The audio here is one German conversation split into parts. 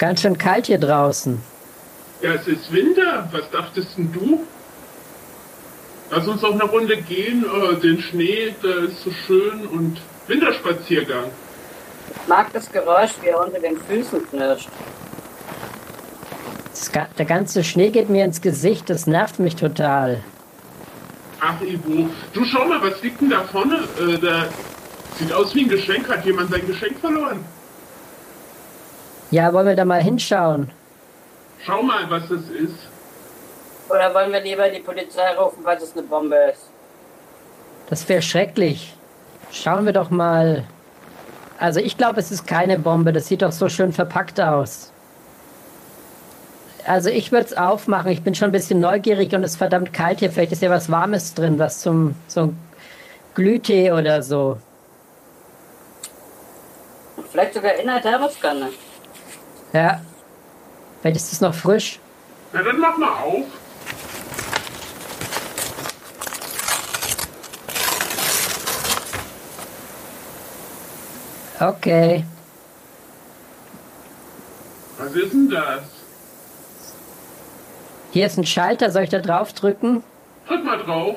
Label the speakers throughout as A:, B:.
A: ganz schön kalt hier draußen.
B: Ja, es ist Winter. Was dachtest denn du? Lass uns doch eine Runde gehen. Äh, den Schnee, der ist so schön und Winterspaziergang.
C: Ich mag das Geräusch, wie er unter den Füßen knirscht.
A: Der ganze Schnee geht mir ins Gesicht, das nervt mich total.
B: Ach, Ivo, du schau mal, was liegt denn da vorne? Äh, da sieht aus wie ein Geschenk. Hat jemand sein Geschenk verloren?
A: Ja, wollen wir da mal hinschauen?
B: Schau mal, was das ist.
C: Oder wollen wir lieber die Polizei rufen, falls es eine Bombe ist?
A: Das wäre schrecklich. Schauen wir doch mal. Also ich glaube, es ist keine Bombe. Das sieht doch so schön verpackt aus. Also ich würde es aufmachen. Ich bin schon ein bisschen neugierig und es ist verdammt kalt hier. Vielleicht ist ja was Warmes drin, was zum ein Glühtee oder so.
C: Vielleicht sogar in der Thermoskanne.
A: Ja. Vielleicht ist es noch frisch.
B: Na, dann mach mal auf.
A: Okay.
B: Was ist denn das?
A: Hier ist ein Schalter. Soll ich da drauf drücken?
B: Drück mal drauf.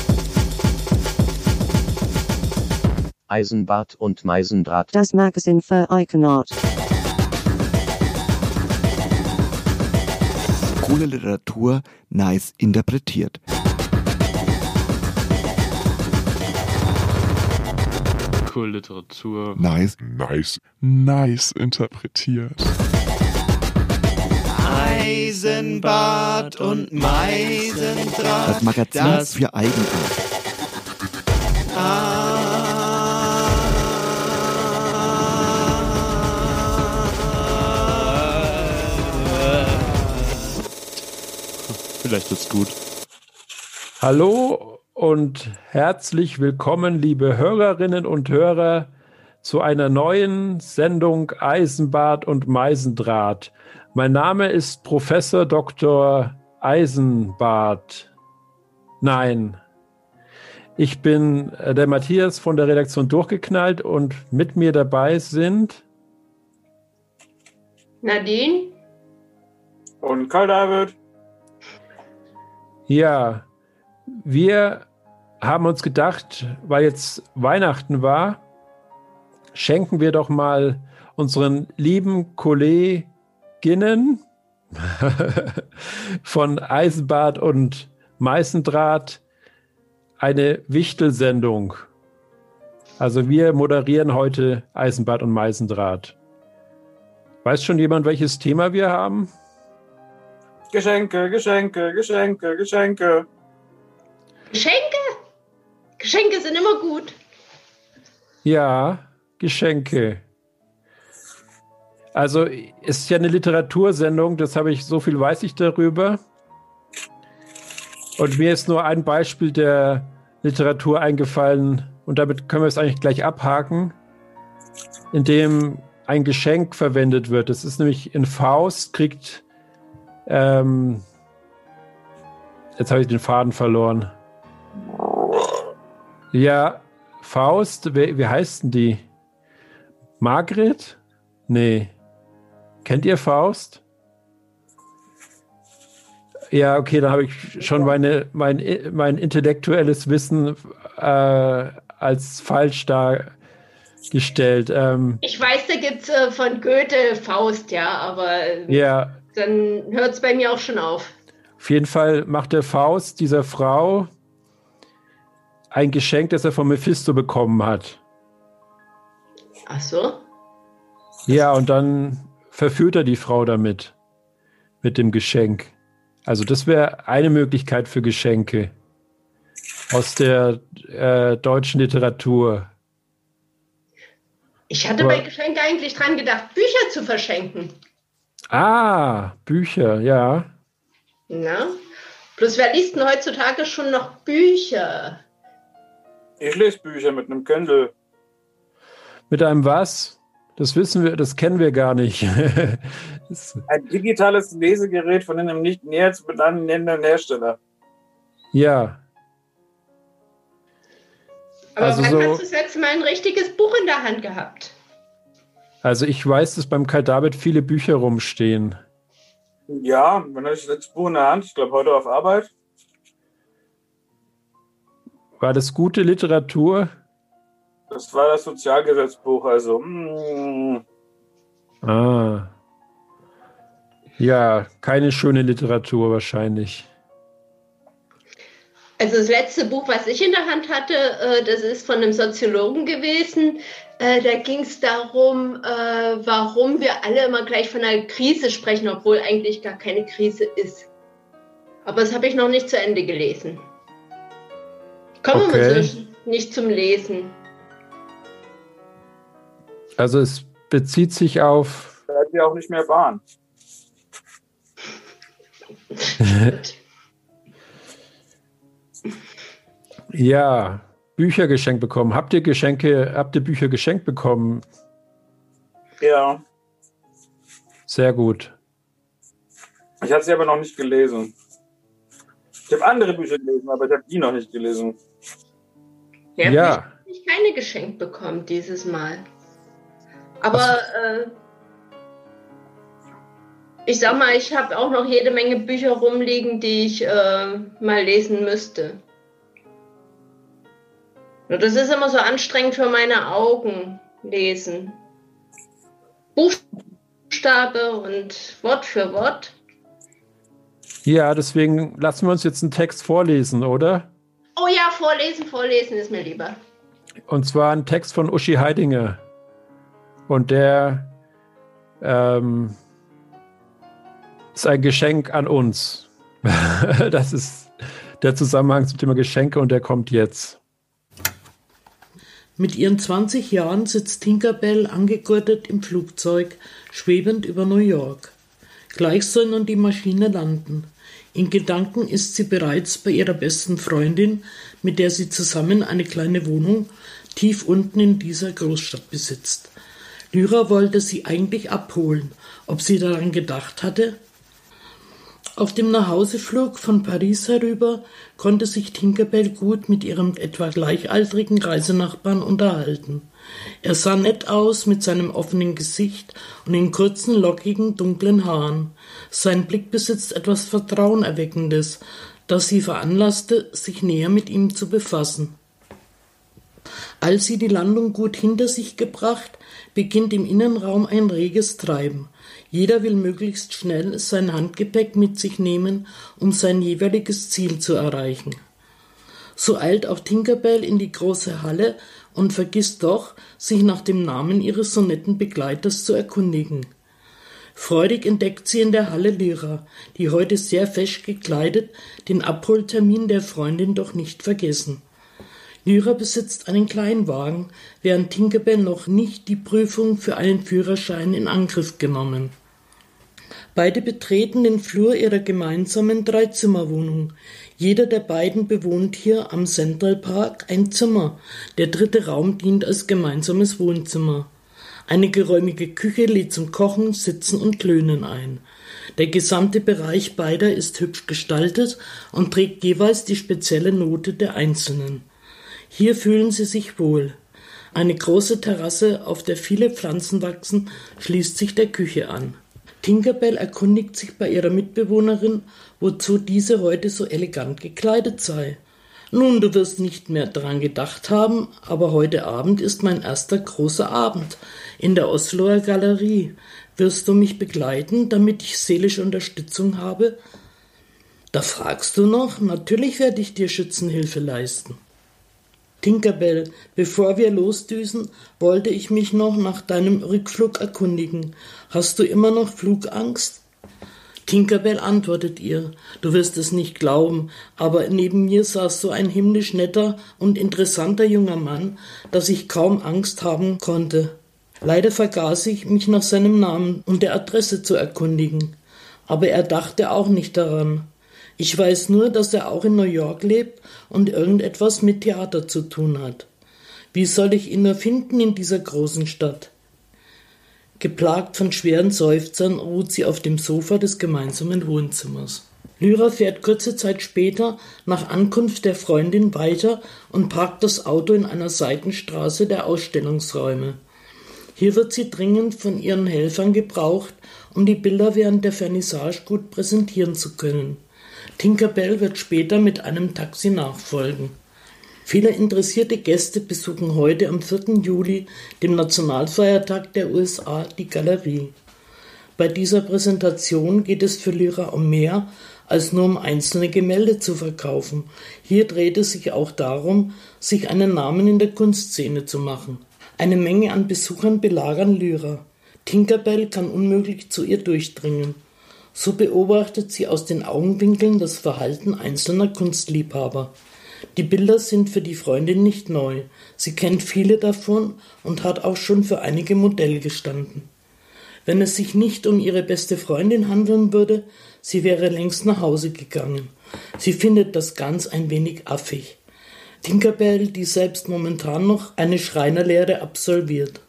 D: Eisenbart und Meisendraht.
E: Das Magazin für Eigenart.
F: Coole Literatur nice interpretiert.
G: Cool Literatur.
H: Nice, nice, nice interpretiert.
I: Eisenbad und Meisendraht.
F: Das Magazin
I: Das
F: für Eigenart.
G: Vielleicht wird's gut.
J: Hallo und herzlich willkommen, liebe Hörerinnen und Hörer, zu einer neuen Sendung Eisenbad und Meisendraht. Mein Name ist Professor Dr. Eisenbart. Nein. Ich bin äh, der Matthias von der Redaktion Durchgeknallt und mit mir dabei sind
K: Nadine?
L: Und Karl David.
J: Ja, wir haben uns gedacht, weil jetzt Weihnachten war, schenken wir doch mal unseren lieben Kolleginnen von Eisenbad und Meißendraht eine Wichtelsendung. Also wir moderieren heute Eisenbad und Meißendraht. Weiß schon jemand, welches Thema wir haben?
L: Geschenke, Geschenke, Geschenke, Geschenke.
K: Geschenke? Geschenke sind immer gut.
J: Ja, Geschenke. Also es ist ja eine Literatursendung, das habe ich, so viel weiß ich darüber. Und mir ist nur ein Beispiel der Literatur eingefallen und damit können wir es eigentlich gleich abhaken, in dem ein Geschenk verwendet wird. Das ist nämlich in Faust kriegt, ähm, jetzt habe ich den Faden verloren. Ja, Faust, wie, wie heißt denn die? Margret? Nee. Kennt ihr Faust? Ja, okay, dann habe ich schon meine, mein, mein intellektuelles Wissen äh, als falsch dargestellt. Ähm,
K: Ich weiß, da gibt es äh, von Goethe Faust, ja, aber äh,
J: ja,
K: dann hört es bei mir auch schon auf.
J: auf jeden Fall macht der Faust dieser Frau ein Geschenk, das er von Mephisto bekommen hat.
K: Ach so?
J: Ja, und dann verführt er die Frau damit. Mit dem Geschenk. Also, das wäre eine Möglichkeit für Geschenke. Aus der äh, deutschen Literatur.
K: Ich hatte
J: Aber-
K: bei Geschenke eigentlich dran gedacht, Bücher zu verschenken.
J: Ah, Bücher, ja.
K: Na? Bloß wer liest denn heutzutage schon noch Bücher?
L: Ich lese Bücher mit einem Kindle.
J: Mit einem was? Das wissen wir, das kennen wir gar nicht.
L: Ein digitales Lesegerät von einem nicht näher zu benannenden Hersteller.
J: ja.
K: Aber
J: Also
K: wann
J: so-
K: hast du das letzte Mal ein richtiges Buch in der Hand gehabt?
J: Also ich weiß, dass beim Kai David viele Bücher rumstehen.
L: Ja, wenn ich das Buch in der Hand, ich glaube heute auf Arbeit.
J: War das gute Literatur?
L: Das war das Sozialgesetzbuch, also. mm,
J: Ah. Ja, keine schöne Literatur wahrscheinlich.
K: Also das letzte Buch, was ich in der Hand hatte, äh, das ist von einem Soziologen gewesen. Äh, da ging es darum, äh, warum wir alle immer gleich von einer Krise sprechen, obwohl eigentlich gar keine Krise ist. Aber das habe ich noch nicht zu Ende gelesen. Kommen wir
J: Okay.
K: mal so nicht zum Lesen.
J: Also es bezieht sich auf.
L: Da hat ja auch nicht mehr Bahn.
J: Ja, Bücher geschenkt bekommen. Habt ihr Geschenke, habt ihr Bücher geschenkt bekommen?
L: Ja.
J: Sehr gut.
L: Ich habe sie aber noch nicht gelesen. Ich habe andere Bücher gelesen, aber ich habe die noch nicht gelesen.
K: Ja.
J: Ja.
K: Habe ich keine geschenkt bekommen dieses Mal. Aber äh, ich sag mal, ich habe auch noch jede Menge Bücher rumliegen, die ich äh, mal lesen müsste. Das ist immer so anstrengend für meine Augen, lesen. Buchstabe und Wort für Wort.
J: Ja, deswegen lassen wir uns jetzt einen Text vorlesen, oder?
K: Oh ja, vorlesen, vorlesen ist mir lieber.
J: Und zwar ein Text von Uschi Heidinger. Und der ähm, ist ein Geschenk an uns. das ist der Zusammenhang zum Thema Geschenke und der kommt jetzt.
M: Mit ihren 20 Jahren sitzt Tinkerbell angegurtet im Flugzeug, schwebend über New York. Gleich soll nun die Maschine landen. In Gedanken ist sie bereits bei ihrer besten Freundin, mit der sie zusammen eine kleine Wohnung tief unten in dieser Großstadt besitzt. Lyra wollte sie eigentlich abholen. Ob sie daran gedacht hatte? Auf dem Nachhauseflug von Paris herüber konnte sich Tinkerbell gut mit ihrem etwa gleichaltrigen Reisenachbarn unterhalten. Er sah nett aus mit seinem offenen Gesicht und den kurzen, lockigen, dunklen Haaren. Sein Blick besitzt etwas Vertrauenerweckendes, das sie veranlasste, sich näher mit ihm zu befassen. Als sie die Landung gut hinter sich gebracht, beginnt im Innenraum ein reges Treiben. Jeder will möglichst schnell sein Handgepäck mit sich nehmen, um sein jeweiliges Ziel zu erreichen. So eilt auch Tinkerbell in die große Halle und vergisst doch, sich nach dem Namen ihres so netten Begleiters zu erkundigen. Freudig entdeckt sie in der Halle Lyra, die heute sehr fesch gekleidet den Abholtermin der Freundin doch nicht vergessen. Lyra besitzt einen Kleinwagen, während Tinkerbell noch nicht die Prüfung für einen Führerschein in Angriff genommen. Beide betreten den Flur ihrer gemeinsamen Dreizimmerwohnung. Jeder der beiden bewohnt hier am Central Park ein Zimmer. Der dritte Raum dient als gemeinsames Wohnzimmer. Eine geräumige Küche lädt zum Kochen, Sitzen und Klönen ein. Der gesamte Bereich beider ist hübsch gestaltet und trägt jeweils die spezielle Note der Einzelnen. Hier fühlen sie sich wohl. Eine große Terrasse, auf der viele Pflanzen wachsen, schließt sich der Küche an. Tinkerbell erkundigt sich bei ihrer Mitbewohnerin, wozu diese heute so elegant gekleidet sei. Nun, du wirst nicht mehr daran gedacht haben, aber heute Abend ist mein erster großer Abend in der Osloer Galerie. Wirst du mich begleiten, damit ich seelische Unterstützung habe? Da fragst du noch, natürlich werde ich dir Schützenhilfe leisten. Tinkerbell, bevor wir losdüsen, wollte ich mich noch nach deinem Rückflug erkundigen. Hast du immer noch Flugangst? Tinkerbell antwortet ihr, du wirst es nicht glauben, aber neben mir saß so ein himmlisch netter und interessanter junger Mann, dass ich kaum Angst haben konnte. Leider vergaß ich, mich nach seinem Namen und der Adresse zu erkundigen. Aber er dachte auch nicht daran. Ich weiß nur, dass er auch in New York lebt und irgendetwas mit Theater zu tun hat. Wie soll ich ihn nur finden in dieser großen Stadt? Geplagt von schweren Seufzern ruht sie auf dem Sofa des gemeinsamen Wohnzimmers. Lyra fährt kurze Zeit später nach Ankunft der Freundin weiter und parkt das Auto in einer Seitenstraße der Ausstellungsräume. Hier wird sie dringend von ihren Helfern gebraucht, um die Bilder während der Vernissage gut präsentieren zu können. Tinkerbell wird später mit einem Taxi nachfolgen. Viele interessierte Gäste besuchen heute am 4. Juli, dem Nationalfeiertag der USA, die Galerie. Bei dieser Präsentation geht es für Lyra um mehr als nur um einzelne Gemälde zu verkaufen. Hier dreht es sich auch darum, sich einen Namen in der Kunstszene zu machen. Eine Menge an Besuchern belagern Lyra. Tinkerbell kann unmöglich zu ihr durchdringen. So beobachtet sie aus den Augenwinkeln das Verhalten einzelner Kunstliebhaber. Die Bilder sind für die Freundin nicht neu. Sie kennt viele davon und hat auch schon für einige Modelle gestanden. Wenn es sich nicht um ihre beste Freundin handeln würde, sie wäre längst nach Hause gegangen. Sie findet das ganz ein wenig affig. Tinkerbell, die selbst momentan noch eine Schreinerlehre absolviert.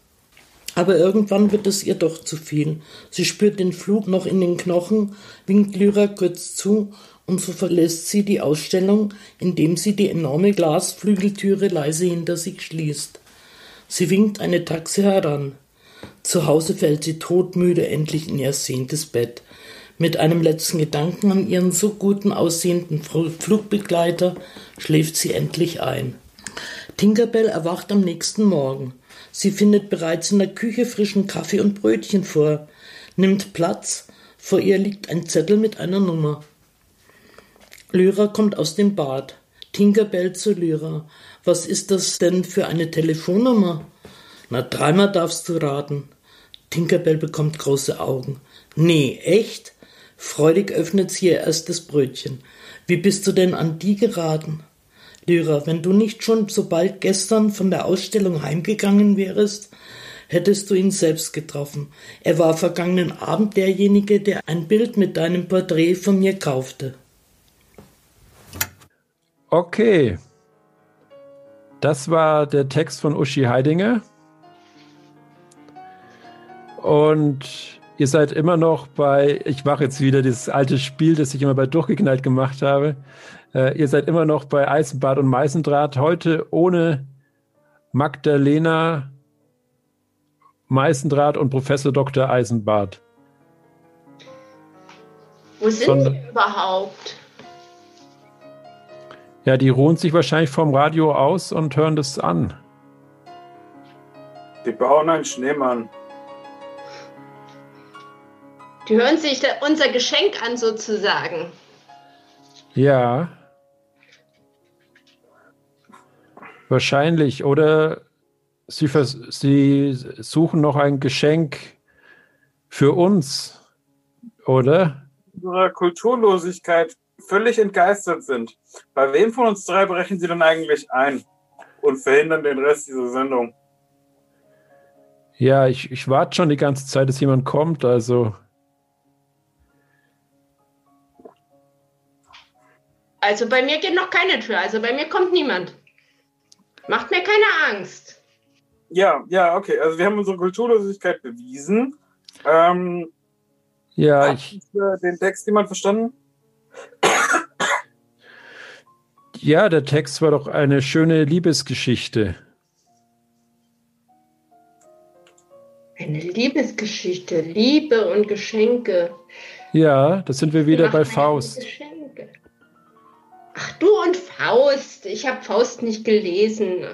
M: Aber irgendwann wird es ihr doch zu viel. Sie spürt den Flug noch in den Knochen, winkt Lyra kurz zu und so verlässt sie die Ausstellung, indem sie die enorme Glasflügeltüre leise hinter sich schließt. Sie winkt eine Taxe heran. Zu Hause fällt sie todmüde endlich in ihr sehntes Bett. Mit einem letzten Gedanken an ihren so guten aussehenden Flugbegleiter schläft sie endlich ein. Tinkerbell erwacht am nächsten Morgen. Sie findet bereits in der Küche frischen Kaffee und Brötchen vor, nimmt Platz, vor ihr liegt ein Zettel mit einer Nummer. Lyra kommt aus dem Bad. Tinkerbell zu Lyra. Was ist das denn für eine Telefonnummer? Na, dreimal darfst du raten. Tinkerbell bekommt große Augen. Nee, echt? Freudig öffnet sie ihr erstes Brötchen. Wie bist du denn an die geraten? Lyra, wenn du nicht schon so bald gestern von der Ausstellung heimgegangen wärest, hättest du ihn selbst getroffen. Er war vergangenen Abend derjenige, der ein Bild mit deinem Porträt von mir kaufte.
J: Okay. Das war der Text von Uschi Heidinger. Und Ihr seid immer noch bei, ich mache jetzt wieder dieses alte Spiel, das ich immer bei Durchgeknallt gemacht habe. Äh, ihr seid immer noch bei Eisenbad und Meißendraht. Heute ohne Magdalena Meißendraht und Professor Dr. Eisenbart.
K: Wo sind Sondern, die überhaupt?
J: Ja, die ruhen sich wahrscheinlich vom Radio aus und hören das an.
L: Die bauen einen Schneemann.
K: Die hören sich unser Geschenk an, sozusagen.
J: Ja. Wahrscheinlich. Oder sie, sie suchen noch ein Geschenk für uns, oder?
L: Ihrer Kulturlosigkeit völlig entgeistert sind. Bei wem von uns drei brechen sie dann eigentlich ein und verhindern den Rest dieser Sendung?
J: Ja, ich, ich warte schon die ganze Zeit, dass jemand kommt, also.
K: Also bei mir geht noch keine Tür. Also bei mir kommt niemand. Macht mir keine Angst.
L: Ja, ja, okay. Also wir haben unsere Kulturlosigkeit bewiesen. Ähm,
J: ja,
L: hat
J: ich.
L: Den Text jemand verstanden?
J: Ja, der Text war doch eine schöne Liebesgeschichte.
K: Eine Liebesgeschichte, Liebe und Geschenke.
J: Ja, da sind wir wieder bei Faust. Geschenke.
K: Ach, du und Faust. Ich habe Faust nicht gelesen.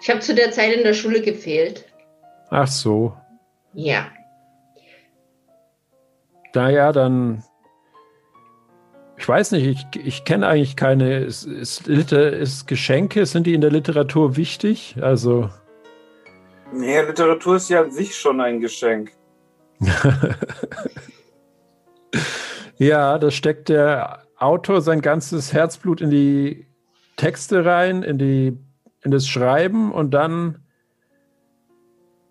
K: Ich habe zu der Zeit in der Schule gefehlt.
J: Ach so.
K: Ja.
J: Naja, dann. Ich weiß nicht, ich, ich kenne eigentlich keine. Ist, ist, ist Geschenke, sind die in der Literatur wichtig? Also.
L: Nee, Literatur ist ja an sich schon ein Geschenk.
J: ja, da steckt der Autor sein ganzes Herzblut in die Texte rein, in, die, in das Schreiben und dann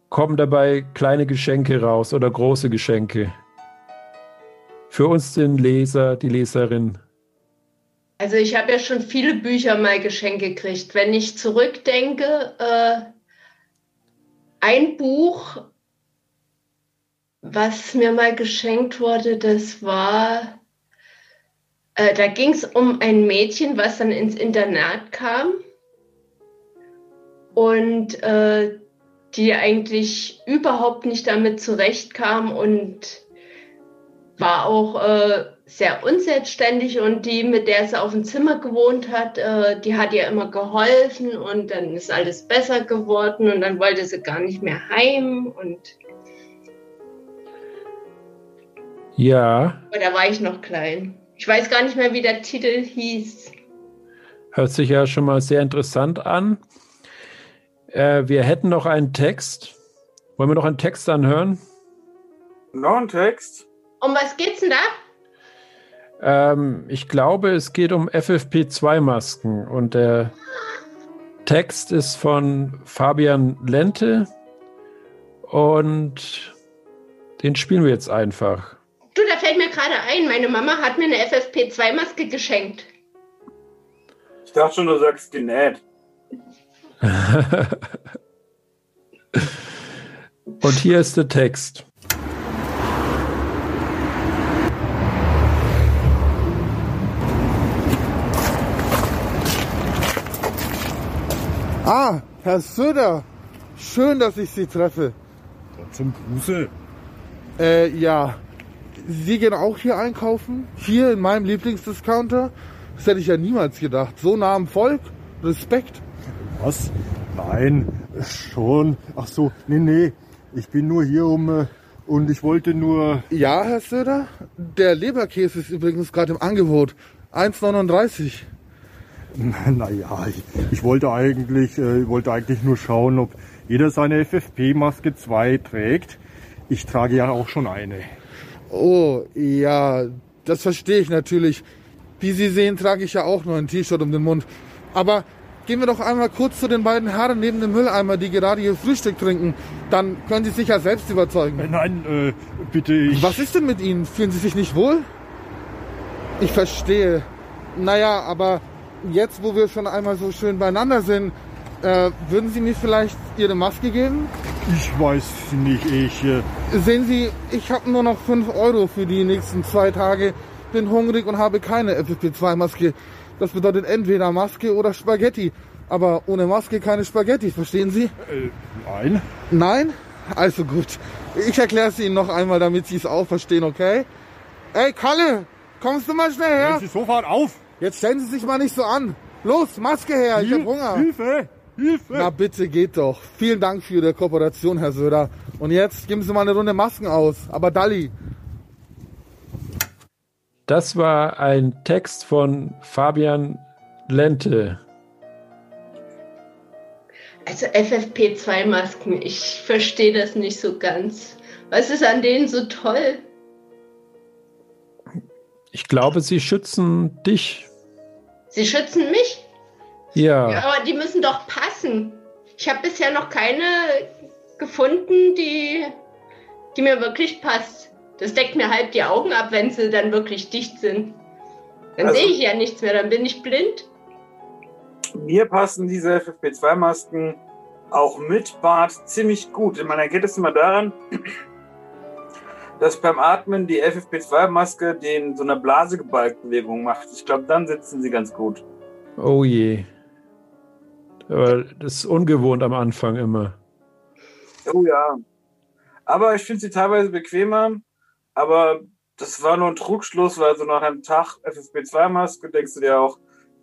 J: kommen dabei kleine Geschenke raus oder große Geschenke? Für uns den Leser, die Leserin.
K: Also ich habe ja schon viele Bücher mal geschenkt gekriegt. Wenn ich zurückdenke, äh, ein Buch, was mir mal geschenkt wurde, das war, äh, da ging es um ein Mädchen, was dann ins Internat kam und äh, die eigentlich überhaupt nicht damit zurechtkam und war auch äh, sehr unselbstständig und die, mit der sie auf dem Zimmer gewohnt hat, äh, die hat ihr immer geholfen und dann ist alles besser geworden und dann wollte sie gar nicht mehr heim und
J: Ja,
K: aber da war ich noch klein. Ich weiß gar nicht mehr, wie der Titel hieß.
J: hört sich ja schon mal sehr interessant an. Äh, wir hätten noch einen Text. Wollen wir noch einen Text anhören?
L: Noch ein Text?
K: Um was geht's denn da?
J: Ähm, ich glaube, es geht um FFP2-Masken und der Text ist von Fabian Lente und den spielen wir jetzt einfach.
K: Du, da fällt mir gerade ein, meine Mama hat mir eine FFP2-Maske geschenkt.
L: Ich dachte schon, du sagst genäht.
J: und hier ist der Text.
N: Ah, Herr Söder. Schön, dass ich Sie treffe.
O: Zum Gruße.
N: Äh, ja. Sie gehen auch hier einkaufen? Hier in meinem Lieblingsdiscounter? Das hätte ich ja niemals gedacht. So nah am Volk? Respekt.
O: Was? Nein, schon. Ach so, nee, nee. Ich bin nur hier um äh, und ich wollte nur.
N: Ja, Herr Söder? Der Leberkäse ist übrigens gerade im Angebot. 1,39.
O: Naja, ich, ich wollte eigentlich, äh, wollte eigentlich nur schauen, ob jeder seine FFP-Maske 2 trägt. Ich trage ja auch schon eine.
N: Oh, ja, das verstehe ich natürlich. Wie Sie sehen, trage ich ja auch nur ein T-Shirt um den Mund. Aber gehen wir doch einmal kurz zu den beiden Herren neben dem Mülleimer, die gerade ihr Frühstück trinken. Dann können Sie sich ja selbst überzeugen.
O: Nein, äh, bitte ich.
N: Was ist denn mit Ihnen? Fühlen Sie sich nicht wohl? Ich verstehe. Naja, aber jetzt, wo wir schon einmal so schön beieinander sind, äh, würden Sie mir vielleicht Ihre Maske geben?
O: Ich weiß nicht, ich. Äh
N: Sehen Sie, ich habe nur noch 5 Euro für die nächsten zwei Tage, bin hungrig und habe keine FFP2-Maske. Das bedeutet entweder Maske oder Spaghetti. Aber ohne Maske keine Spaghetti, verstehen Sie?
O: Äh, nein.
N: Nein? Also gut. Ich erkläre es Ihnen noch einmal, damit Sie es auch verstehen, okay? Ey, Kalle, kommst du mal schnell her?
O: Hören Sie sofort auf!
N: Jetzt stellen Sie sich mal nicht so an. Los, Maske her, ich hab Hunger.
O: Hilfe! Hilfe!
N: Na bitte, geht doch. Vielen Dank für Ihre Kooperation, Herr Söder. Und jetzt geben Sie mal eine Runde Masken aus. Aber Dalli.
J: Das war ein Text von Fabian Lente.
K: Also FFP2-Masken, ich verstehe das nicht so ganz. Was ist an denen so toll?
J: Ich glaube, sie schützen dich.
K: Sie schützen mich?
J: Ja.
K: Ja, aber die müssen doch passen. Ich habe bisher noch keine gefunden, die, die mir wirklich passt. Das deckt mir halb die Augen ab, wenn sie dann wirklich dicht sind. Dann
L: Also-
K: sehe ich ja nichts mehr, dann bin ich blind.
L: Mir passen diese FFP2-Masken auch mit Bart ziemlich gut. Man erkennt es immer daran, dass beim Atmen die FFP2-Maske den so eine Blasegebalgbewegung macht. Ich glaube, dann sitzen sie ganz gut.
J: Oh je. Aber das ist ungewohnt am Anfang immer.
L: Oh ja. Aber ich finde sie teilweise bequemer. Aber das war nur ein Trugschluss, weil so nach einem Tag FFP2-Maske denkst du dir auch,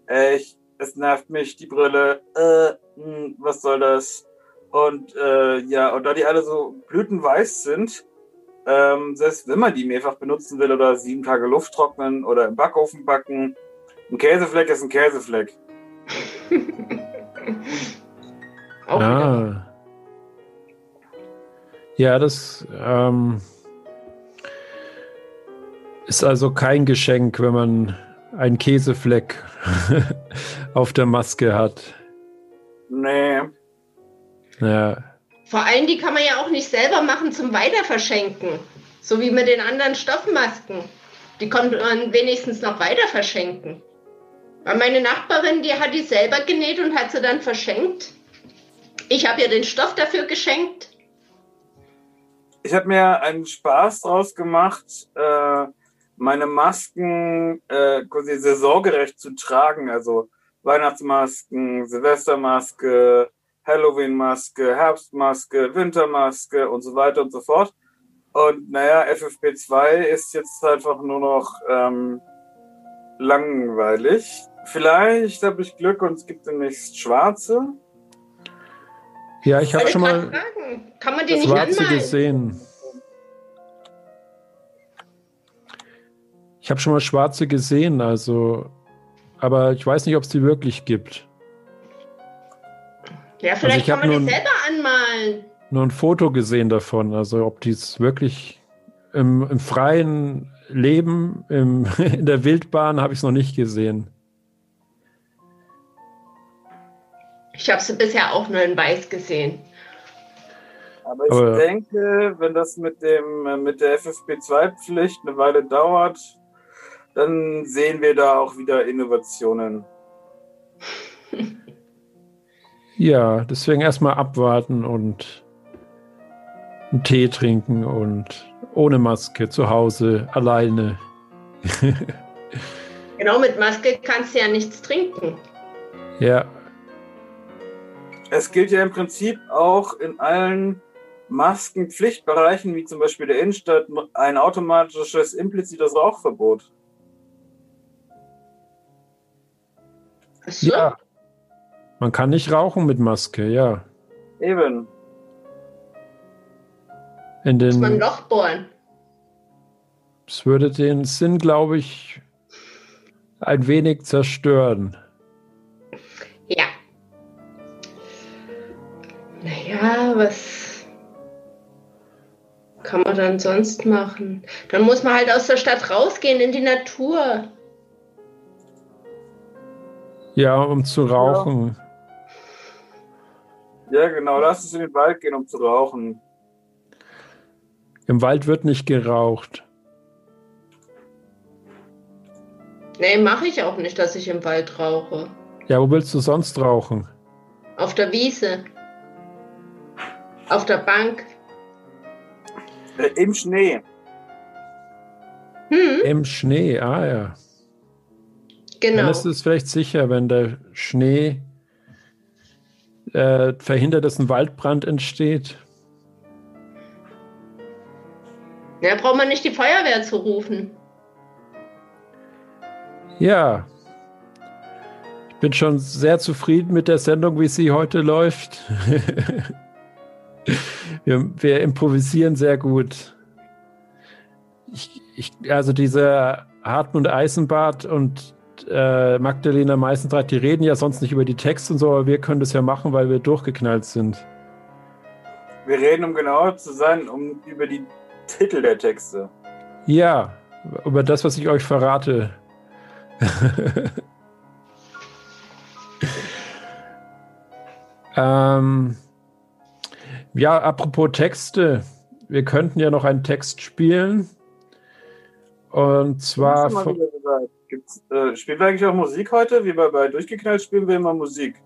L: echt, es nervt mich, die Brille, äh, hm, was soll das? Und äh, ja, und da die alle so blütenweiß sind, ähm, selbst wenn man die mehrfach benutzen will oder sieben Tage Luft trocknen oder im Backofen backen, ein Käsefleck ist ein Käsefleck.
K: Auch
J: ah. Ja, das ähm, ist also kein Geschenk, wenn man einen Käsefleck auf der Maske hat.
L: Nee.
J: Ja.
K: Vor allem, die kann man ja auch nicht selber machen zum Weiterverschenken. So wie mit den anderen Stoffmasken. Die konnte man wenigstens noch weiter verschenken. Weil meine Nachbarin, die hat die selber genäht und hat sie dann verschenkt. Ich habe ihr den Stoff dafür geschenkt.
L: Ich habe mir einen Spaß draus gemacht, äh, meine Masken äh, quasi saisongerecht zu tragen. Also Weihnachtsmasken, Silvestermaske, Halloween-Maske, Herbstmaske, Wintermaske und so weiter und so fort. Und naja, FFP2 ist jetzt einfach nur noch ähm, langweilig. Vielleicht habe ich Glück und es gibt demnächst schwarze.
J: Ja, ich habe schon mal
K: Fragen. Kann man die nicht
J: schwarze
K: anmalen?
J: gesehen. Ich habe schon mal schwarze gesehen, also, aber ich weiß nicht, ob es die wirklich gibt.
K: Ja, vielleicht
J: ich hab
K: kann man
J: ein-
K: selber anmalen.
J: Nur ein Foto gesehen davon, also ob die es wirklich im, im freien Leben, im, in der Wildbahn habe ich es noch nicht gesehen.
K: Ich habe sie bisher auch nur in weiß gesehen.
L: Aber ich
J: Aber-
L: denke, wenn das mit dem mit der FFP2-Pflicht eine Weile dauert, dann sehen wir da auch wieder Innovationen.
J: Ja, deswegen erstmal abwarten und einen Tee trinken und ohne Maske zu Hause alleine.
K: Genau, mit Maske kannst du ja nichts trinken.
J: ja,
L: Es gilt ja im Prinzip auch in allen Maskenpflichtbereichen, wie zum Beispiel der Innenstadt, ein automatisches implizites Rauchverbot.
K: Ach so?
J: ja. Man kann nicht rauchen mit Maske, ja.
L: Eben.
J: In
K: Muss man ein
J: den,
K: Loch bohren.
J: es würde den Sinn, glaube ich, ein wenig zerstören.
K: Ja. Naja, was kann man dann sonst machen? Dann muss man halt aus der Stadt rausgehen in die Natur.
J: Ja, um zu rauchen.
L: Ja, genau. Lass uns in den Wald gehen, um zu rauchen.
J: Im Wald wird nicht geraucht.
K: Nee, mache ich auch nicht, dass ich im Wald rauche.
J: Ja, wo willst du sonst rauchen?
K: Auf der Wiese. Auf der Bank.
L: Äh, Im Schnee.
K: Hm,
J: Im Schnee, ah ja. Dann
K: genau.
J: ist es vielleicht sicher, wenn der Schnee äh, verhindert, dass ein Waldbrand entsteht.
K: Ja, braucht man nicht die Feuerwehr zu rufen.
J: Ja. Ich bin schon sehr zufrieden mit der Sendung, wie sie heute läuft. wir, wir improvisieren sehr gut. Ich, ich, also dieser Hartmut Eisenbart und äh, Magdalena Meißendrath, die reden ja sonst nicht über die Texte und so, aber wir können das ja machen, weil wir durchgeknallt sind.
L: Wir reden, um genauer zu sein, um über die Titel der Texte.
J: Ja, über das, was ich euch verrate. ähm, ja, apropos Texte. Wir könnten ja noch einen Text spielen. Und zwar von,
L: äh, spielen wir eigentlich auch Musik heute? Wie bei, bei Durchgeknallt spielen wir immer Musik.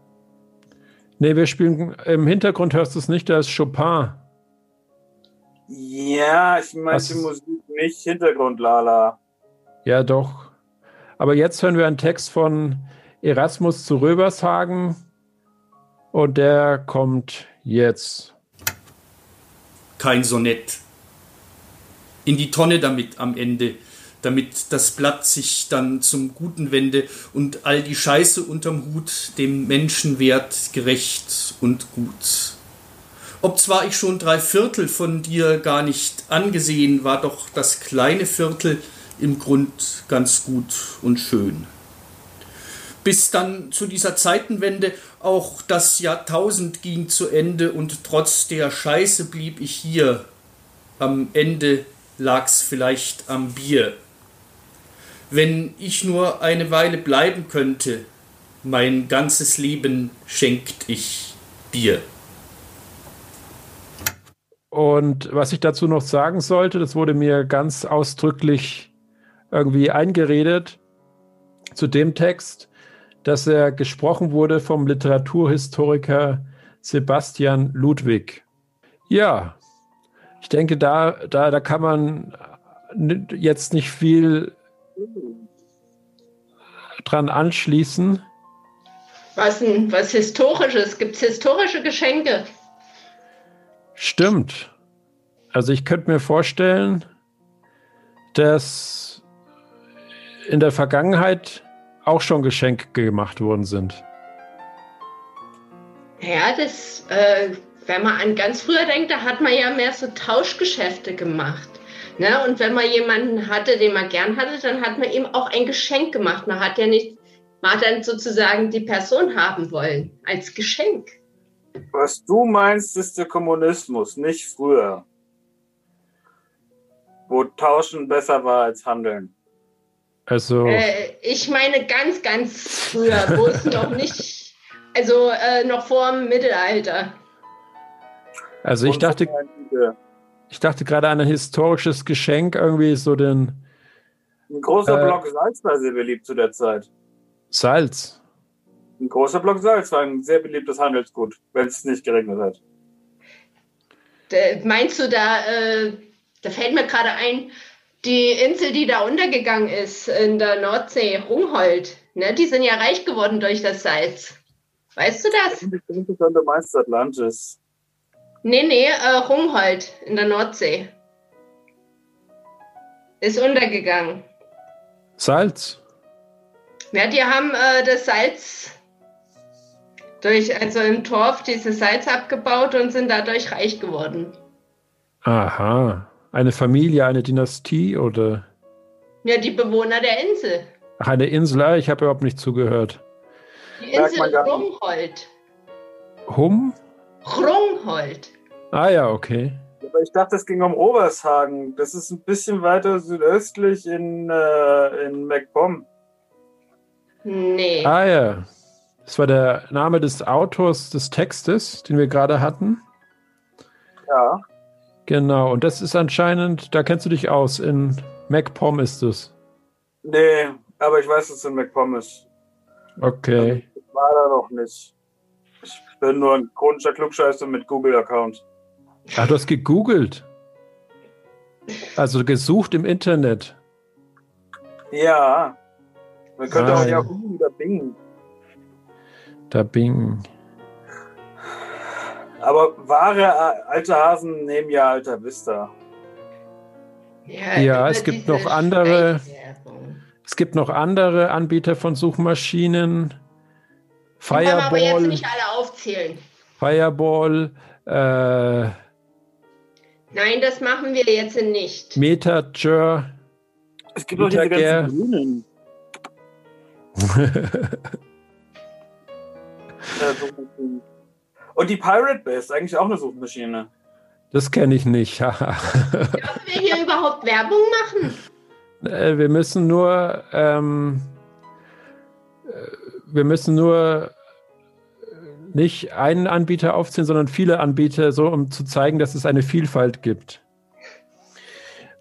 J: Nee, wir spielen im Hintergrund hörst du es nicht, da ist Chopin.
L: Ja, ich meinte Musik, nicht Hintergrund, Lala.
J: Ja, doch. Aber jetzt hören wir einen Text von Erasmus zu Röbershagen und der kommt jetzt.
P: kein Sonett. In die Tonne damit am Ende, damit das Blatt sich dann zum Guten wende und all die Scheiße unterm Hut dem Menschenwert gerecht und gut. Ob zwar ich schon drei Viertel von dir gar nicht angesehen, war doch das kleine Viertel im Grund ganz gut und schön bis dann zu dieser Zeitenwende auch das Jahrtausend ging zu Ende und trotz der Scheiße blieb ich hier. Am Ende lag's vielleicht am Bier. Wenn ich nur eine Weile bleiben könnte, mein ganzes Leben schenkt ich dir.
J: Und was ich dazu noch sagen sollte, das wurde mir ganz ausdrücklich irgendwie eingeredet zu dem Text, dass er gesprochen wurde vom Literaturhistoriker Sebastian Ludwig. Ja, ich denke, da, da, da kann man jetzt nicht viel dran anschließen.
K: Was, ein, was Historisches? Gibt es historische Geschenke?
J: Stimmt. Also ich könnte mir vorstellen, dass in der Vergangenheit auch schon Geschenke gemacht worden sind.
K: Ja, das, äh, wenn man an ganz früher denkt, da hat man ja mehr so Tauschgeschäfte gemacht. Ne? Und wenn man jemanden hatte, den man gern hatte, dann hat man ihm auch ein Geschenk gemacht. Man hat ja nicht, man hat dann sozusagen die Person haben wollen als Geschenk.
L: Was du meinst, ist der Kommunismus, nicht früher. Wo Tauschen besser war als Handeln.
J: Also.
K: Äh, ich meine ganz, ganz früher, wo es noch nicht, also äh, noch vor dem Mittelalter.
J: Also ich dachte, ich dachte gerade an ein historisches Geschenk, irgendwie so den.
L: Ein großer
J: Äh,
L: Block Salz war sehr beliebt zu der Zeit.
J: Salz.
L: Ein großer Block Salz war ein sehr beliebtes Handelsgut, wenn es nicht geregnet hat.
K: Da- Meinst du da, äh, da fällt mir gerade ein, die Insel, die da untergegangen ist in der Nordsee, Rungholt, ne, die sind ja reich geworden durch das Salz. Weißt du das?
L: Ich denke schon, du meinst Atlantis.
K: Nee, nee, äh, Rungholt in der Nordsee. Ist untergegangen.
J: Salz.
K: Ja, die haben äh, das Salz durch, also im Torf dieses Salz abgebaut und sind dadurch reich geworden.
J: Aha. Eine Familie, eine Dynastie oder
K: Ja, die Bewohner der Insel.
J: Ach, eine Insel? Ah, Ich habe überhaupt nicht zugehört.
K: Die Insel. Rungholt.
J: Hum?
K: Rungholt.
J: Ah ja, okay.
L: Aber ich dachte, es ging um Obershagen. Das ist ein bisschen weiter südöstlich in, äh, in MacPom.
K: Nee.
J: Ah ja. Das war der Name des Autors des Textes, den wir gerade hatten.
L: Ja.
J: Genau. Und das ist anscheinend, da kennst du dich aus. In MacPom ist es.
L: Nee, aber ich weiß, dass es in MacPom ist.
J: Okay.
L: Ich war da noch nicht. Ich bin nur ein chronischer Klugscheißer mit Google-Account.
J: Ah, du hast gegoogelt. Also gesucht im Internet.
L: Ja. Man könnte
J: Ah,
L: auch
J: ja.
L: Yahoo oder Bing.
J: Da Bing.
L: Aber wahre äh, alte Hasen nehmen ja Alter Vista.
J: Ja, es gibt noch andere. Es gibt noch andere Anbieter von Suchmaschinen.
K: Die wollen wir aber jetzt
J: Fireball,
K: nicht alle aufzählen.
J: Fireball, äh,
K: Nein, das machen wir jetzt nicht.
J: Metager.
L: Es gibt auch diese
J: Metager.
L: ganzen Grünen. Und die Pirate Bay ist eigentlich auch eine Suchmaschine.
J: Das kenne ich nicht.
K: Dürfen wir hier überhaupt Werbung machen?
J: Äh, wir müssen nur, ähm, äh, wir müssen nur nicht einen Anbieter aufzählen, sondern viele Anbieter, so um zu zeigen, dass es eine Vielfalt gibt.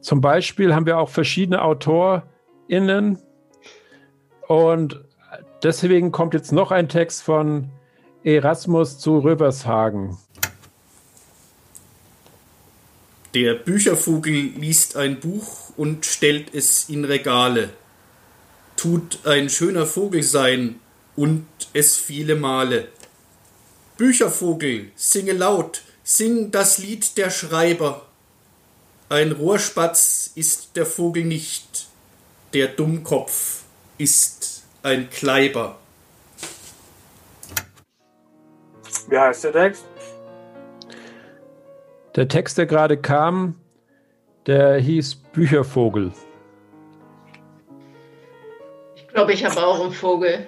J: Zum Beispiel haben wir auch verschiedene AutorInnen und deswegen kommt jetzt noch ein Text von Erasmus zu Röbershagen.
P: Der Büchervogel liest ein Buch und stellt es in Regale. Tut ein schöner Vogel sein und es viele Male. Büchervogel, singe laut, sing das Lied der Schreiber. Ein Rohrspatz ist der Vogel nicht, der Dummkopf ist ein Kleiber.
L: Wie heißt der Text?
J: Der Text, der gerade kam, der hieß Büchervogel.
K: Ich glaube, ich habe auch einen Vogel.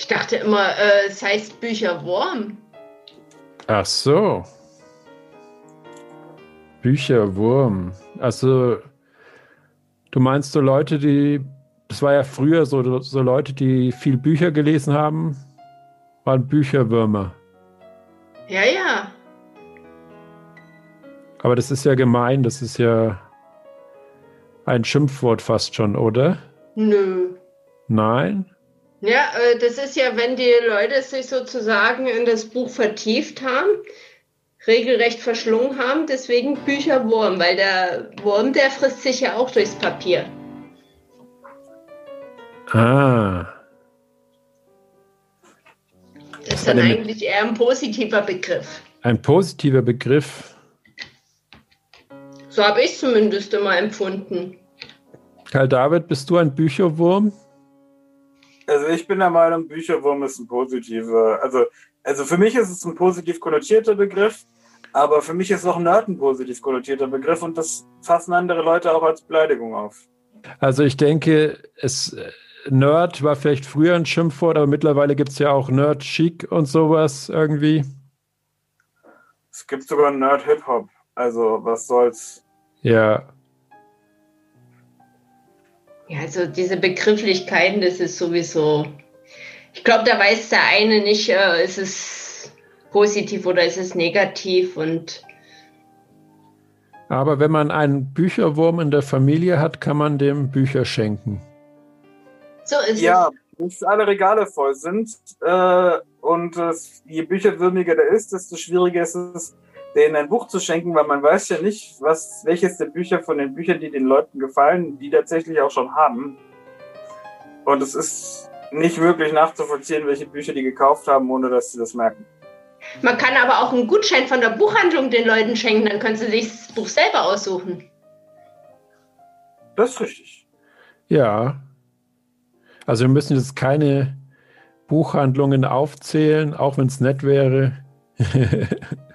K: Ich dachte immer, äh, es heißt Bücherwurm.
J: Ach so. Bücherwurm. Also, du meinst so Leute, die, das war ja früher so, so Leute, die viel Bücher gelesen haben, waren Bücherwürmer.
K: Ja, ja.
J: Aber das ist ja gemein, das ist ja ein Schimpfwort fast schon, oder?
K: Nö.
J: Nein?
K: Ja, äh, das ist ja, wenn die Leute sich sozusagen in das Buch vertieft haben, regelrecht verschlungen haben, deswegen Bücherwurm, weil der Wurm, der frisst sich ja auch durchs Papier.
J: Ah.
K: Das ist dann eigentlich eher ein positiver Begriff.
J: Ein positiver Begriff.
K: So habe ich es zumindest immer empfunden.
J: Karl David, bist du ein Bücherwurm?
L: Also ich bin der Meinung, Bücherwurm ist ein positiver. Also, also für mich ist es ein positiv konnotierter Begriff, aber für mich ist auch Nerd ein positiv konnotierter Begriff und das fassen andere Leute auch als Beleidigung auf.
J: Also ich denke, es Nerd war vielleicht früher ein Schimpfwort, aber mittlerweile gibt es ja auch Nerd Chic und sowas irgendwie.
L: Es gibt sogar Nerd Hip Hop. Also was soll's?
J: Ja.
K: Ja, also diese Begrifflichkeiten, das ist sowieso. Ich glaube, da weiß der eine nicht, äh, ist es positiv oder ist es negativ und.
J: Aber wenn man einen Bücherwurm in der Familie hat, kann man dem Bücher schenken.
K: So ist
L: ja,
K: es.
L: bis alle Regale voll sind äh, und äh, je bücherwürmiger der ist, desto schwieriger ist es, denen ein Buch zu schenken, weil man weiß ja nicht, was, welches der Bücher von den Büchern, die den Leuten gefallen, die tatsächlich auch schon haben. Und es ist nicht wirklich nachzuvollziehen, welche Bücher die gekauft haben, ohne dass sie das merken.
K: Man kann aber auch einen Gutschein von der Buchhandlung den Leuten schenken, dann können sie sich das Buch selber aussuchen.
L: Das ist richtig.
J: Ja. Also wir müssen jetzt keine Buchhandlungen aufzählen, auch wenn es nett wäre.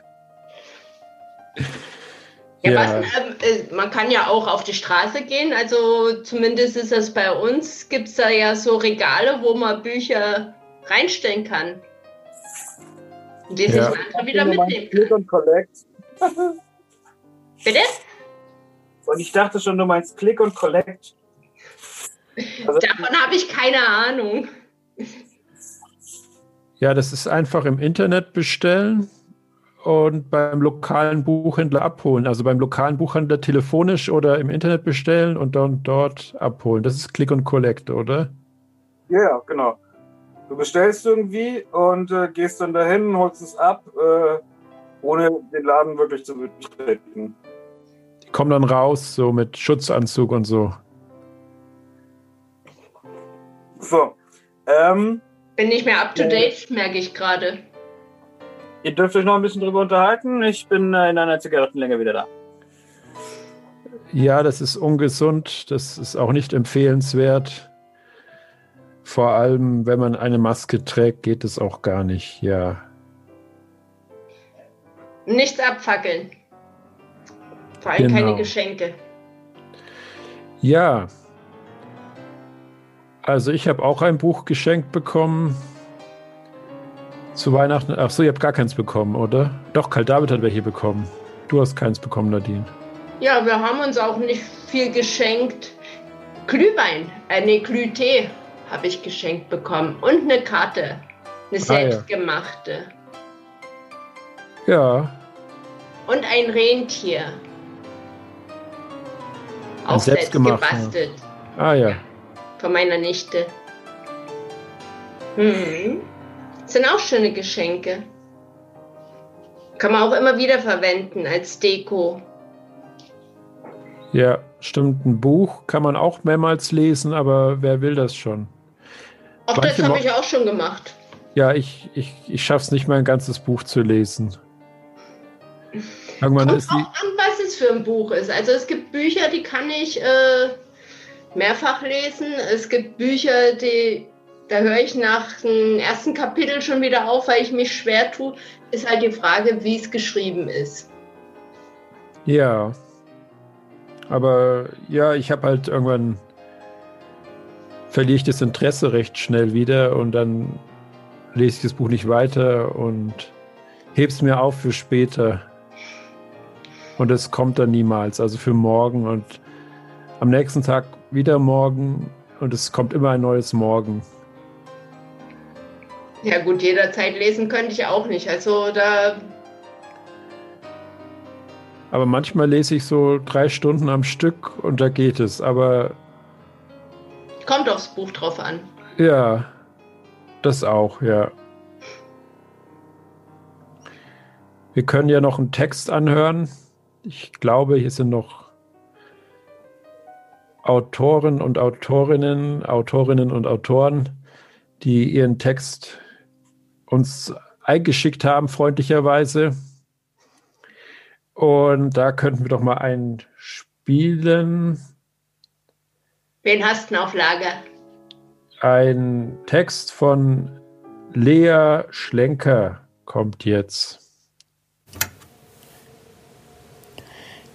K: Ja, ja. Was, äh, man kann ja auch auf die Straße gehen. Also zumindest ist das bei uns, gibt es da ja so Regale, wo man Bücher reinstellen kann. Und die ja. sich andere wieder mitnehmen
L: Collect.
K: Bitte?
L: Und ich dachte schon, du meinst Click und Collect.
K: Also, Davon habe ich keine Ahnung.
J: Ja, das ist einfach im Internet bestellen und beim lokalen Buchhändler abholen. Also beim lokalen Buchhändler telefonisch oder im Internet bestellen und dann dort abholen. Das ist Click und Collect, oder?
L: Ja, yeah, genau. Du bestellst irgendwie und äh, gehst dann dahin, holst es ab, äh, ohne den Laden wirklich zu betreten.
J: Die kommen dann raus, so mit Schutzanzug und so.
L: So. Ähm,
K: Bin nicht mehr up to date, äh, merke ich gerade.
L: Ihr dürft euch noch ein bisschen drüber unterhalten. Ich bin äh, in einer Zigarettenlänge wieder da.
J: Ja, das ist ungesund. Das ist auch nicht empfehlenswert. Vor allem, wenn man eine Maske trägt, geht es auch gar nicht. Ja.
K: Nichts abfackeln. Vor allem genau. keine Geschenke.
J: Ja. Also ich habe auch ein Buch geschenkt bekommen. Zu Weihnachten. Ach so, ihr habt gar keins bekommen, oder? Doch, Karl David hat welche bekommen. Du hast keins bekommen, Nadine.
K: Ja, wir haben uns auch nicht viel geschenkt. Glühwein, äh, nee, Glühtee habe ich geschenkt bekommen. Und eine Karte. Eine selbstgemachte.
J: Ah, ja. ja.
K: Und ein Rentier.
J: Ein auch selbst gebastelt. Ah ja. ja.
K: Von meiner Nichte. Hm. Sind auch schöne Geschenke. Kann man auch immer wieder verwenden als Deko.
J: Ja, stimmt. Ein Buch kann man auch mehrmals lesen, aber wer will das schon?
K: Auch Manche das habe ich auch schon gemacht.
J: Ja, ich, ich, ich schaffe es nicht mal ein ganzes Buch zu lesen.
K: Irgendwann Kommt ist auch an, was es für ein Buch ist. Also es gibt Bücher, die kann ich äh, mehrfach lesen. Es gibt Bücher, die da höre ich nach dem ersten Kapitel schon wieder auf, weil ich mich schwer tue. Ist halt die Frage, wie es geschrieben ist.
J: Ja. Aber ja, ich habe halt irgendwann verliere ich das Interesse recht schnell wieder und dann lese ich das Buch nicht weiter und hebe es mir auf für später. Und es kommt dann niemals, also für morgen und am nächsten Tag wieder morgen und es kommt immer ein neues Morgen.
K: Ja gut, jederzeit lesen könnte ich auch nicht. Also da
J: Aber manchmal lese ich so drei Stunden am Stück und da geht es. Aber
K: kommt aufs Buch drauf an.
J: ja, das auch, ja. Wir können ja noch einen Text anhören. Ich glaube, hier sind noch Autoren und Autorinnen, Autorinnen und Autoren, die ihren Text uns eingeschickt haben, freundlicherweise. Und da könnten wir doch mal einen spielen.
K: Wen hast du denn auf Lager?
J: Ein Text von Lea Schlenker kommt jetzt.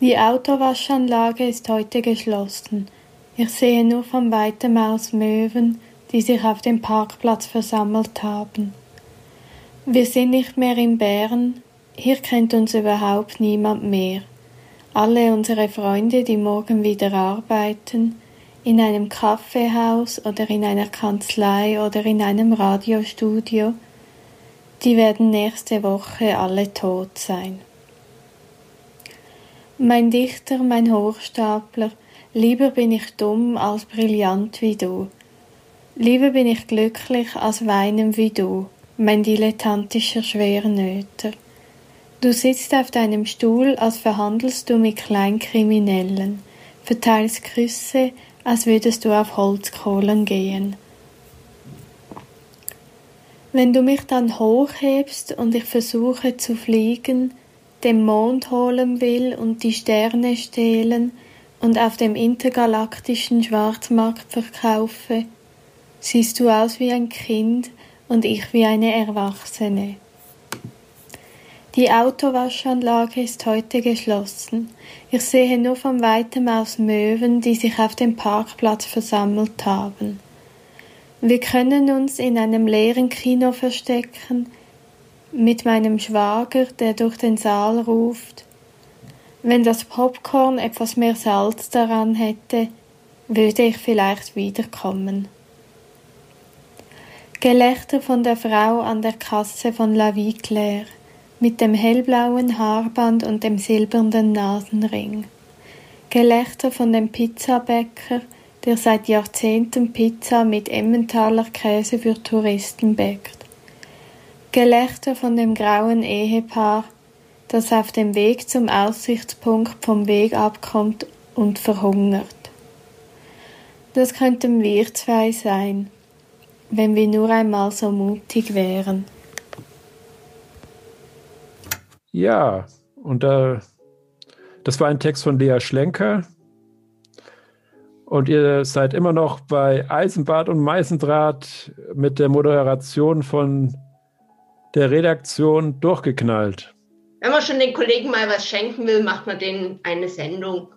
Q: Die Autowaschanlage ist heute geschlossen. Ich sehe nur von weitem aus Möwen, die sich auf dem Parkplatz versammelt haben. Wir sind nicht mehr in Bern, hier kennt uns überhaupt niemand mehr. Alle unsere Freunde, die morgen wieder arbeiten, in einem Kaffeehaus oder in einer Kanzlei oder in einem Radiostudio, die werden nächste Woche alle tot sein. Mein Dichter, mein Hochstapler, lieber bin ich dumm als brillant wie du. Lieber bin ich glücklich als weinen wie du, mein dilettantischer Schwernöter. Du sitzt auf deinem Stuhl, als verhandelst du mit Kleinkriminellen, verteilst Küsse, als würdest du auf Holzkohlen gehen. Wenn du mich dann hochhebst und ich versuche zu fliegen, den Mond holen will und die Sterne stehlen und auf dem intergalaktischen Schwarzmarkt verkaufe, siehst du aus wie ein Kind und ich wie eine Erwachsene. Die Autowaschanlage ist heute geschlossen. Ich sehe nur von weitem aus Möwen, die sich auf dem Parkplatz versammelt haben. Wir können uns in einem leeren Kino verstecken, mit meinem Schwager, der durch den Saal ruft. Wenn das Popcorn etwas mehr Salz daran hätte, würde ich vielleicht wiederkommen. Gelächter von der Frau an der Kasse von La Vie Claire mit dem hellblauen Haarband und dem silbernen Nasenring. Gelächter von dem Pizzabäcker, der seit Jahrzehnten Pizza mit Emmentaler Käse für Touristen bäckt. Gelächter von dem grauen Ehepaar, das auf dem Weg zum Aussichtspunkt vom Weg abkommt und verhungert. Das könnten wir zwei sein, wenn wir nur einmal so mutig wären.
J: Ja, und äh, das war ein Text von Lea Schlenker. Und ihr seid immer noch bei Eisenbad und Meißendraht mit der Moderation von der Redaktion durchgeknallt.
K: Wenn man schon den Kollegen mal was schenken will, macht man denen eine Sendung.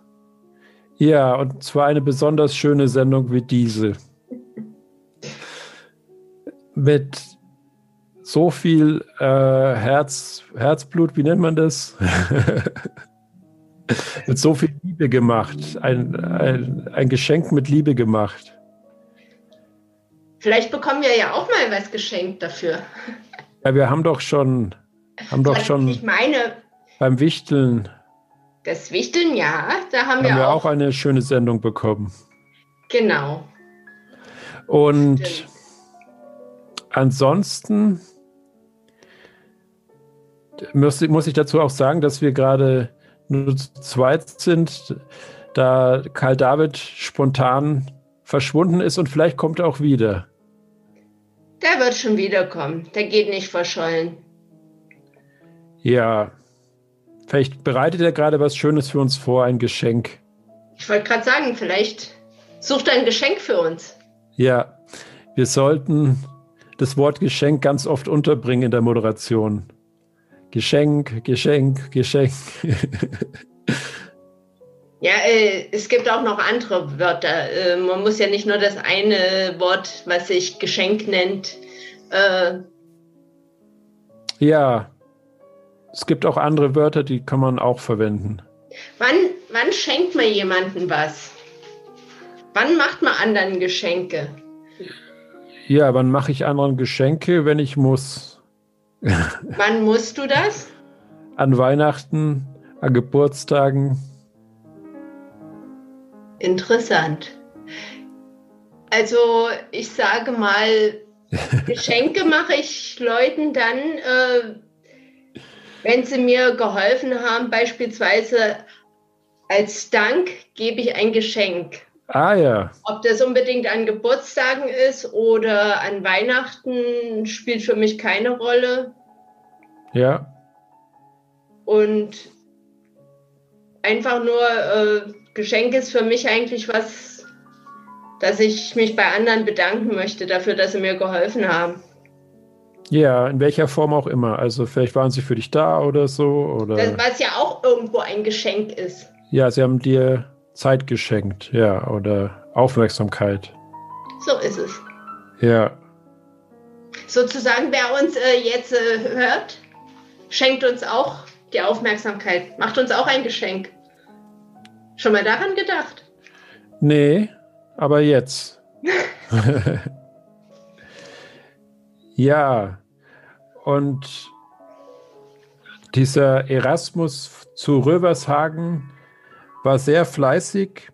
J: Ja, und zwar eine besonders schöne Sendung wie diese. Mit so viel äh, Herz, Herzblut, wie nennt man das? mit so viel Liebe gemacht. Ein, ein, ein Geschenk mit Liebe gemacht.
K: Vielleicht bekommen wir ja auch mal was geschenkt dafür.
J: Ja, wir haben doch schon, haben doch schon
K: Ich meine,
J: beim Wichteln
K: das Wichteln, ja, da haben,
J: haben
K: wir,
J: wir
K: auch.
J: auch eine schöne Sendung bekommen.
K: Genau.
J: Und
K: Stimmt.
J: Ansonsten muss, muss ich dazu auch sagen, dass wir gerade nur zu zweit sind, da Karl David spontan verschwunden ist und vielleicht kommt er auch wieder.
K: Der wird schon wiederkommen. Der geht nicht verschollen.
J: Ja, vielleicht bereitet er gerade was Schönes für uns vor, ein Geschenk.
K: Ich wollte gerade sagen, vielleicht sucht er ein Geschenk für uns.
J: Ja, wir sollten das Wort Geschenk ganz oft unterbringen in der Moderation. Geschenk, Geschenk, Geschenk.
K: Ja, äh, es gibt auch noch andere Wörter. Äh, man muss ja nicht nur das eine Wort, was sich Geschenk nennt. Äh,
J: ja, es gibt auch andere Wörter, die kann man auch verwenden.
K: wann, wann schenkt man jemandem was? Wann macht man anderen Geschenke?
J: Ja, wann mache ich anderen Geschenke, wenn ich muss?
K: Wann musst du das?
J: An Weihnachten, an Geburtstagen.
K: Interessant. Also ich sage mal, Geschenke mache ich Leuten dann, äh, wenn sie mir geholfen haben, beispielsweise als Dank gebe ich ein Geschenk.
J: Ah ja.
K: Ob das unbedingt an Geburtstagen ist oder an Weihnachten, spielt für mich keine Rolle.
J: Ja.
K: Und einfach nur äh, Geschenk ist für mich eigentlich was, dass ich mich bei anderen bedanken möchte dafür, dass sie mir geholfen haben.
J: Ja, in welcher Form auch immer. Also vielleicht waren sie für dich da oder so. Oder
K: Das, was ja auch irgendwo ein Geschenk ist.
J: ja, sie haben dir Zeit geschenkt, ja, oder Aufmerksamkeit.
K: So ist es.
J: Ja.
K: Sozusagen, wer uns äh, jetzt äh, hört, schenkt uns auch die Aufmerksamkeit, macht uns auch ein Geschenk. Schon mal daran gedacht?
J: Nee, aber jetzt. ja, und dieser Erasmus zu Rövershagen war sehr fleißig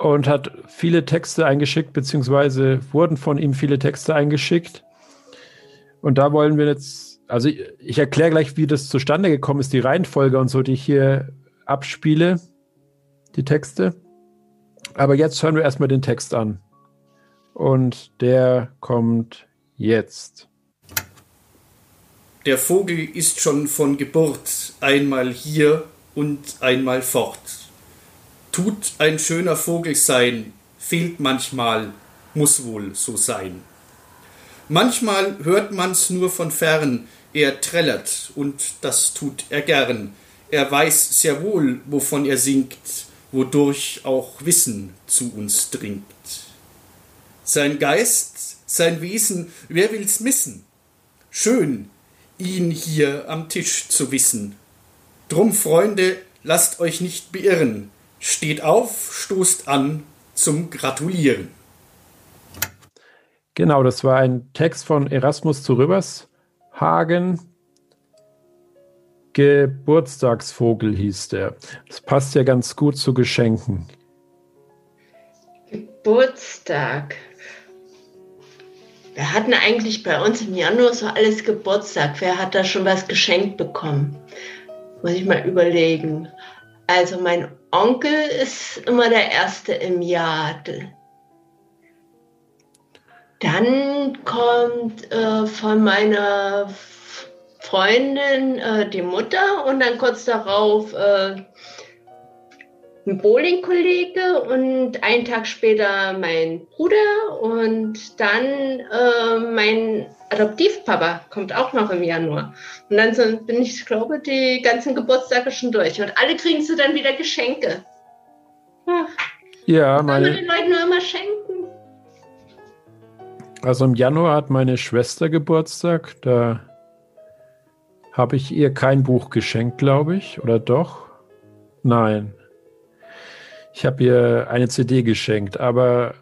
J: und hat viele Texte eingeschickt, beziehungsweise wurden von ihm viele Texte eingeschickt. Und da wollen wir jetzt, also ich, ich erkläre gleich, wie das zustande gekommen ist, die Reihenfolge und so, die ich hier abspiele, die Texte. Aber jetzt hören wir erstmal den Text an. Und der kommt jetzt.
P: Der Vogel ist schon von Geburt einmal hier und einmal fort. Tut ein schöner Vogel sein, fehlt manchmal, muss wohl so sein. Manchmal hört man's nur von fern, er trällert, und das tut er gern. Er weiß sehr wohl, wovon er singt, wodurch auch Wissen zu uns dringt. Sein Geist, sein Wesen, wer will's missen? Schön, ihn hier am Tisch zu wissen. Drum, Freunde, lasst euch nicht beirren. Steht auf, stoßt an zum Gratulieren.
J: Genau, das war ein Text von Erasmus zu Röbershagen. Geburtstagsvogel hieß der. Das passt ja ganz gut zu Geschenken.
K: Geburtstag. Wir hatten eigentlich bei uns im Januar so alles Geburtstag. Wer hat da schon was geschenkt bekommen? Muss ich mal überlegen. Also mein Onkel ist immer der Erste im Jahr. Dann kommt äh, von meiner Freundin äh, die Mutter und dann kurz darauf äh, ein Bowling-Kollege und einen Tag später mein Bruder und dann äh, mein Adoptivpapa kommt auch noch im Januar. Und dann sind, bin ich, glaube die ganzen Geburtstage schon durch. Und alle kriegen sie dann wieder Geschenke. Ach,
J: Ja,
K: kann man
J: meine,
K: den Leuten nur immer schenken.
J: also im Januar hat meine Schwester Geburtstag. Da habe ich ihr kein Buch geschenkt, glaube ich. Oder doch? Nein. Ich habe ihr eine CD geschenkt, aber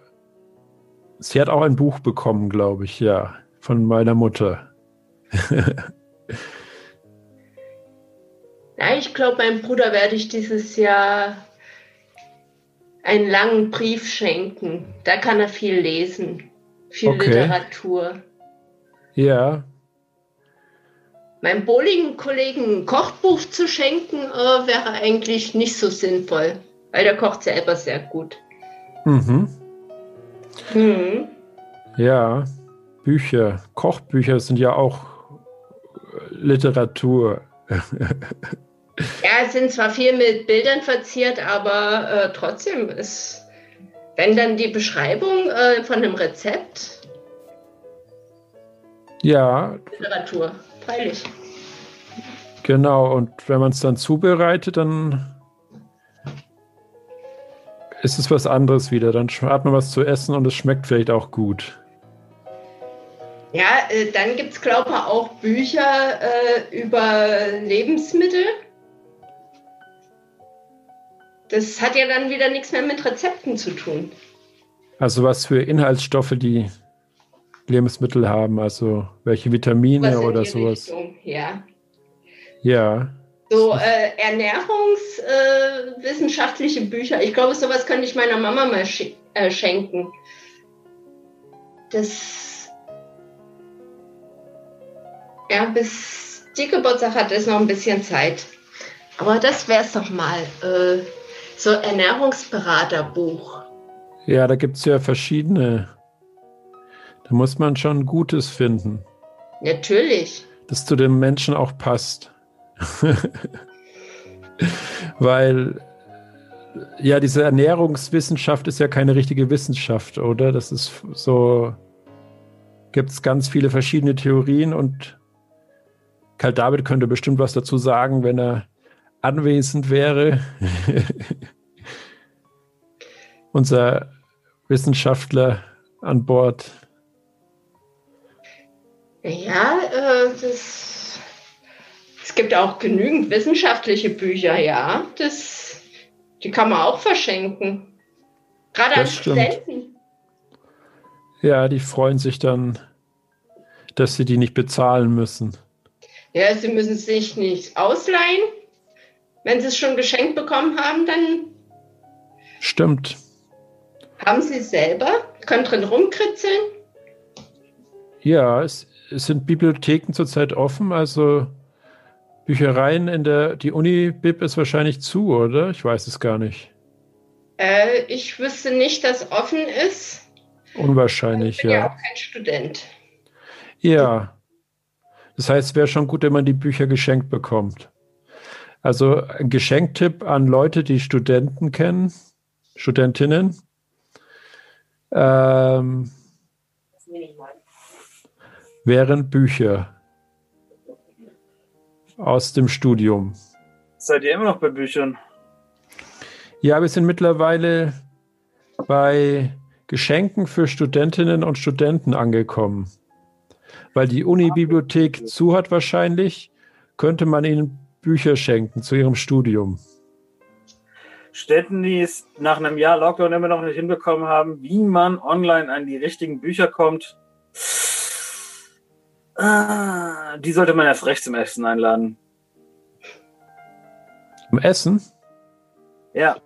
J: sie hat auch ein Buch bekommen, glaube ich, ja, von meiner Mutter.
K: Ja, ich glaube, meinem Bruder werde ich dieses Jahr einen langen Brief schenken. Da kann er viel lesen. Viel
J: Okay.
K: Literatur.
J: ja,
K: Meinem Bowling-Kollegen ein Kochbuch zu schenken, äh, wäre eigentlich nicht so sinnvoll, weil der kocht selber sehr gut.
J: mhm.
K: Mhm.
J: Ja, Bücher, Kochbücher sind ja auch äh, Literatur.
K: Ja, es sind zwar viel mit Bildern verziert, aber äh, trotzdem ist, wenn dann die Beschreibung äh, von einem Rezept,
J: Ja,
K: Literatur, freilich.
J: genau. Und wenn man es dann zubereitet, dann ist es was anderes wieder. Dann hat man was zu essen und es schmeckt vielleicht auch gut.
K: Ja, äh, dann gibt es, glaube ich, auch Bücher äh, über Lebensmittel. Das hat ja dann wieder nichts mehr mit Rezepten zu tun.
J: Also was für Inhaltsstoffe die Lebensmittel haben, also welche Vitamine oder
K: die
J: sowas.
K: Richtung, Ja.
J: Ja,
K: So äh, ernährungswissenschaftliche Bücher. Ich glaube, sowas könnte ich meiner Mama mal schi- äh, schenken. Das. Ja, bis die Geburtstag hat, ist noch ein bisschen Zeit. Aber das wäre es doch mal. Äh, so Ernährungsberaterbuch.
J: ja, da gibt es ja verschiedene. Da muss man schon Gutes finden,
K: Natürlich.
J: das zu dem Menschen auch passt. Weil ja, diese Ernährungswissenschaft ist ja keine richtige Wissenschaft, oder? Das ist so, gibt es ganz viele verschiedene Theorien und Karl David könnte bestimmt was dazu sagen, wenn er anwesend wäre. Unser Wissenschaftler an Bord.
K: Ja, äh, das, gibt auch genügend wissenschaftliche Bücher, ja. Das, die kann man auch verschenken. Gerade an
J: Das stimmt.
K: Studenten.
J: Ja, die freuen sich dann, dass sie die nicht bezahlen müssen.
K: Ja, sie müssen sich nicht ausleihen. Wenn sie es schon geschenkt bekommen haben, dann
J: Stimmt.
K: haben sie es selber, können drin rumkritzeln.
J: Ja, es, es sind Bibliotheken zurzeit offen, also Büchereien in der, die Uni-Bib ist wahrscheinlich zu, oder? Ich weiß es gar nicht.
K: Äh, ich wüsste nicht, dass offen ist.
J: Unwahrscheinlich,
K: Ich bin ja
J: ja.
K: auch kein Student.
J: Ja. Das heißt, es wäre schon gut, wenn man die Bücher geschenkt bekommt. Also ein Geschenktipp an Leute, die Studenten kennen, Studentinnen. Ähm, wären Bücher aus dem Studium.
L: Seid ihr immer noch bei Büchern?
J: Ja, wir sind mittlerweile bei Geschenken für Studentinnen und Studenten angekommen. Weil die Uni-Bibliothek zu hat wahrscheinlich, könnte man ihnen Bücher schenken zu ihrem Studium.
L: Städten, die es nach einem Jahr Lockdown immer noch nicht hinbekommen haben, wie man online an die richtigen Bücher kommt, ah, die sollte man erst recht zum Essen einladen.
J: Zum Essen?
L: Ja,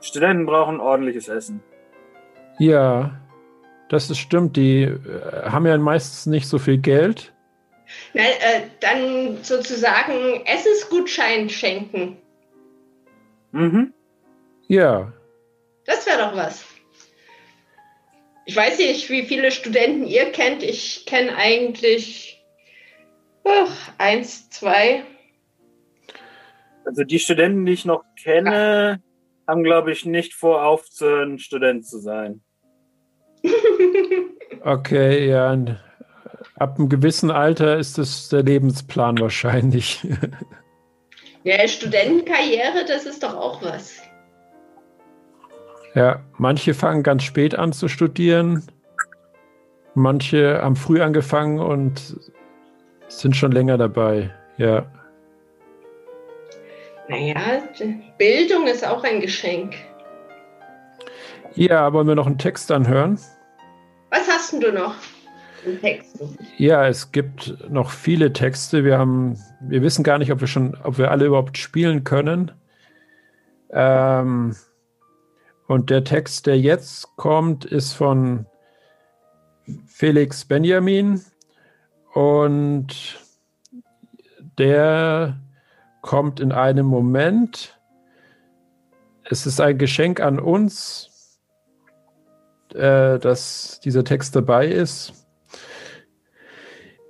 L: Studenten brauchen ordentliches Essen.
J: Ja, das ist stimmt. Die äh, haben ja meistens nicht so viel Geld.
K: Na, äh, dann sozusagen Essensgutschein schenken.
L: Mhm.
J: Ja,
K: Das wäre doch was. Ich weiß nicht, wie viele Studenten ihr kennt. Ich kenne eigentlich ach, eins, zwei.
L: Also die Studenten, die ich noch kenne, haben, glaube ich, nicht vor, aufzuhören, Student zu sein.
J: okay, ja. Ab einem gewissen Alter ist das der Lebensplan wahrscheinlich.
K: Ja, Studentenkarriere, das ist doch auch was.
J: Ja, manche fangen ganz spät an zu studieren. Manche haben früh angefangen und sind schon länger dabei. Ja.
K: Naja, Bildung ist auch ein Geschenk.
J: Ja, wollen wir noch einen Text anhören?
K: Was hast denn du noch?
J: Ja, es gibt noch viele Texte. Wir haben, wir wissen gar nicht, ob wir schon, ob wir alle überhaupt spielen können. Ähm, und der Text, der jetzt kommt, ist von Felix Benjamin und der kommt in einem Moment. Es ist ein Geschenk an uns, äh, dass dieser Text dabei ist.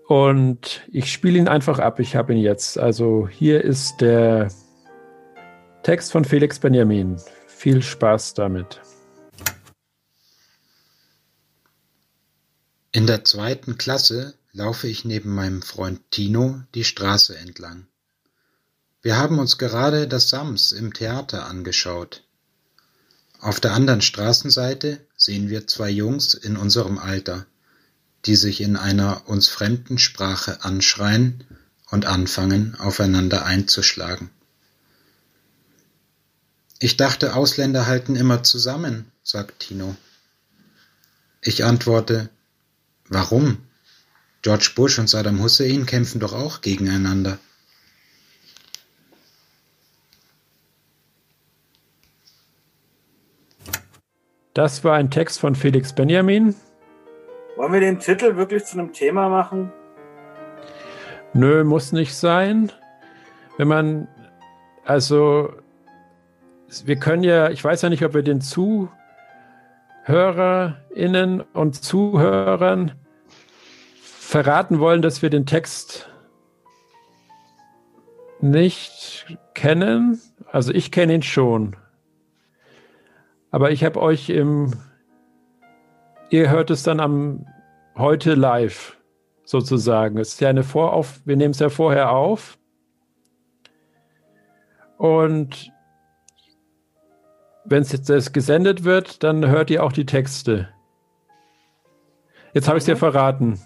J: Und ich spiele ihn einfach ab. Ich habe ihn jetzt. Also hier ist der Text von Felix Benjamin. Viel Spaß damit.
R: In der zweiten Klasse laufe ich neben meinem Freund Tino die Straße entlang. Wir haben uns gerade das Sams im Theater angeschaut. Auf der anderen Straßenseite sehen wir zwei Jungs in unserem Alter, die sich in einer uns fremden Sprache anschreien und anfangen, aufeinander einzuschlagen. Ich dachte, Ausländer halten immer zusammen, sagt Tino. Ich antworte, warum? George Bush und Saddam Hussein kämpfen doch auch gegeneinander.
J: Das war ein Text von Felix Benjamin.
L: Wollen wir den Titel wirklich zu einem Thema machen?
J: Nö, muss nicht sein. Wenn man, also, wir können ja, ich weiß ja nicht, ob wir den ZuhörerInnen und Zuhörern verraten wollen, dass wir den Text nicht kennen. Also ich kenne ihn schon. Aber ich habe euch im, ihr hört es dann am heute live sozusagen. Es ist ja eine Vorauf, wir nehmen es ja vorher auf. Und wenn es jetzt gesendet wird, dann hört ihr auch die Texte. Jetzt habe ich es dir verraten.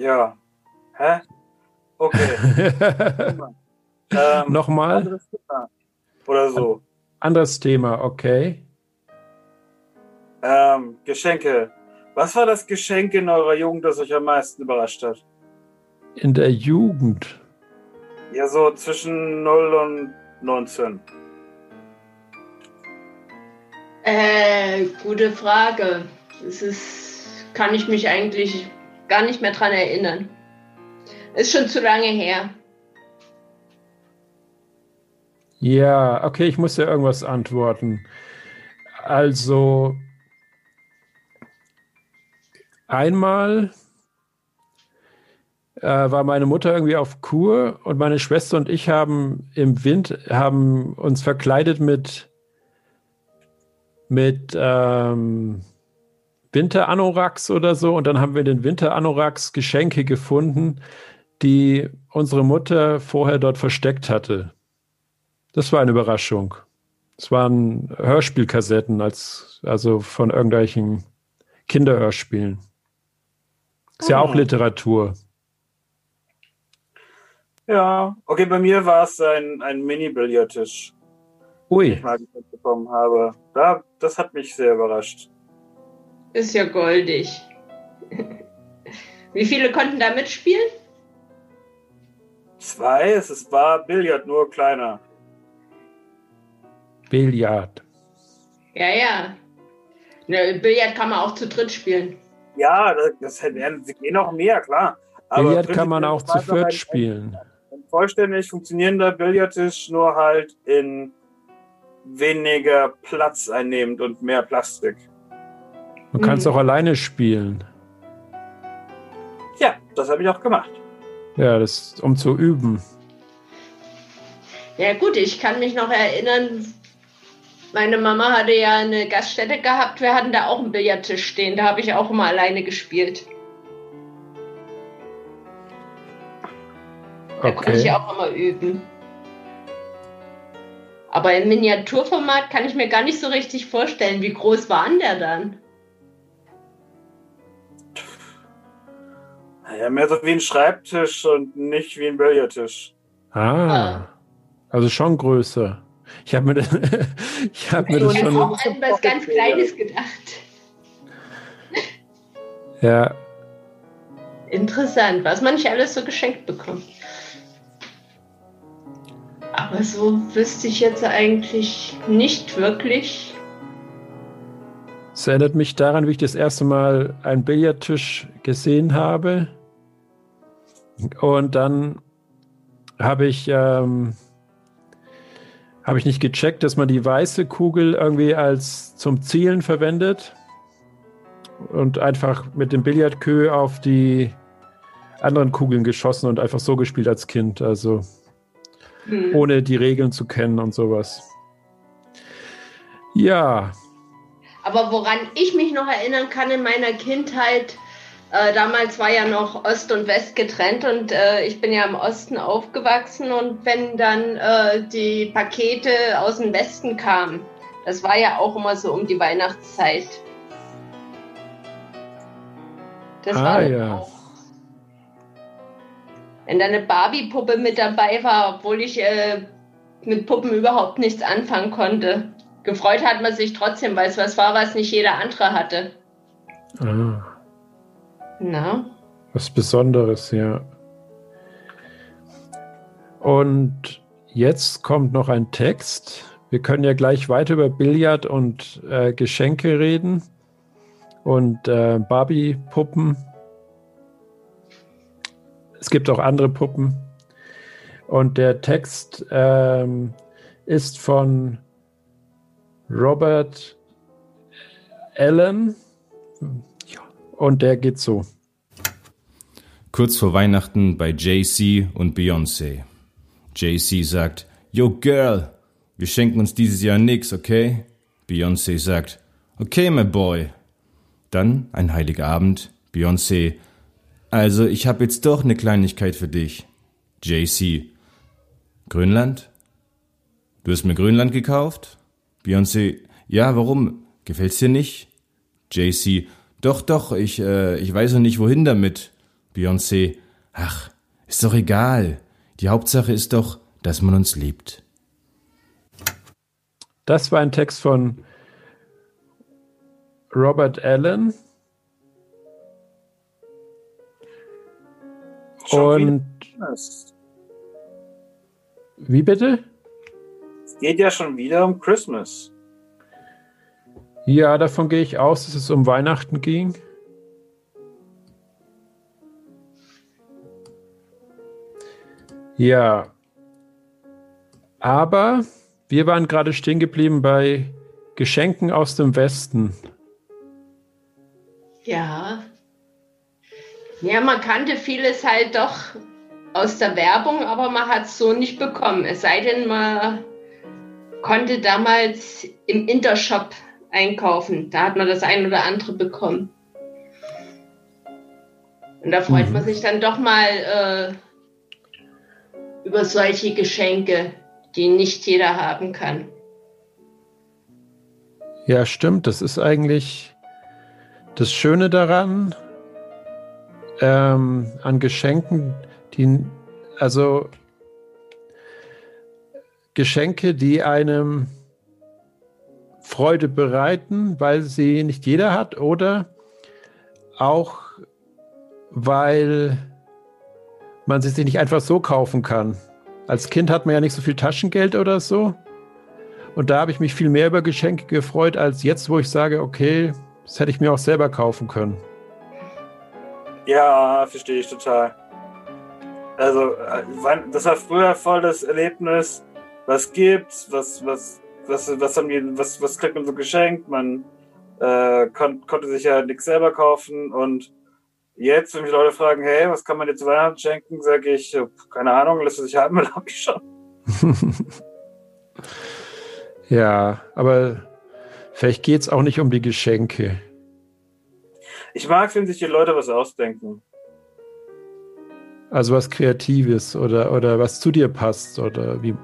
L: Ja. Hä? Okay. ähm,
J: Nochmal?
L: anderes Thema. Oder so.
J: Anderes Thema, okay.
L: Ähm, Geschenke. Was war das Geschenk in eurer Jugend, das euch am meisten überrascht hat?
J: In der Jugend.
L: Ja, so zwischen 0 und 19.
K: Äh, gute Frage. Das ist, kann ich mich eigentlich gar nicht mehr dran erinnern. Ist schon zu lange her.
J: Ja, okay, ich muss ja irgendwas antworten. Also, einmal äh, war meine Mutter irgendwie auf Kur und meine Schwester und ich haben im Wind haben uns verkleidet mit mit ähm, Winteranoraks oder so und dann haben wir in den Winteranoraks Geschenke gefunden, die unsere Mutter vorher dort versteckt hatte. Das war eine Überraschung. Es waren Hörspielkassetten, als, also von irgendwelchen Kinderhörspielen. Ist ja auch
L: Oh.
J: Literatur.
L: Ja, okay, bei mir war es ein, ein Mini-Billardtisch, den
J: Ui,
L: ich mal bekommen habe. Da, das hat mich sehr überrascht.
K: Ist ja goldig. Wie viele konnten da mitspielen?
L: Zwei, es ist war Billard, nur kleiner.
J: Billard.
K: Ja, ja. Ne, Billard kann man auch zu dritt spielen.
L: Ja, das, das werden sie gehen auch mehr, klar.
J: Billard kann man auch zu viert spielen.
L: Ein vollständig funktionierender Billardtisch, nur halt in weniger Platz einnehmend und mehr Plastik.
J: Man kann es
K: Mhm.
J: auch alleine spielen.
L: Ja, das habe ich auch gemacht.
J: Ja, das um zu üben.
K: Ja gut, ich kann mich noch erinnern, meine Mama hatte ja eine Gaststätte gehabt, wir hatten da auch einen Billardtisch stehen, da habe ich auch immer alleine gespielt. Da konnte ich
J: Okay.
K: auch immer üben. Aber im Miniaturformat kann ich mir gar nicht so richtig vorstellen, wie groß war der dann?
L: Ja, mehr so wie ein Schreibtisch und nicht wie ein Billardtisch.
J: Ah, also schon größer. Ich habe mir, das- ich hab mir
K: Ich
J: das schon.
K: auch an was ganz Kleines gedacht.
J: Ja,
K: Interessant, was man nicht alles so geschenkt bekommt. Aber so wüsste ich jetzt eigentlich nicht wirklich.
J: es erinnert mich daran, wie ich das erste Mal einen Billardtisch gesehen habe. Und dann habe ich, ähm, habe ich nicht gecheckt, dass man die weiße Kugel irgendwie als zum Zielen verwendet und einfach mit dem Billardkö auf die anderen Kugeln geschossen und einfach so gespielt als Kind. Also
K: Hm.
J: ohne die Regeln zu kennen und sowas. Ja,
K: Aber woran ich mich noch erinnern kann in meiner Kindheit, äh, damals war ja noch Ost und West getrennt und äh, ich bin ja im Osten aufgewachsen und wenn dann äh, die Pakete aus dem Westen kamen, das war ja auch immer so um die Weihnachtszeit. Das
J: ah
K: war
J: ja.
K: auch. Wenn da eine Barbie-Puppe mit dabei war, obwohl ich äh, mit Puppen überhaupt nichts anfangen konnte. gefreut hat man sich trotzdem, weil es was war, was nicht jeder andere hatte.
J: Ah,
K: Na?
J: was Besonderes, ja. Und jetzt kommt noch ein Text. Wir können ja gleich weiter über Billard und äh, Geschenke reden und äh, Barbie-Puppen. Es gibt auch andere Puppen. Und der Text ähm, ist von Robert Allen und der geht so.
S: Kurz vor Weihnachten bei JC und Beyoncé. JC sagt, Yo Girl, wir schenken uns dieses Jahr nix, okay? Beyoncé sagt, Okay, my boy. Dann ein heiliger Abend. Beyoncé, also ich hab jetzt doch ne Kleinigkeit für dich. JC, Grönland? Du hast mir Grönland gekauft? Beyoncé, ja, warum? Gefällt's dir nicht? JC, doch, doch, ich, äh, ich weiß noch nicht, wohin damit. Beyoncé, ach, ist doch egal. Die Hauptsache ist doch, dass man uns liebt.
J: Das war ein Text von Robert Allen. Und
L: Es
J: wie bitte?
L: geht ja schon wieder um Christmas.
J: Ja, davon gehe ich aus, dass es um Weihnachten ging. Ja. Aber wir waren gerade stehen geblieben bei Geschenken aus dem Westen.
K: Ja. Ja, man kannte vieles halt doch aus der Werbung, aber man hat es so nicht bekommen. Es sei denn, man konnte damals im Intershop einkaufen. Da hat man das ein oder andere bekommen. Und da freut
J: Mhm.
K: man sich dann doch mal äh, über solche Geschenke, die nicht jeder haben kann.
J: Ja, stimmt. Das ist eigentlich das Schöne daran, ähm, an Geschenken, die, also Geschenke, die einem Freude bereiten, weil sie nicht jeder hat oder auch weil man sie sich nicht einfach so kaufen kann. Als Kind hat man ja nicht so viel Taschengeld oder so. Und da habe ich mich viel mehr über Geschenke gefreut, als jetzt, wo ich sage, okay, das hätte ich mir auch selber kaufen können.
L: Ja, verstehe ich total. Also, äh, das war früher voll das Erlebnis, was gibt's, was, was, was, was haben die, was, was kriegt man so geschenkt, man äh, kon konnte sich ja nichts selber kaufen und jetzt, wenn mich Leute fragen, hey, was kann man dir zu Weihnachten schenken, sage ich, äh, keine Ahnung, lässt es sich haben, hab ich schon.
J: Ja, aber vielleicht geht es auch nicht um die Geschenke.
L: Ich mag, wenn sich die Leute was ausdenken.
J: Also was Kreatives oder, oder was zu dir passt oder wie.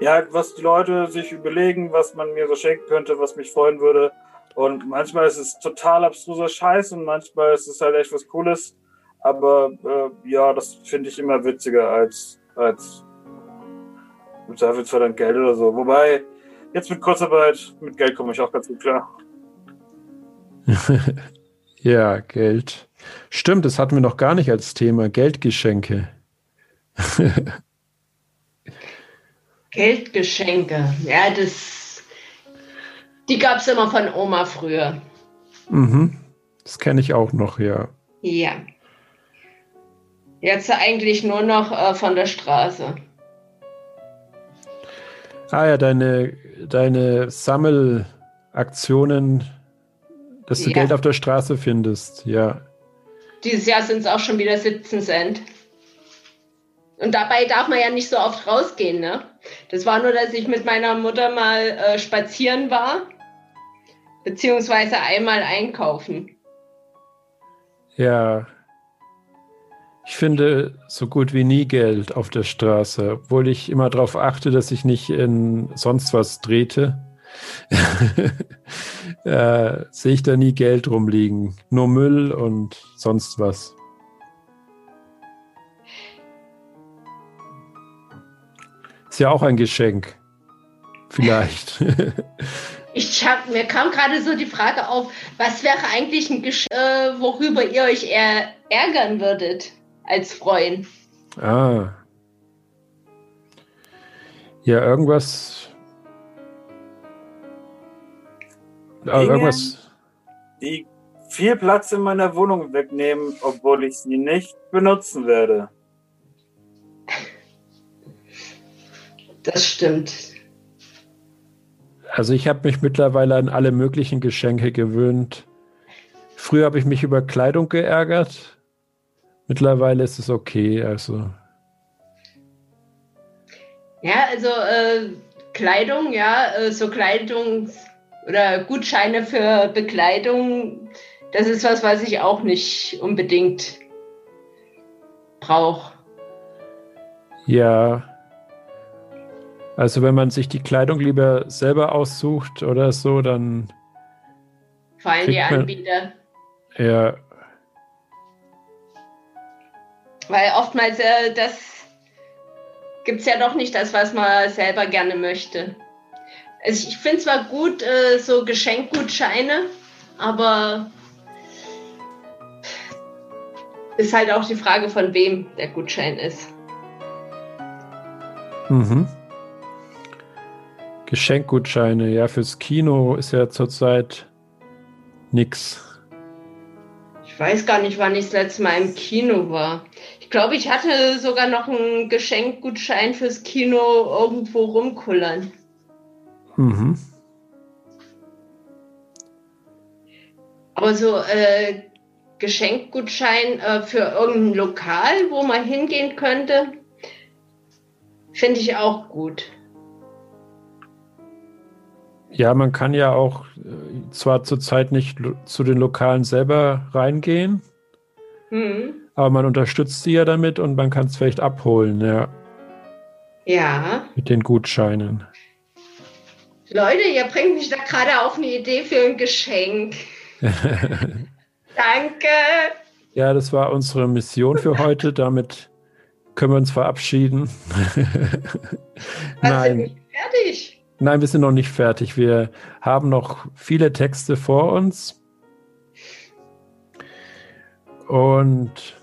L: Ja, was die Leute sich überlegen, was man mir so schenken könnte, was mich freuen würde. Und manchmal ist es total abstruser Scheiß und manchmal ist es halt echt was Cooles. Aber äh, ja, das finde ich immer witziger als, als im Zweifelsfall dann Geld oder so. Wobei, jetzt mit Kurzarbeit, mit Geld komme ich auch ganz gut klar.
J: ja, Geld. Stimmt, das hatten wir noch gar nicht als Thema. Geldgeschenke.
K: Geldgeschenke, ja, das. Die gab es immer von Oma früher.
J: mhm. Das kenne ich auch noch, ja.
K: Ja. Jetzt eigentlich nur noch äh, von der Straße.
J: Ah ja, deine, deine Sammelaktionen, dass du
K: Ja.
J: Geld auf der Straße findest, ja.
K: Dieses Jahr sind es auch schon wieder 17 Cent. Und dabei darf man ja nicht so oft rausgehen, ne? Das war nur, dass ich mit meiner Mutter mal äh, spazieren war, beziehungsweise einmal einkaufen.
J: Ja. Ich finde so gut wie nie Geld auf der Straße, obwohl ich immer darauf achte, dass ich nicht in sonst was trete. äh, sehe ich da nie Geld rumliegen. Nur Müll und sonst was. Ja auch ein Geschenk. Vielleicht.
K: Ich hab, mir kam gerade so die Frage auf, was wäre eigentlich ein Geschenk, äh, worüber ihr euch eher ärgern würdet als Freund?
J: ah. Ja, irgendwas. Ah,
L: Dinge,
J: irgendwas.
L: die viel Platz in meiner Wohnung wegnehmen, obwohl ich sie nicht benutzen werde.
K: Das stimmt.
J: Also ich habe mich mittlerweile an alle möglichen Geschenke gewöhnt. Früher habe ich mich über Kleidung geärgert. Mittlerweile ist es okay. Also
K: Ja, also äh, Kleidung, ja, äh, so Kleidung oder Gutscheine für Bekleidung, das ist was, was ich auch nicht unbedingt brauche.
J: ja. Also wenn man sich die Kleidung lieber selber aussucht oder so, dann
K: Vor allem die
J: Kriegt man-
K: Anbieter.
J: ja,
K: Weil oftmals äh, das gibt es ja doch nicht das, was man selber gerne möchte. Also ich finde zwar gut, äh, so Geschenkgutscheine, aber ist halt auch die Frage, von wem der Gutschein ist.
J: Mhm. Geschenkgutscheine, ja, fürs Kino ist ja zurzeit nix.
K: Ich weiß gar nicht, wann ich das letzte Mal im Kino war. Ich glaube, ich hatte sogar noch einen Geschenkgutschein fürs Kino irgendwo rumkullern.
J: Mhm.
K: Aber so äh, Geschenkgutschein äh, für irgendein Lokal, wo man hingehen könnte, finde ich auch gut.
J: Ja, man kann ja auch äh, zwar zurzeit nicht zu den Lokalen selber reingehen,
K: Hm.
J: aber man unterstützt sie ja damit und man kann es vielleicht abholen, ja,
K: Ja.
J: mit den Gutscheinen.
K: Leute, ihr bringt mich da gerade auf eine Idee für ein Geschenk. Danke.
J: Ja, das war unsere Mission für heute. Damit können wir uns verabschieden. Nein.
K: Fertig.
J: Nein, wir sind noch nicht fertig. Wir haben noch viele Texte vor uns. Und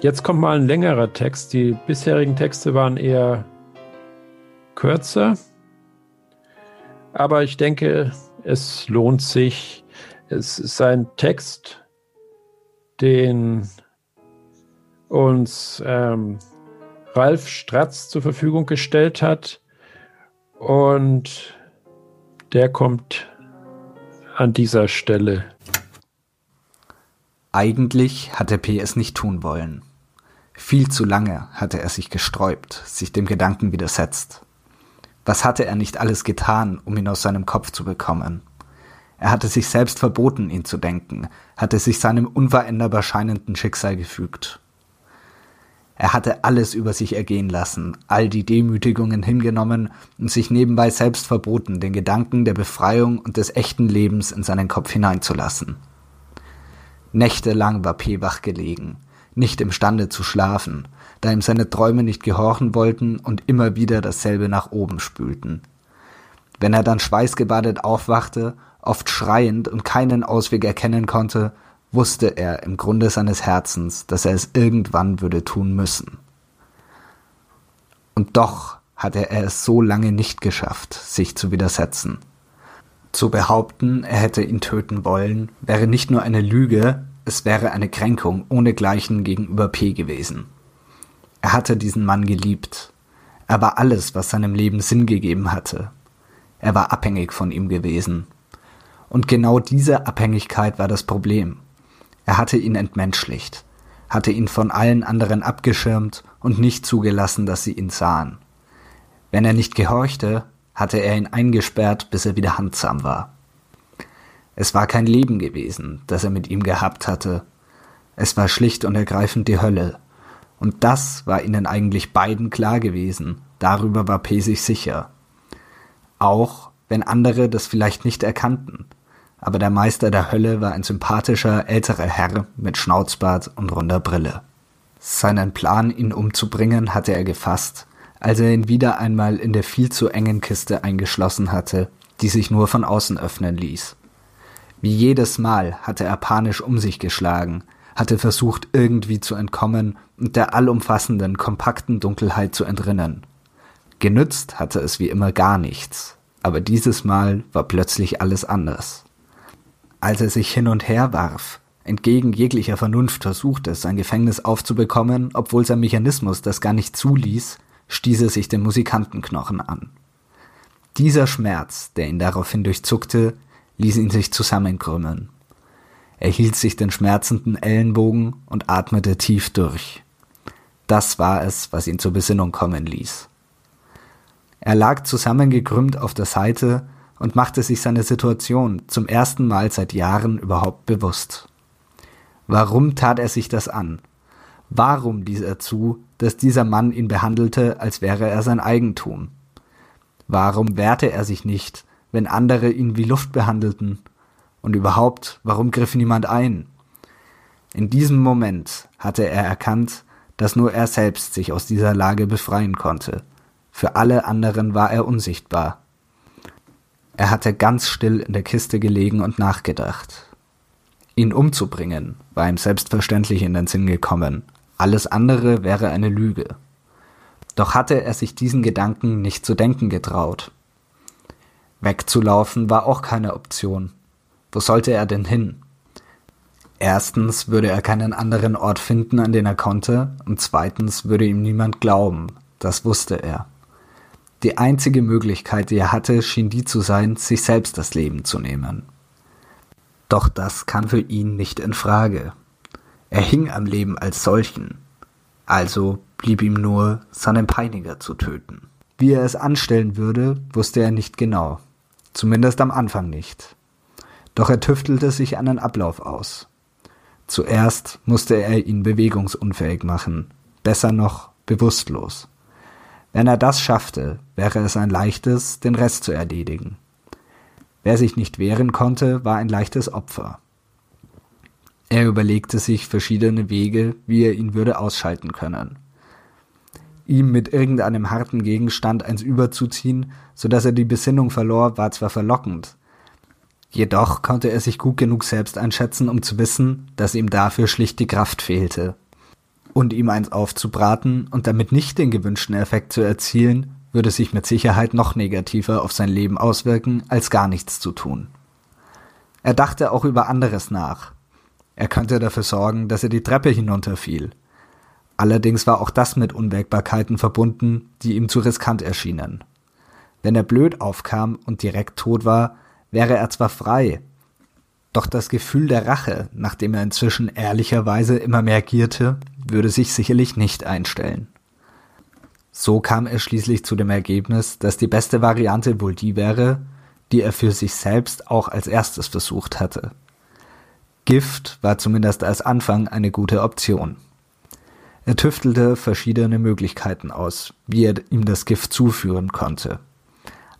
J: jetzt kommt mal ein längerer Text. Die bisherigen Texte waren eher kürzer. Aber ich denke, es lohnt sich. Es ist ein Text, den uns ähm, Ralf Stratz zur Verfügung gestellt hat. Und der kommt an dieser Stelle.
T: Eigentlich hatte P. es nicht tun wollen. Viel zu lange hatte er sich gesträubt, sich dem Gedanken widersetzt. Was hatte er nicht alles getan, um ihn aus seinem Kopf zu bekommen? Er hatte sich selbst verboten, ihn zu denken, hatte sich seinem unveränderbar scheinenden Schicksal gefügt. Er hatte alles über sich ergehen lassen, all die Demütigungen hingenommen und sich nebenbei selbst verboten, den Gedanken der Befreiung und des echten Lebens in seinen Kopf hineinzulassen. Nächtelang war P. wach gelegen, nicht imstande zu schlafen, da ihm seine Träume nicht gehorchen wollten und immer wieder dasselbe nach oben spülten. Wenn er dann schweißgebadet aufwachte, oft schreiend und keinen Ausweg erkennen konnte, wusste er im Grunde seines Herzens, dass er es irgendwann würde tun müssen. Und doch hatte er es so lange nicht geschafft, sich zu widersetzen. Zu behaupten, er hätte ihn töten wollen, wäre nicht nur eine Lüge, es wäre eine Kränkung ohnegleichen gegenüber P gewesen. Er hatte diesen Mann geliebt. Er war alles, was seinem Leben Sinn gegeben hatte. Er war abhängig von ihm gewesen. Und genau diese Abhängigkeit war das Problem. Er hatte ihn entmenschlicht, hatte ihn von allen anderen abgeschirmt und nicht zugelassen, dass sie ihn sahen. Wenn er nicht gehorchte, hatte er ihn eingesperrt, bis er wieder handsam war. Es war kein Leben gewesen, das er mit ihm gehabt hatte. Es war schlicht und ergreifend die Hölle. Und das war ihnen eigentlich beiden klar gewesen, darüber war P sich sicher. Auch wenn andere das vielleicht nicht erkannten, aber der Meister der Hölle war ein sympathischer älterer Herr mit Schnauzbart und runder Brille. Seinen Plan, ihn umzubringen, hatte er gefasst, als er ihn wieder einmal in der viel zu engen Kiste eingeschlossen hatte, die sich nur von außen öffnen ließ. Wie jedes Mal hatte er panisch um sich geschlagen, hatte versucht, irgendwie zu entkommen und der allumfassenden, kompakten Dunkelheit zu entrinnen. Genützt hatte es wie immer gar nichts, aber dieses Mal war plötzlich alles anders. Als er sich hin und her warf, entgegen jeglicher Vernunft versuchte, sein Gefängnis aufzubekommen, obwohl sein Mechanismus das gar nicht zuließ, stieß er sich den Musikantenknochen an. Dieser Schmerz, der ihn daraufhin durchzuckte, ließ ihn sich zusammenkrümmeln. Er hielt sich den schmerzenden Ellenbogen und atmete tief durch. Das war es, was ihn zur Besinnung kommen ließ. Er lag zusammengekrümmt auf der Seite und machte sich seine Situation zum ersten Mal seit Jahren überhaupt bewusst. Warum tat er sich das an? Warum ließ er zu, dass dieser Mann ihn behandelte, als wäre er sein Eigentum? Warum wehrte er sich nicht, wenn andere ihn wie Luft behandelten? Und überhaupt, warum griff niemand ein? In diesem Moment hatte er erkannt, dass nur er selbst sich aus dieser Lage befreien konnte. Für alle anderen war er unsichtbar. Er hatte ganz still in der Kiste gelegen und nachgedacht. Ihn umzubringen war ihm selbstverständlich in den Sinn gekommen, alles andere wäre eine Lüge. Doch hatte er sich diesen Gedanken nicht zu denken getraut. Wegzulaufen war auch keine Option. Wo sollte er denn hin? Erstens würde er keinen anderen Ort finden, an den er konnte, und zweitens würde ihm niemand glauben, das wusste er. Die einzige Möglichkeit, die er hatte, schien die zu sein, sich selbst das Leben zu nehmen. Doch das kam für ihn nicht in Frage. Er hing am Leben als solchen, also blieb ihm nur, seinen Peiniger zu töten. Wie er es anstellen würde, wusste er nicht genau, zumindest am Anfang nicht. Doch er tüftelte sich einen Ablauf aus. Zuerst musste er ihn bewegungsunfähig machen, besser noch bewusstlos. Wenn er das schaffte, wäre es ein leichtes, den Rest zu erledigen. Wer sich nicht wehren konnte, war ein leichtes Opfer. Er überlegte sich verschiedene Wege, wie er ihn würde ausschalten können. Ihm mit irgendeinem harten Gegenstand eins überzuziehen, so dass er die Besinnung verlor, war zwar verlockend, Jedoch konnte er sich gut genug selbst einschätzen, um zu wissen, dass ihm dafür schlicht die Kraft fehlte. Und ihm eins aufzubraten und damit nicht den gewünschten Effekt zu erzielen, würde sich mit Sicherheit noch negativer auf sein Leben auswirken, als gar nichts zu tun. Er dachte auch über anderes nach. Er könnte dafür sorgen, dass er die Treppe hinunterfiel. Allerdings war auch das mit Unwägbarkeiten verbunden, die ihm zu riskant erschienen. Wenn er blöd aufkam und direkt tot war, wäre er zwar frei, doch das Gefühl der Rache, nachdem er inzwischen ehrlicherweise immer mehr gierte, würde sich sicherlich nicht einstellen. So kam er schließlich zu dem Ergebnis, dass die beste Variante wohl die wäre, die er für sich selbst auch als erstes versucht hatte. Gift war zumindest als Anfang eine gute Option. Er tüftelte verschiedene Möglichkeiten aus, wie er ihm das Gift zuführen konnte.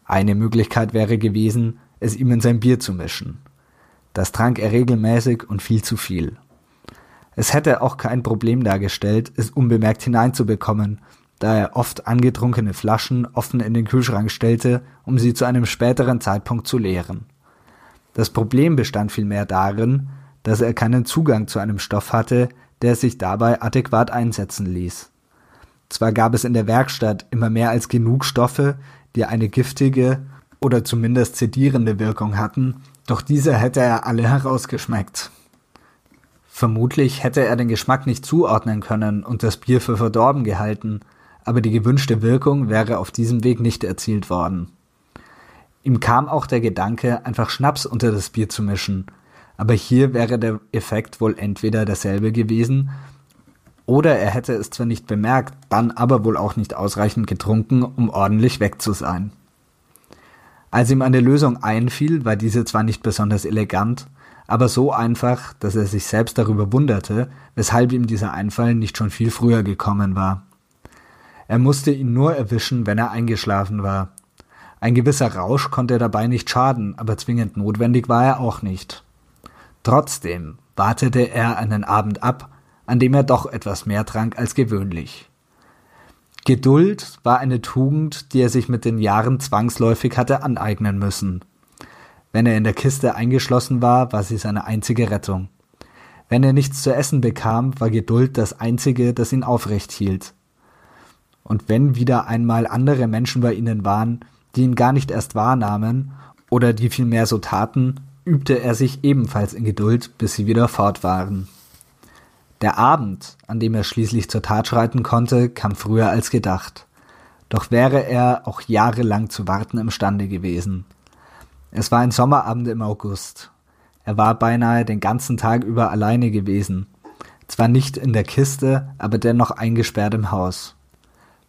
T: Eine Möglichkeit wäre gewesen, es ihm in sein Bier zu mischen. Das trank er regelmäßig und viel zu viel. Es hätte auch kein Problem dargestellt, es unbemerkt hineinzubekommen, da er oft angetrunkene Flaschen offen in den Kühlschrank stellte, um sie zu einem späteren Zeitpunkt zu leeren. Das Problem bestand vielmehr darin, dass er keinen Zugang zu einem Stoff hatte, der sich dabei adäquat einsetzen ließ. Zwar gab es in der Werkstatt immer mehr als genug Stoffe, die eine giftige oder zumindest sedierende Wirkung hatten, doch diese hätte er alle herausgeschmeckt. Vermutlich hätte er den Geschmack nicht zuordnen können und das Bier für verdorben gehalten, aber die gewünschte Wirkung wäre auf diesem Weg nicht erzielt worden. Ihm kam auch der Gedanke, einfach Schnaps unter das Bier zu mischen, aber hier wäre der Effekt wohl entweder derselbe gewesen, oder er hätte es zwar nicht bemerkt, dann aber wohl auch nicht ausreichend getrunken, um ordentlich weg zu sein. Als ihm eine Lösung einfiel, war diese zwar nicht besonders elegant, aber so einfach, dass er sich selbst darüber wunderte, weshalb ihm dieser Einfall nicht schon viel früher gekommen war. Er musste ihn nur erwischen, wenn er eingeschlafen war. Ein gewisser Rausch konnte dabei nicht schaden, aber zwingend notwendig war er auch nicht. Trotzdem wartete er einen Abend ab, an dem er doch etwas mehr trank als gewöhnlich. Geduld war eine Tugend, die er sich mit den Jahren zwangsläufig hatte aneignen müssen. Wenn er in der Kiste eingeschlossen war, war sie seine einzige Rettung. Wenn er nichts zu essen bekam, war Geduld das einzige, das ihn aufrecht hielt. Und wenn wieder einmal andere Menschen bei ihnen waren, die ihn gar nicht erst wahrnahmen oder die vielmehr so taten, übte er sich ebenfalls in Geduld, bis sie wieder fort waren. Der Abend, an dem er schließlich zur Tat schreiten konnte, kam früher als gedacht. Doch wäre er auch jahrelang zu warten imstande gewesen. Es war ein Sommerabend im August. Er war beinahe den ganzen Tag über alleine gewesen. Zwar nicht in der Kiste, aber dennoch eingesperrt im Haus.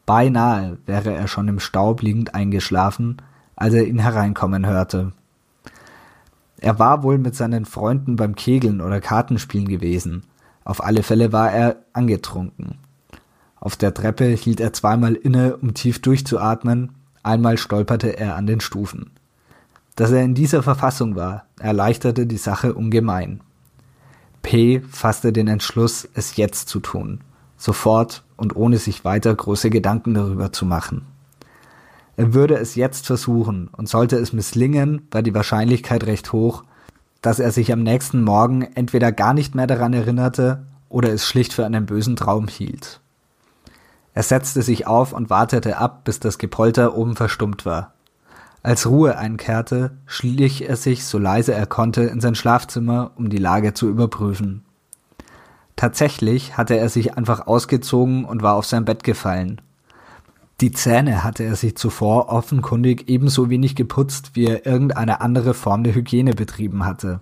T: Beinahe wäre er schon im Staub liegend eingeschlafen, als er ihn hereinkommen hörte. Er war wohl mit seinen Freunden beim Kegeln oder Kartenspielen gewesen. Auf alle Fälle war er angetrunken. Auf der Treppe hielt er zweimal inne, um tief durchzuatmen, einmal stolperte er an den Stufen. Dass er in dieser Verfassung war, erleichterte die Sache ungemein. P fasste den Entschluss, es jetzt zu tun, sofort und ohne sich weiter große Gedanken darüber zu machen. Er würde es jetzt versuchen, und sollte es misslingen, war die Wahrscheinlichkeit recht hoch, dass er sich am nächsten Morgen entweder gar nicht mehr daran erinnerte oder es schlicht für einen bösen Traum hielt. Er setzte sich auf und wartete ab, bis das Gepolter oben verstummt war. Als Ruhe einkehrte, schlich er sich, so leise er konnte, in sein Schlafzimmer, um die Lage zu überprüfen. Tatsächlich hatte er sich einfach ausgezogen und war auf sein Bett gefallen. Die Zähne hatte er sich zuvor offenkundig ebenso wenig geputzt, wie er irgendeine andere Form der Hygiene betrieben hatte.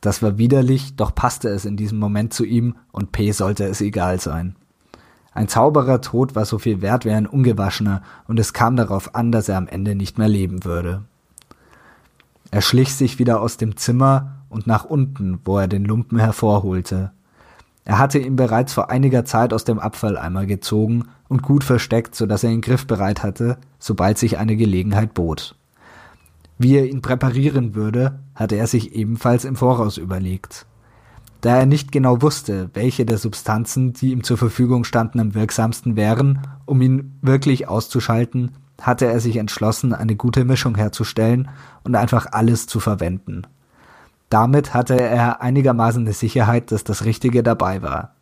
T: Das war widerlich, doch passte es in diesem Moment zu ihm und P sollte es egal sein. Ein Zauberer Tod war so viel wert wie ein ungewaschener und es kam darauf an, dass er am Ende nicht mehr leben würde. Er schlich sich wieder aus dem Zimmer und nach unten, wo er den Lumpen hervorholte. Er hatte ihn bereits vor einiger Zeit aus dem Abfalleimer gezogen und gut versteckt, so dass er ihn griffbereit hatte, sobald sich eine Gelegenheit bot. Wie er ihn präparieren würde, hatte er sich ebenfalls im Voraus überlegt. Da er nicht genau wusste, welche der Substanzen, die ihm zur Verfügung standen, am wirksamsten wären, um ihn wirklich auszuschalten, hatte er sich entschlossen, eine gute Mischung herzustellen und einfach alles zu verwenden. Damit hatte er einigermaßen die Sicherheit, dass das Richtige dabei war.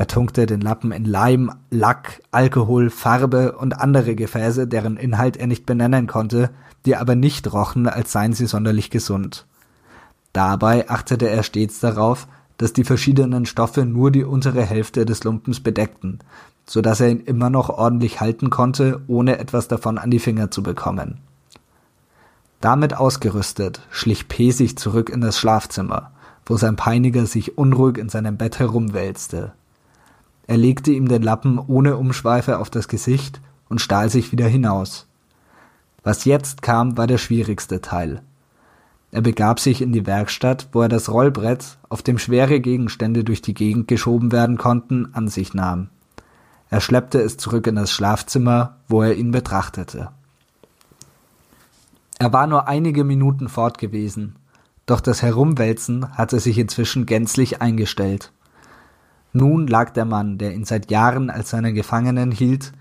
T: Er tunkte den Lappen in Leim, Lack, Alkohol, Farbe und andere Gefäße, deren Inhalt er nicht benennen konnte, die aber nicht rochen, als seien sie sonderlich gesund. Dabei achtete er stets darauf, dass die verschiedenen Stoffe nur die untere Hälfte des Lumpens bedeckten, so dass er ihn immer noch ordentlich halten konnte, ohne etwas davon an die Finger zu bekommen. Damit ausgerüstet, schlich P. sich zurück in das Schlafzimmer, wo sein Peiniger sich unruhig in seinem Bett herumwälzte. Er legte ihm den Lappen ohne Umschweife auf das Gesicht und stahl sich wieder hinaus. Was jetzt kam, war der schwierigste Teil. Er begab sich in die Werkstatt, wo er das Rollbrett, auf dem schwere Gegenstände durch die Gegend geschoben werden konnten, an sich nahm. Er schleppte es zurück in das Schlafzimmer, wo er ihn betrachtete. Er war nur einige Minuten fort gewesen, doch das Herumwälzen hatte sich inzwischen gänzlich eingestellt. Nun lag der Mann, der ihn seit Jahren als seinen Gefangenen hielt,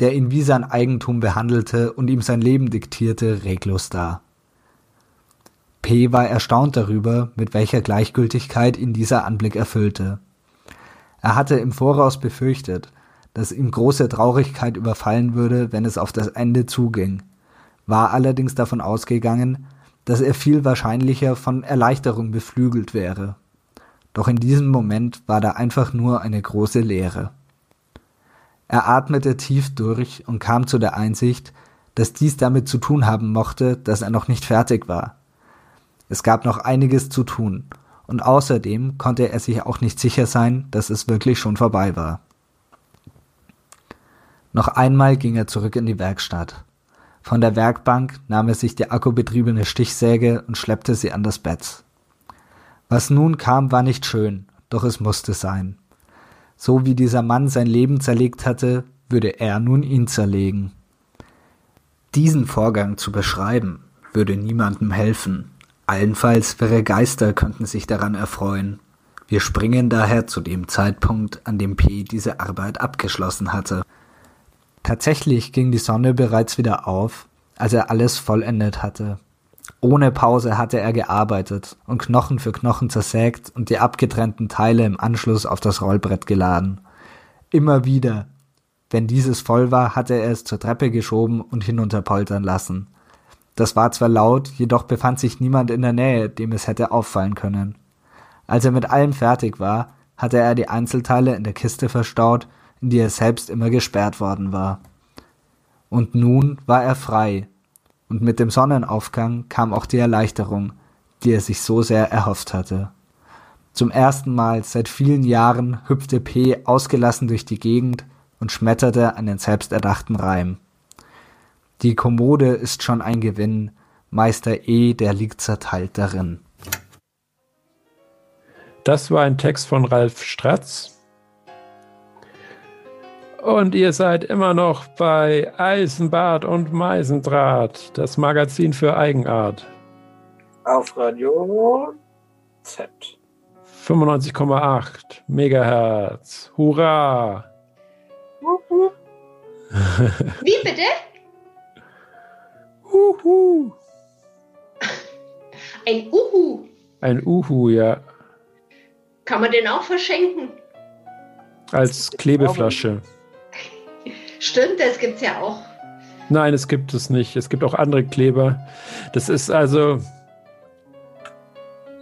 T: der ihn wie sein Eigentum behandelte und ihm sein Leben diktierte, reglos da. P. war erstaunt darüber, mit welcher Gleichgültigkeit ihn dieser Anblick erfüllte. Er hatte im Voraus befürchtet, dass ihm große Traurigkeit überfallen würde, wenn es auf das Ende zuging, war allerdings davon ausgegangen, dass er viel wahrscheinlicher von Erleichterung beflügelt wäre. Doch in diesem Moment war da einfach nur eine große Leere. Er atmete tief durch und kam zu der Einsicht, dass dies damit zu tun haben mochte, dass er noch nicht fertig war. Es gab noch einiges zu tun, und außerdem konnte er sich auch nicht sicher sein, dass es wirklich schon vorbei war. Noch einmal ging er zurück in die Werkstatt. Von der Werkbank nahm er sich die akkubetriebene Stichsäge und schleppte sie an das Bett. Was nun kam, war nicht schön, doch es musste sein. So wie dieser Mann sein Leben zerlegt hatte, würde er nun ihn zerlegen. Diesen Vorgang zu beschreiben, würde niemandem helfen. Allenfalls wäre Geister könnten sich daran erfreuen. Wir springen daher zu dem Zeitpunkt, an dem P diese Arbeit abgeschlossen hatte. Tatsächlich ging die Sonne bereits wieder auf, als er alles vollendet hatte. Ohne Pause hatte er gearbeitet und Knochen für Knochen zersägt und die abgetrennten Teile im Anschluss auf das Rollbrett geladen. Immer wieder. Wenn dieses voll war, hatte er es zur Treppe geschoben und hinunterpoltern lassen. Das war zwar laut, jedoch befand sich niemand in der Nähe, dem es hätte auffallen können. Als er mit allem fertig war, hatte er die Einzelteile in der Kiste verstaut, in die er selbst immer gesperrt worden war. Und nun war er frei, und mit dem Sonnenaufgang kam auch die Erleichterung, die er sich so sehr erhofft hatte. Zum ersten Mal seit vielen Jahren hüpfte P ausgelassen durch die Gegend und schmetterte einen selbsterdachten Reim. Die Kommode ist schon ein Gewinn, Meister E, der liegt zerteilt darin.
J: Das war ein Text von Ralf Stratz. Und ihr seid immer noch bei Eisenbad und Meisendraht, das Magazin für Eigenart.
L: Auf Radio Z.
J: 95,8 Megahertz. Hurra!
K: Wie bitte?
J: Uhu.
K: Ein Uhu.
J: Ein Uhu, ja.
K: Kann man den auch verschenken?
J: Als Klebeflasche.
K: Stimmt, das gibt's ja auch.
J: Nein, es gibt es nicht. Es gibt auch andere Kleber. Das ist also.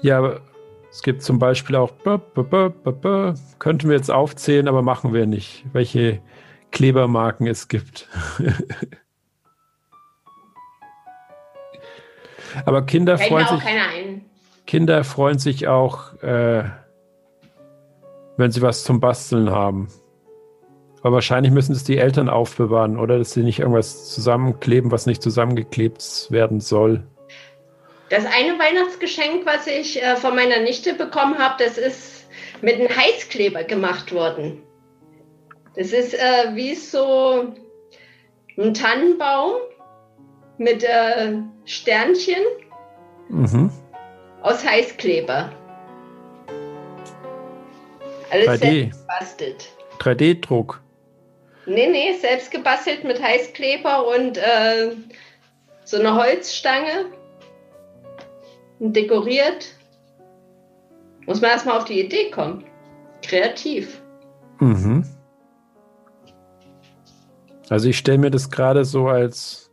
J: Ja, es gibt zum Beispiel auch. Könnten wir jetzt aufzählen, aber machen wir nicht, welche Klebermarken es gibt. aber Kinder freuen sich. Kinder freuen sich auch, äh, wenn sie was zum Basteln haben. Aber wahrscheinlich müssen es die Eltern aufbewahren, oder? Dass sie nicht irgendwas zusammenkleben, was nicht zusammengeklebt werden soll.
K: Das eine Weihnachtsgeschenk, was ich äh, von meiner Nichte bekommen habe, das ist mit einem Heißkleber gemacht worden. Das ist äh, wie so ein Tannenbaum mit äh, Sternchen
J: Mhm.
K: aus Heißkleber. Alles
J: 3D.
K: selbst gebastelt.
J: 3D-Druck.
K: Nee, nee, selbst gebastelt mit Heißkleber und äh, so eine Holzstange. Und dekoriert. Muss man erstmal auf die Idee kommen. Kreativ.
J: Mhm. Also ich stelle mir das gerade so als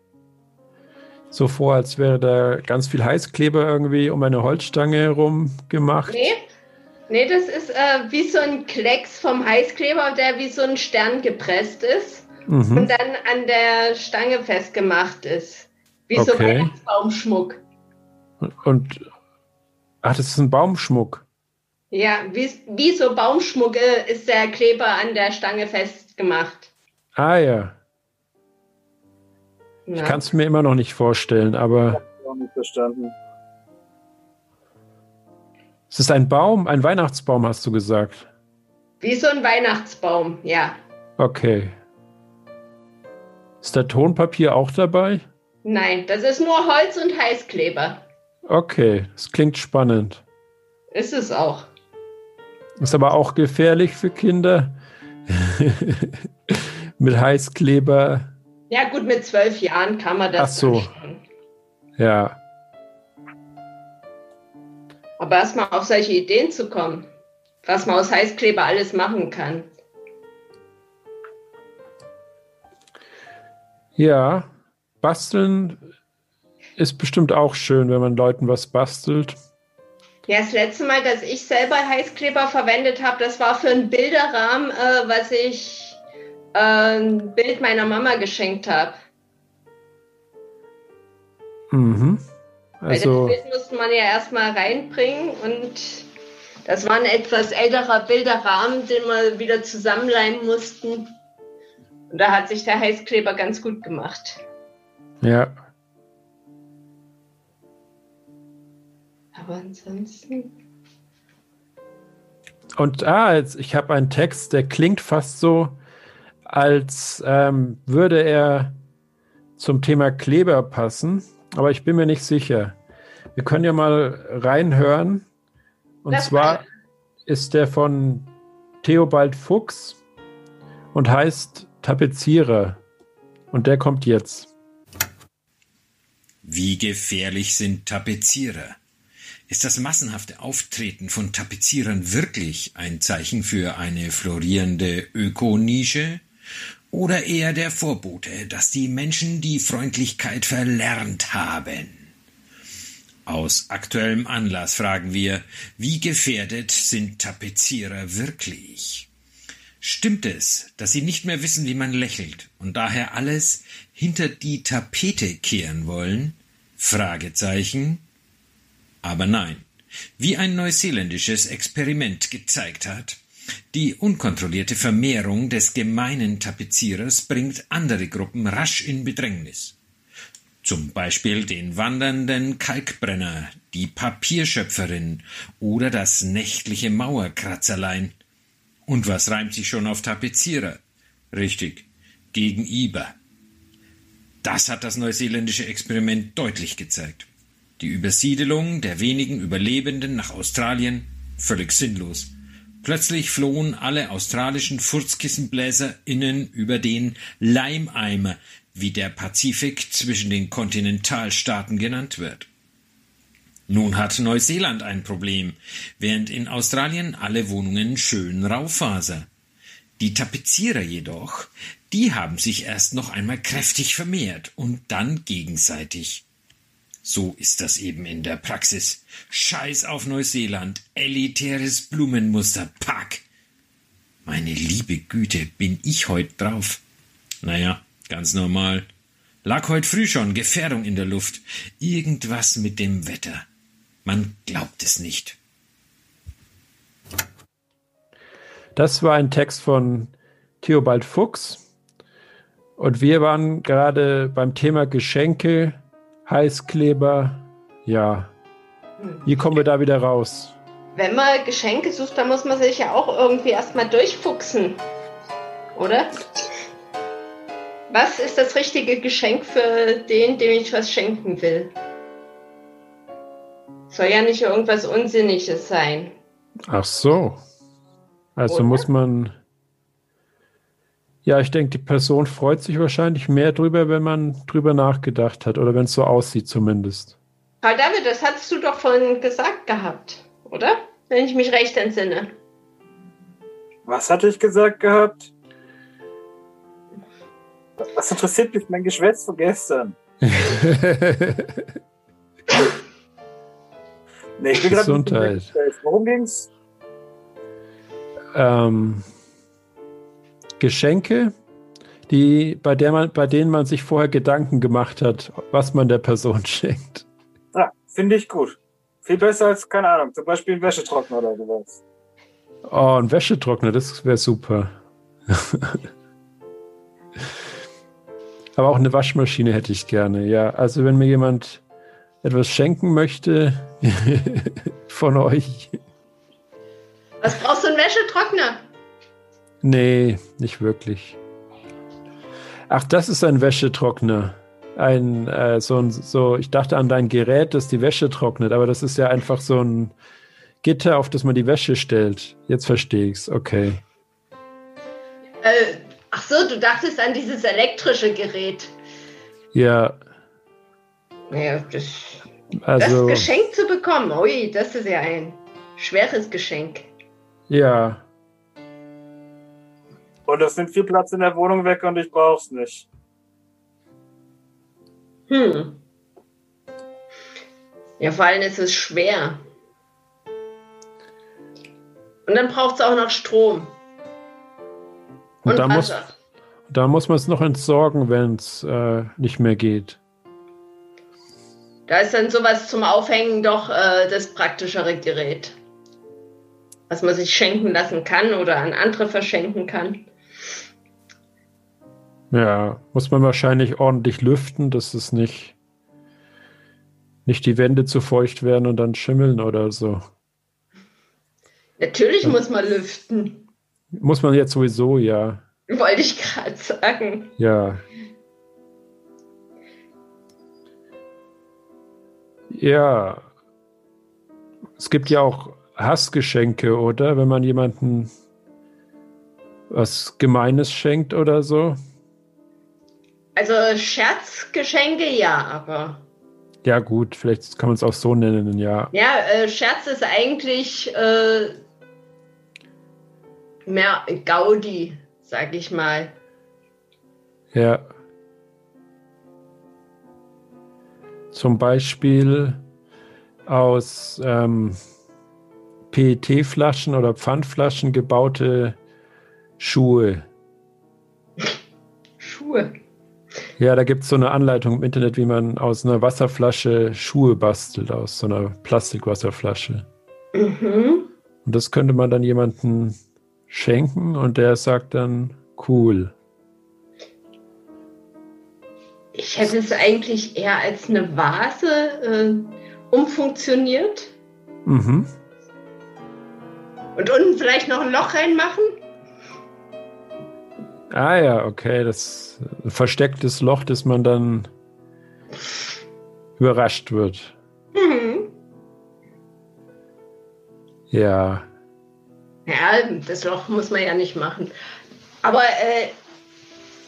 J: so vor, als wäre da ganz viel Heißkleber irgendwie um eine Holzstange herum gemacht.
K: Nee, nee das ist äh, wie so ein Klecks vom Heißkleber, der wie so ein Stern gepresst ist
J: Mhm.
K: und dann an der Stange festgemacht ist. Wie so
J: Okay.
K: Weihnachtsbaumschmuck.
J: Und ach, das ist ein Baumschmuck.
K: Ja, wie, wie so Baumschmuck äh, ist der Kleber an der Stange festgemacht.
J: Ah ja. Ich kann es mir immer noch nicht vorstellen, aber
L: Auch nicht verstanden.
J: Es ist ein Baum, ein Weihnachtsbaum, hast du gesagt.
K: Wie so ein Weihnachtsbaum, ja.
J: Okay. Ist da Tonpapier auch dabei?
K: Nein, das ist nur Holz und Heißkleber.
J: Okay, das klingt spannend.
K: Ist es auch.
J: Ist aber auch gefährlich für Kinder. Mit Heißkleber.
K: Ja, gut, mit zwölf Jahren kann man das.
J: Ach so.
K: schon.
J: Ja.
K: Aber erstmal auf solche Ideen zu kommen, was man aus Heißkleber alles machen kann.
J: Ja. Basteln ist bestimmt auch schön, wenn man Leuten was bastelt.
K: Ja, das letzte Mal, dass ich selber Heißkleber verwendet habe, das war für einen Bilderrahmen, äh, was ich äh, ein Bild meiner Mama geschenkt habe.
J: Mhm.
K: Weil
J: Also,
K: das Bild musste man ja erstmal reinbringen und das war ein etwas älterer Bilderrahmen, den wir wieder zusammenleimen mussten. Und da hat sich der Heißkleber ganz gut gemacht.
J: ja.
K: Aber ansonsten.
J: Und ah, jetzt, ich habe einen Text, der klingt fast so, als ähm, würde er zum Thema Kleber passen, aber ich bin mir nicht sicher. Wir können ja mal reinhören. Und
K: Das
J: zwar ist der von Theobald Fuchs und heißt Tapezierer. Und der kommt jetzt.
U: Wie gefährlich sind Tapezierer? Ist das massenhafte Auftreten von Tapezierern wirklich ein Zeichen für eine florierende Ökonische? Oder eher der Vorbote, dass die Menschen die Freundlichkeit verlernt haben? Aus aktuellem Anlass fragen wir, wie gefährdet sind Tapezierer wirklich? Stimmt es, dass sie nicht mehr wissen, wie man lächelt und daher alles hinter die Tapete kehren wollen? Fragezeichen. Aber nein, wie ein neuseeländisches Experiment gezeigt hat, die unkontrollierte Vermehrung des gemeinen Tapezierers bringt andere Gruppen rasch in Bedrängnis. Zum Beispiel den wandernden Kalkbrenner, die Papierschöpferin oder das nächtliche Mauerkratzerlein. Und was reimt sich schon auf Tapezierer? Richtig, gegenüber. Das hat das neuseeländische Experiment deutlich gezeigt. Die Übersiedelung der wenigen Überlebenden nach Australien völlig sinnlos. Plötzlich flohen alle australischen FurzkissenbläserInnen über den Leimeimer, wie der Pazifik zwischen den Kontinentalstaaten genannt wird. Nun hat Neuseeland ein Problem, während in Australien alle Wohnungen schön Raufaser. Die Tapezierer jedoch, die haben sich erst noch einmal kräftig vermehrt und dann gegenseitig. So ist das eben in der Praxis. Scheiß auf Neuseeland, elitäres Blumenmuster, pack. Meine liebe Güte, bin ich heut drauf. Naja, ganz normal. Lag heut früh schon Gefährdung in der Luft. Irgendwas mit dem Wetter. Man glaubt es nicht.
J: Das war ein Text von Theobald Fuchs. Und wir waren gerade beim Thema Geschenke, Heißkleber. Ja. Wie kommen wir da wieder raus?
K: Wenn man Geschenke sucht, dann muss man sich ja auch irgendwie erstmal durchfuchsen. Oder? Was ist das richtige Geschenk für den, dem ich was schenken will? Soll ja nicht irgendwas Unsinniges sein.
J: Ach so. Also Oder? muss man. Ja, ich denke, die Person freut sich wahrscheinlich mehr drüber, wenn man drüber nachgedacht hat oder wenn es so aussieht zumindest.
K: Karl David, das hast du doch vorhin gesagt gehabt, oder? Wenn ich mich recht entsinne.
L: Was hatte ich gesagt gehabt? Was interessiert mich mein Geschwätz von gestern? nee,
J: ich bin Gesundheit.
L: Worum ging's?
J: Ähm, Geschenke, die, bei, der man, bei denen man sich vorher Gedanken gemacht hat, was man der Person schenkt.
L: Ja, finde ich gut. Viel besser als, keine Ahnung, zum Beispiel ein Wäschetrockner oder sowas.
J: Oh, ein Wäschetrockner, das wäre super. Aber auch eine Waschmaschine hätte ich gerne, ja. Also wenn mir jemand etwas schenken möchte von euch.
K: Was brauchst du einen Wäschetrockner?
J: Nee, nicht wirklich. Ach, das ist ein Wäschetrockner. Ein, äh, so ein, so, ich dachte an dein Gerät, das die Wäsche trocknet, aber das ist ja einfach so ein Gitter, auf das man die Wäsche stellt. Jetzt verstehe ich's, okay.
K: Äh, ach so, du dachtest an dieses elektrische Gerät.
J: Ja.
K: Ja, das,
J: also,
K: das Geschenk zu bekommen, ui, das ist ja ein schweres Geschenk.
J: Ja.
L: Und es nimmt viel Platz in der Wohnung weg und ich brauch's nicht.
K: Hm. Ja, vor allem ist es schwer. Und dann braucht es auch noch Strom.
J: Und, und da, muss, da muss man es noch entsorgen, wenn es äh, nicht mehr geht.
K: Da ist dann sowas zum Aufhängen doch äh, das praktischere Gerät. Was man sich schenken lassen kann oder an andere verschenken kann.
J: Ja, muss man wahrscheinlich ordentlich lüften, dass es nicht, nicht die Wände zu feucht werden und dann schimmeln oder so.
K: Natürlich ja. muss man lüften.
J: Muss man jetzt sowieso, ja.
K: Wollte ich gerade sagen.
J: Ja. Ja. Es gibt ja auch Hassgeschenke, oder? Wenn man jemanden was Gemeines schenkt oder so.
K: Also Scherzgeschenke ja, aber.
J: Ja, gut, vielleicht kann man es auch so nennen, ja.
K: Ja, äh, Scherz ist eigentlich äh, mehr Gaudi, sag ich mal.
J: Ja. Zum Beispiel aus ähm, PET-Flaschen oder Pfandflaschen gebaute Schuhe.
K: Schuhe.
J: Ja, da gibt es so eine Anleitung im Internet, wie man aus einer Wasserflasche Schuhe bastelt, aus so einer Plastikwasserflasche.
K: Mhm.
J: Und das könnte man dann jemandem schenken und der sagt dann, cool.
K: Ich hätte es eigentlich eher als eine Vase äh, umfunktioniert
J: Mhm.
K: und unten vielleicht noch ein Loch reinmachen.
J: Ah ja, okay, das verstecktes Loch, das man dann überrascht wird.
K: Mhm.
J: Ja,
K: Ja, das Loch muss man ja nicht machen. Aber äh,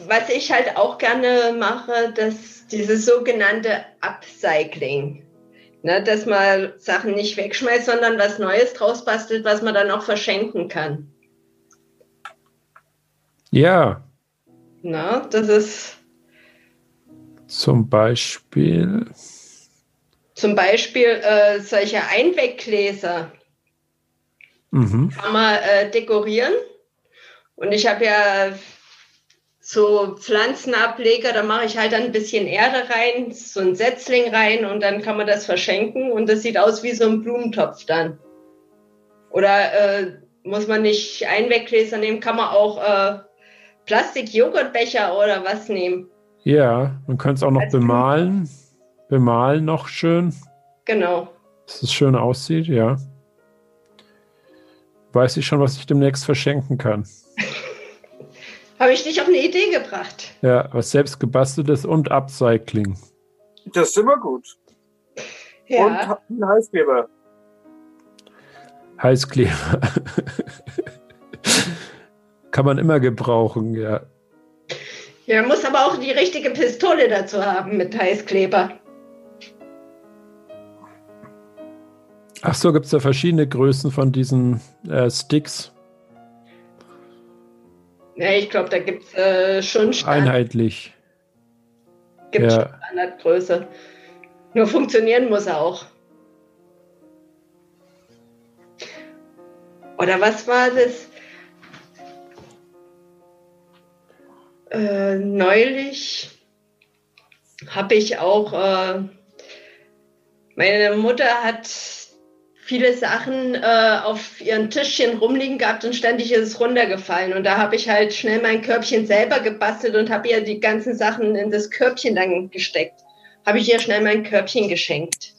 K: was ich halt auch gerne mache, das dieses sogenannte Upcycling. Ne, dass man Sachen nicht wegschmeißt, sondern was Neues draus bastelt, was man dann auch verschenken kann.
J: Ja,
K: Ne, das ist
J: zum Beispiel.
K: zum Beispiel äh, solche Einweggläser.
J: Mhm.
K: kann man äh, dekorieren. Und ich habe ja so Pflanzenableger, da mache ich halt dann ein bisschen Erde rein, so ein Setzling rein und dann kann man das verschenken und das sieht aus wie so ein Blumentopf dann. Oder äh, muss man nicht Einweggläser nehmen, kann man auch äh, Plastik-Joghurtbecher oder was nehmen.
J: Ja, man kann es auch noch bemalen. Bemalen noch schön,
K: Genau.
J: dass es schön aussieht, ja. Weiß ich schon, was ich demnächst verschenken kann.
K: Habe ich dich auf eine Idee gebracht.
J: Ja, was selbst gebasteltes und Upcycling.
L: Das ist immer gut.
K: Ja.
L: Und ein Heißkleber.
J: Heißkleber. kann man immer gebrauchen, ja.
K: Ja, muss aber auch die richtige Pistole dazu haben mit Heißkleber.
J: Ach so, gibt es da verschiedene Größen von diesen äh, Sticks?
K: Ja, ich glaube, da gibt es äh, schon Stand,
J: Einheitlich.
K: gibt's
J: ja.
K: schon Standardgröße. Nur funktionieren muss er auch. Oder was war das? Äh, neulich habe ich auch, äh, meine Mutter hat viele Sachen äh, auf ihren Tischchen rumliegen gehabt und ständig ist es runtergefallen. Und da habe ich halt schnell mein Körbchen selber gebastelt und habe ihr die ganzen Sachen in das Körbchen dann gesteckt. Habe ich ihr schnell mein Körbchen geschenkt.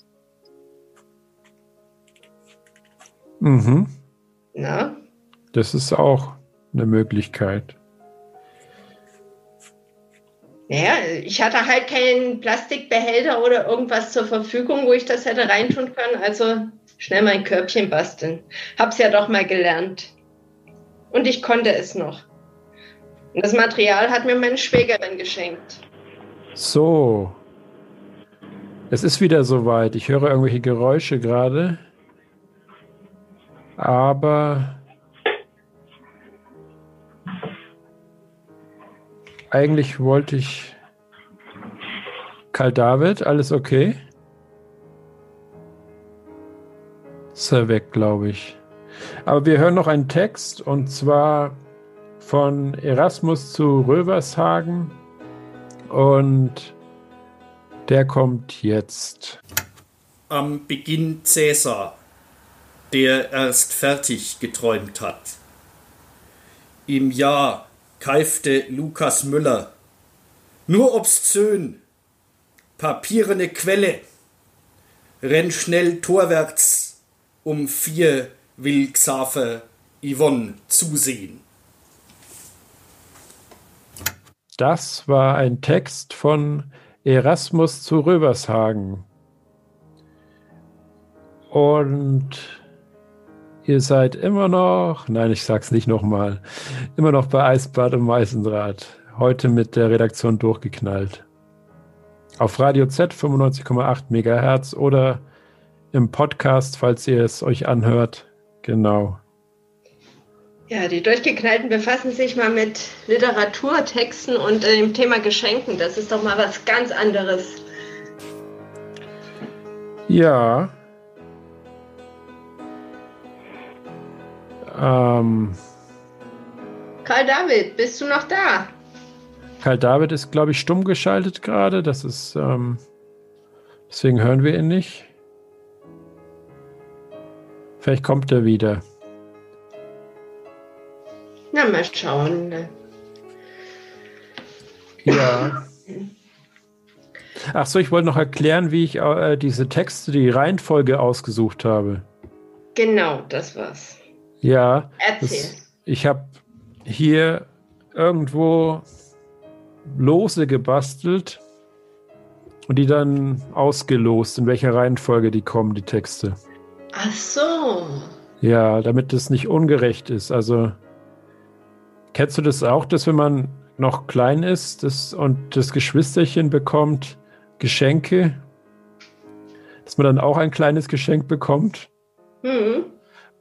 J: Mhm.
K: Na?
J: Das ist auch eine Möglichkeit.
K: Naja, ich hatte halt keinen Plastikbehälter oder irgendwas zur Verfügung, wo ich das hätte reintun können. Also schnell mein Körbchen basteln. Hab's ja doch mal gelernt. Und ich konnte es noch. Und das Material hat mir meine Schwägerin geschenkt.
J: So. Es ist wieder soweit. Ich höre irgendwelche Geräusche gerade. Aber eigentlich wollte ich. Karl David, alles okay? Ist er weg, glaube ich. Aber wir hören noch einen Text und zwar von Erasmus zu Rövershagen und der kommt jetzt.
P: Am Beginn Cäsar, der erst fertig geträumt hat. Im Jahr keifte Lukas Müller. Nur obszön, papierene Quelle. Renn schnell torwärts, um vier will Xaver Yvonne zusehen.
J: Das war ein Text von Erasmus zu Rövershagen. Und ihr seid immer noch, nein, ich sag's nicht nochmal, immer noch bei Eisbad und Meißendraht. heute mit der Redaktion durchgeknallt. Auf Radio Z 95,8 Megahertz oder im Podcast, falls ihr es euch anhört. Genau.
K: Ja, die Durchgeknallten befassen sich mal mit Literaturtexten und äh, dem Thema Geschenken. Das ist doch mal was ganz anderes.
J: Ja. Ähm,
K: Karl David, bist du noch da?
J: Karl David ist, glaube ich, stumm geschaltet gerade. Das ist, ähm, deswegen hören wir ihn nicht. Vielleicht kommt er wieder.
K: Na, mal schauen. ne?
J: Ja. Ach so, ich wollte noch erklären, wie ich äh, diese Texte, die Reihenfolge ausgesucht habe.
K: Genau, das war's.
J: Ja.
K: Erzähl.
J: Das, ich habe hier irgendwo Lose gebastelt und die dann ausgelost, in welcher Reihenfolge die kommen, die Texte.
K: Ach so.
J: Ja, damit es nicht ungerecht ist. Also, kennst du das auch, dass wenn man noch klein ist das, und das Geschwisterchen bekommt Geschenke, dass man dann auch ein kleines Geschenk bekommt,
K: Hm.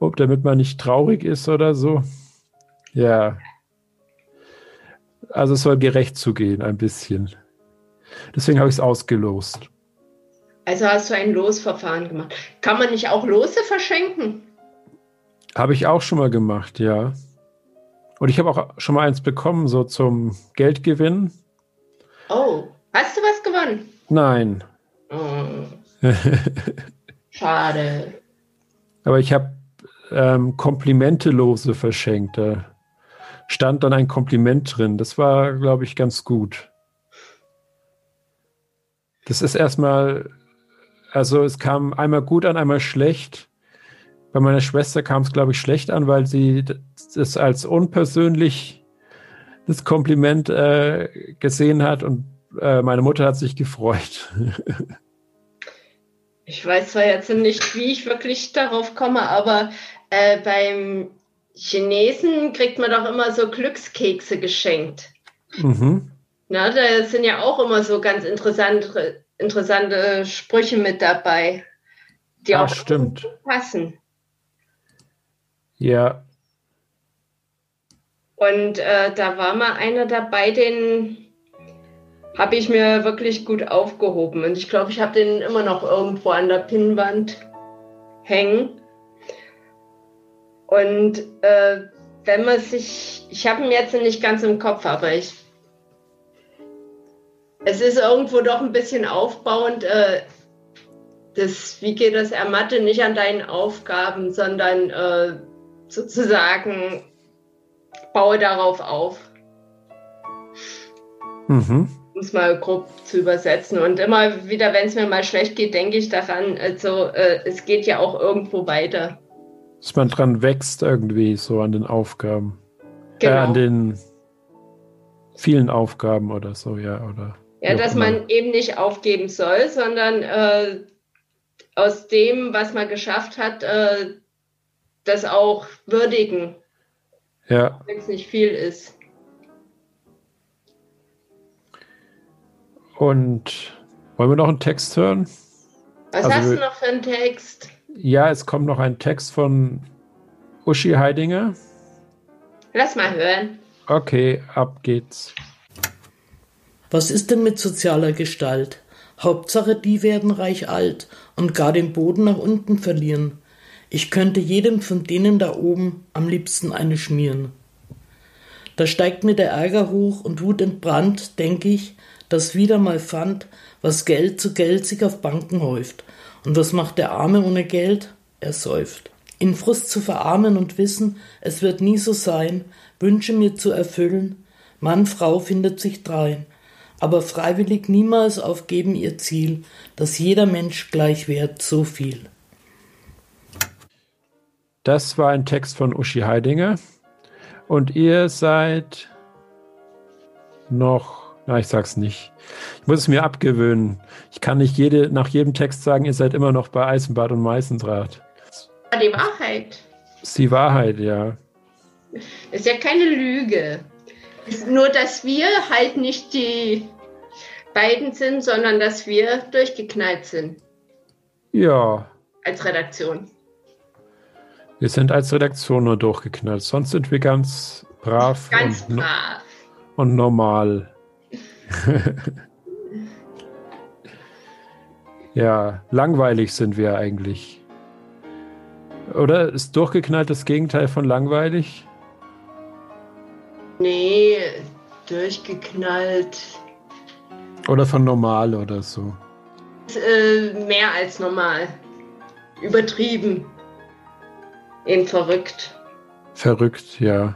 J: Ob, damit man nicht traurig ist oder so? Ja. Also es soll gerecht zugehen, ein bisschen. Deswegen habe ich es ausgelost.
K: Also hast du ein Losverfahren gemacht. Kann man nicht auch Lose verschenken?
J: Habe ich auch schon mal gemacht, ja. Und ich habe auch schon mal eins bekommen, so zum Geldgewinn.
K: Oh, hast du was gewonnen?
J: Nein.
K: Oh, schade.
J: Aber ich habe ähm, Komplimente-Lose verschenkt. Da stand dann ein Kompliment drin. Das war, glaube ich, ganz gut. Das ist erstmal, also es kam einmal gut an, einmal schlecht. Bei meiner Schwester kam es, glaube ich, schlecht an, weil sie das als unpersönlich das Kompliment äh, gesehen hat und äh, meine Mutter hat sich gefreut.
K: Ich weiß zwar jetzt nicht, wie ich wirklich darauf komme, aber äh, beim Chinesen kriegt man doch immer so Glückskekse geschenkt.
J: mhm.
K: Na, da sind ja auch immer so ganz interessante, interessante Sprüche mit dabei, die
J: Ah,
K: auch
J: stimmt.
K: passen.
J: Ja,
K: Und äh, da war mal einer dabei, den habe ich mir wirklich gut aufgehoben. Und ich glaube, ich habe den immer noch irgendwo an der Pinnwand hängen. Und äh, wenn man sich, ich habe ihn jetzt nicht ganz im Kopf, aber ich, es ist irgendwo doch ein bisschen aufbauend. Äh, das, wie geht das, ermatte nicht an deinen Aufgaben, sondern äh, sozusagen baue darauf auf,
J: mhm.
K: um es mal grob zu übersetzen. Und immer wieder, wenn es mir mal schlecht geht, denke ich daran, also äh, es geht ja auch irgendwo weiter.
J: Dass man dran wächst irgendwie so an den Aufgaben. Äh,
K: Genau.
J: an den vielen Aufgaben oder so, ja, oder.
K: Ja, dass
J: immer.
K: man eben nicht aufgeben soll, sondern äh, aus dem, was man geschafft hat, äh, das auch würdigen,
J: Ja,
K: wenn es nicht viel ist.
J: und wollen wir noch einen Text hören?
K: Was
J: Also
K: hast du noch für einen Text?
J: Ja, es kommt noch ein Text von Uschi Heidinger.
K: Lass mal hören.
J: Okay, ab geht's.
M: Was ist denn mit sozialer Gestalt? Hauptsache, die werden reich alt und gar den Boden nach unten verlieren. Ich könnte jedem von denen da oben am liebsten eine schmieren. Da steigt mir der Ärger hoch und Wut entbrannt, denk ich, dass wieder mal fand, was Geld zu Geld sich auf Banken häuft. Und was macht der Arme ohne Geld? Er säuft. In Frust zu verarmen und wissen, es wird nie so sein, Wünsche mir zu erfüllen, Mann, Frau findet sich drein, aber freiwillig niemals aufgeben ihr Ziel, dass jeder Mensch gleich wert so viel.
J: Das war ein Text von Uschi Heidinger. Und ihr seid noch, na, ich sag's nicht. Ich muss es mir abgewöhnen. Ich kann nicht jede, nach jedem Text sagen, ihr seid immer noch bei Eisenbad und Meißendraht.
K: Die Wahrheit
J: Ist die Wahrheit, ja.
K: ist ja keine Lüge. Nur, dass wir halt nicht die beiden sind, sondern dass wir durchgeknallt sind
J: Ja,
K: als Redaktion.
J: wir sind als Redaktion nur durchgeknallt. Sonst sind wir ganz brav
K: Ganz
J: und,
K: brav.
J: und normal. ja, langweilig sind wir eigentlich. Oder ist durchgeknallt das Gegenteil von langweilig?
K: Nee, durchgeknallt.
J: Oder von normal oder so?
K: Äh, mehr als normal. Übertrieben. Eben verrückt.
J: Verrückt, ja.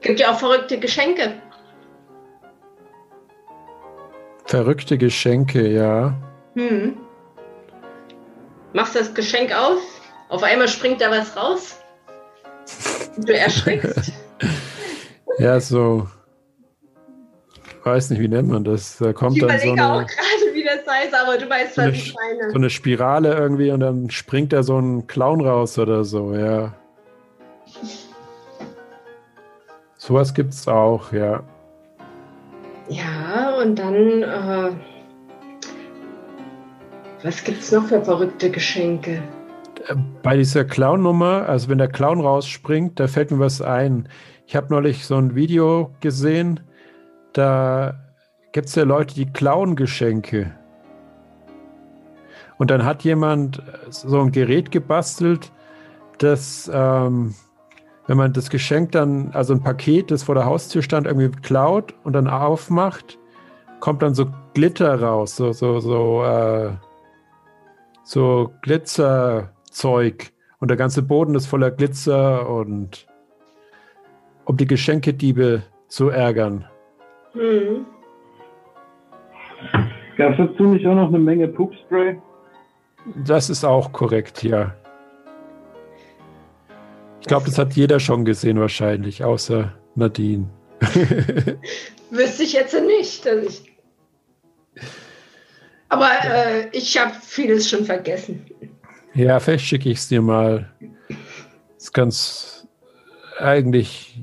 K: Gibt ja auch verrückte Geschenke.
J: Verrückte Geschenke, ja.
K: Hm. Machst das Geschenk auf, auf einmal springt da was raus. Du erschrickst.
J: Ja, so. Weiß nicht, wie nennt man das? Da kommt
K: ich
J: dann so
K: überlege auch
J: eine,
K: gerade, wie das heißt, aber du weißt,
J: so,
K: was
J: eine,
K: ich meine.
J: so eine Spirale irgendwie und dann springt da so ein Clown raus oder so, ja. Sowas gibt's auch, ja.
K: Ja, und dann, äh, was gibt's noch für verrückte Geschenke?
J: Bei dieser Clown-Nummer, also wenn der Clown rausspringt, da fällt mir was ein. Ich habe neulich so ein Video gesehen, da gibt es ja Leute, die klauen Geschenke. Und dann hat jemand so ein Gerät gebastelt, das, ähm, wenn man das Geschenk dann, also ein Paket, das vor der Haustür stand, irgendwie klaut und dann aufmacht, kommt dann so Glitter raus, so, so, so, äh, so Glitzerzeug. Und der ganze Boden ist voller Glitzer und um die Geschenkediebe zu ärgern.
K: Hm.
V: Gab es dazu nicht auch noch eine Menge Poopspray?
J: Das ist auch korrekt, ja. Ich glaube, das hat jeder schon gesehen wahrscheinlich, außer Nadine.
K: Wüsste ich jetzt nicht. Dass ich aber äh, ich habe vieles schon vergessen.
J: Ja, vielleicht schicke ich es dir mal. Ist ganz eigentlich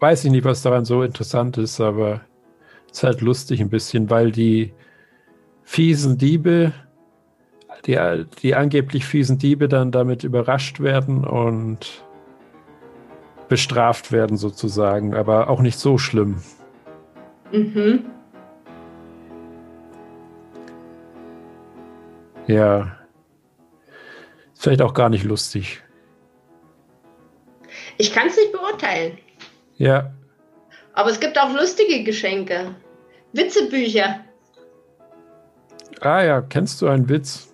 J: weiß ich nicht, was daran so interessant ist, aber es ist halt lustig ein bisschen, weil die fiesen Diebe, die, die angeblich fiesen Diebe dann damit überrascht werden und bestraft werden sozusagen, aber auch nicht so schlimm.
K: Mhm.
J: Ja. Ist vielleicht auch gar nicht lustig.
K: Ich kann es nicht beurteilen.
J: Ja.
K: Aber es gibt auch lustige Geschenke. Witzebücher.
J: Ah ja, kennst du einen Witz?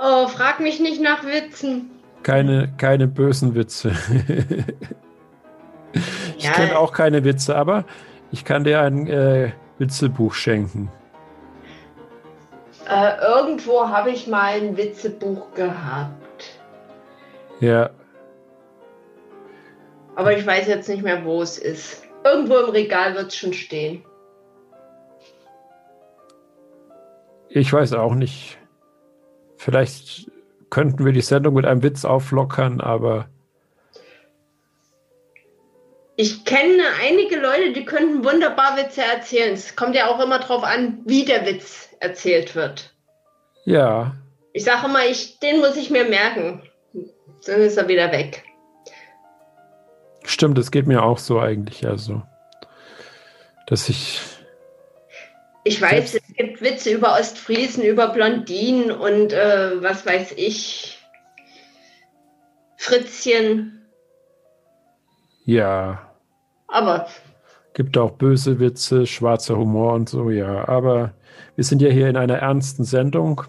K: Oh, frag mich nicht nach Witzen.
J: Keine, keine bösen Witze. ich
K: Ja.
J: kenne auch keine Witze, aber ich kann dir ein äh, Witzebuch schenken.
K: Äh, irgendwo habe ich mal ein Witzebuch gehabt.
J: Ja.
K: Aber ich weiß jetzt nicht mehr, wo es ist. Irgendwo im Regal wird es schon stehen.
J: Ich weiß auch nicht. Vielleicht könnten wir die Sendung mit einem Witz auflockern, aber
K: Ich kenne einige Leute, die könnten wunderbar Witze erzählen. Es kommt ja auch immer drauf an, wie der Witz erzählt wird.
J: ja,
K: Ich sage immer, ich, den muss ich mir merken. Dann ist er wieder weg.
J: stimmt, es geht mir auch so eigentlich. Also, dass ich.
K: Ich weiß, es gibt Witze über Ostfriesen, über Blondinen und äh, was weiß ich. Fritzchen.
J: Ja,
K: Aber
J: gibt auch böse Witze, schwarzer Humor und so, ja. Aber wir sind ja hier in einer ernsten Sendung.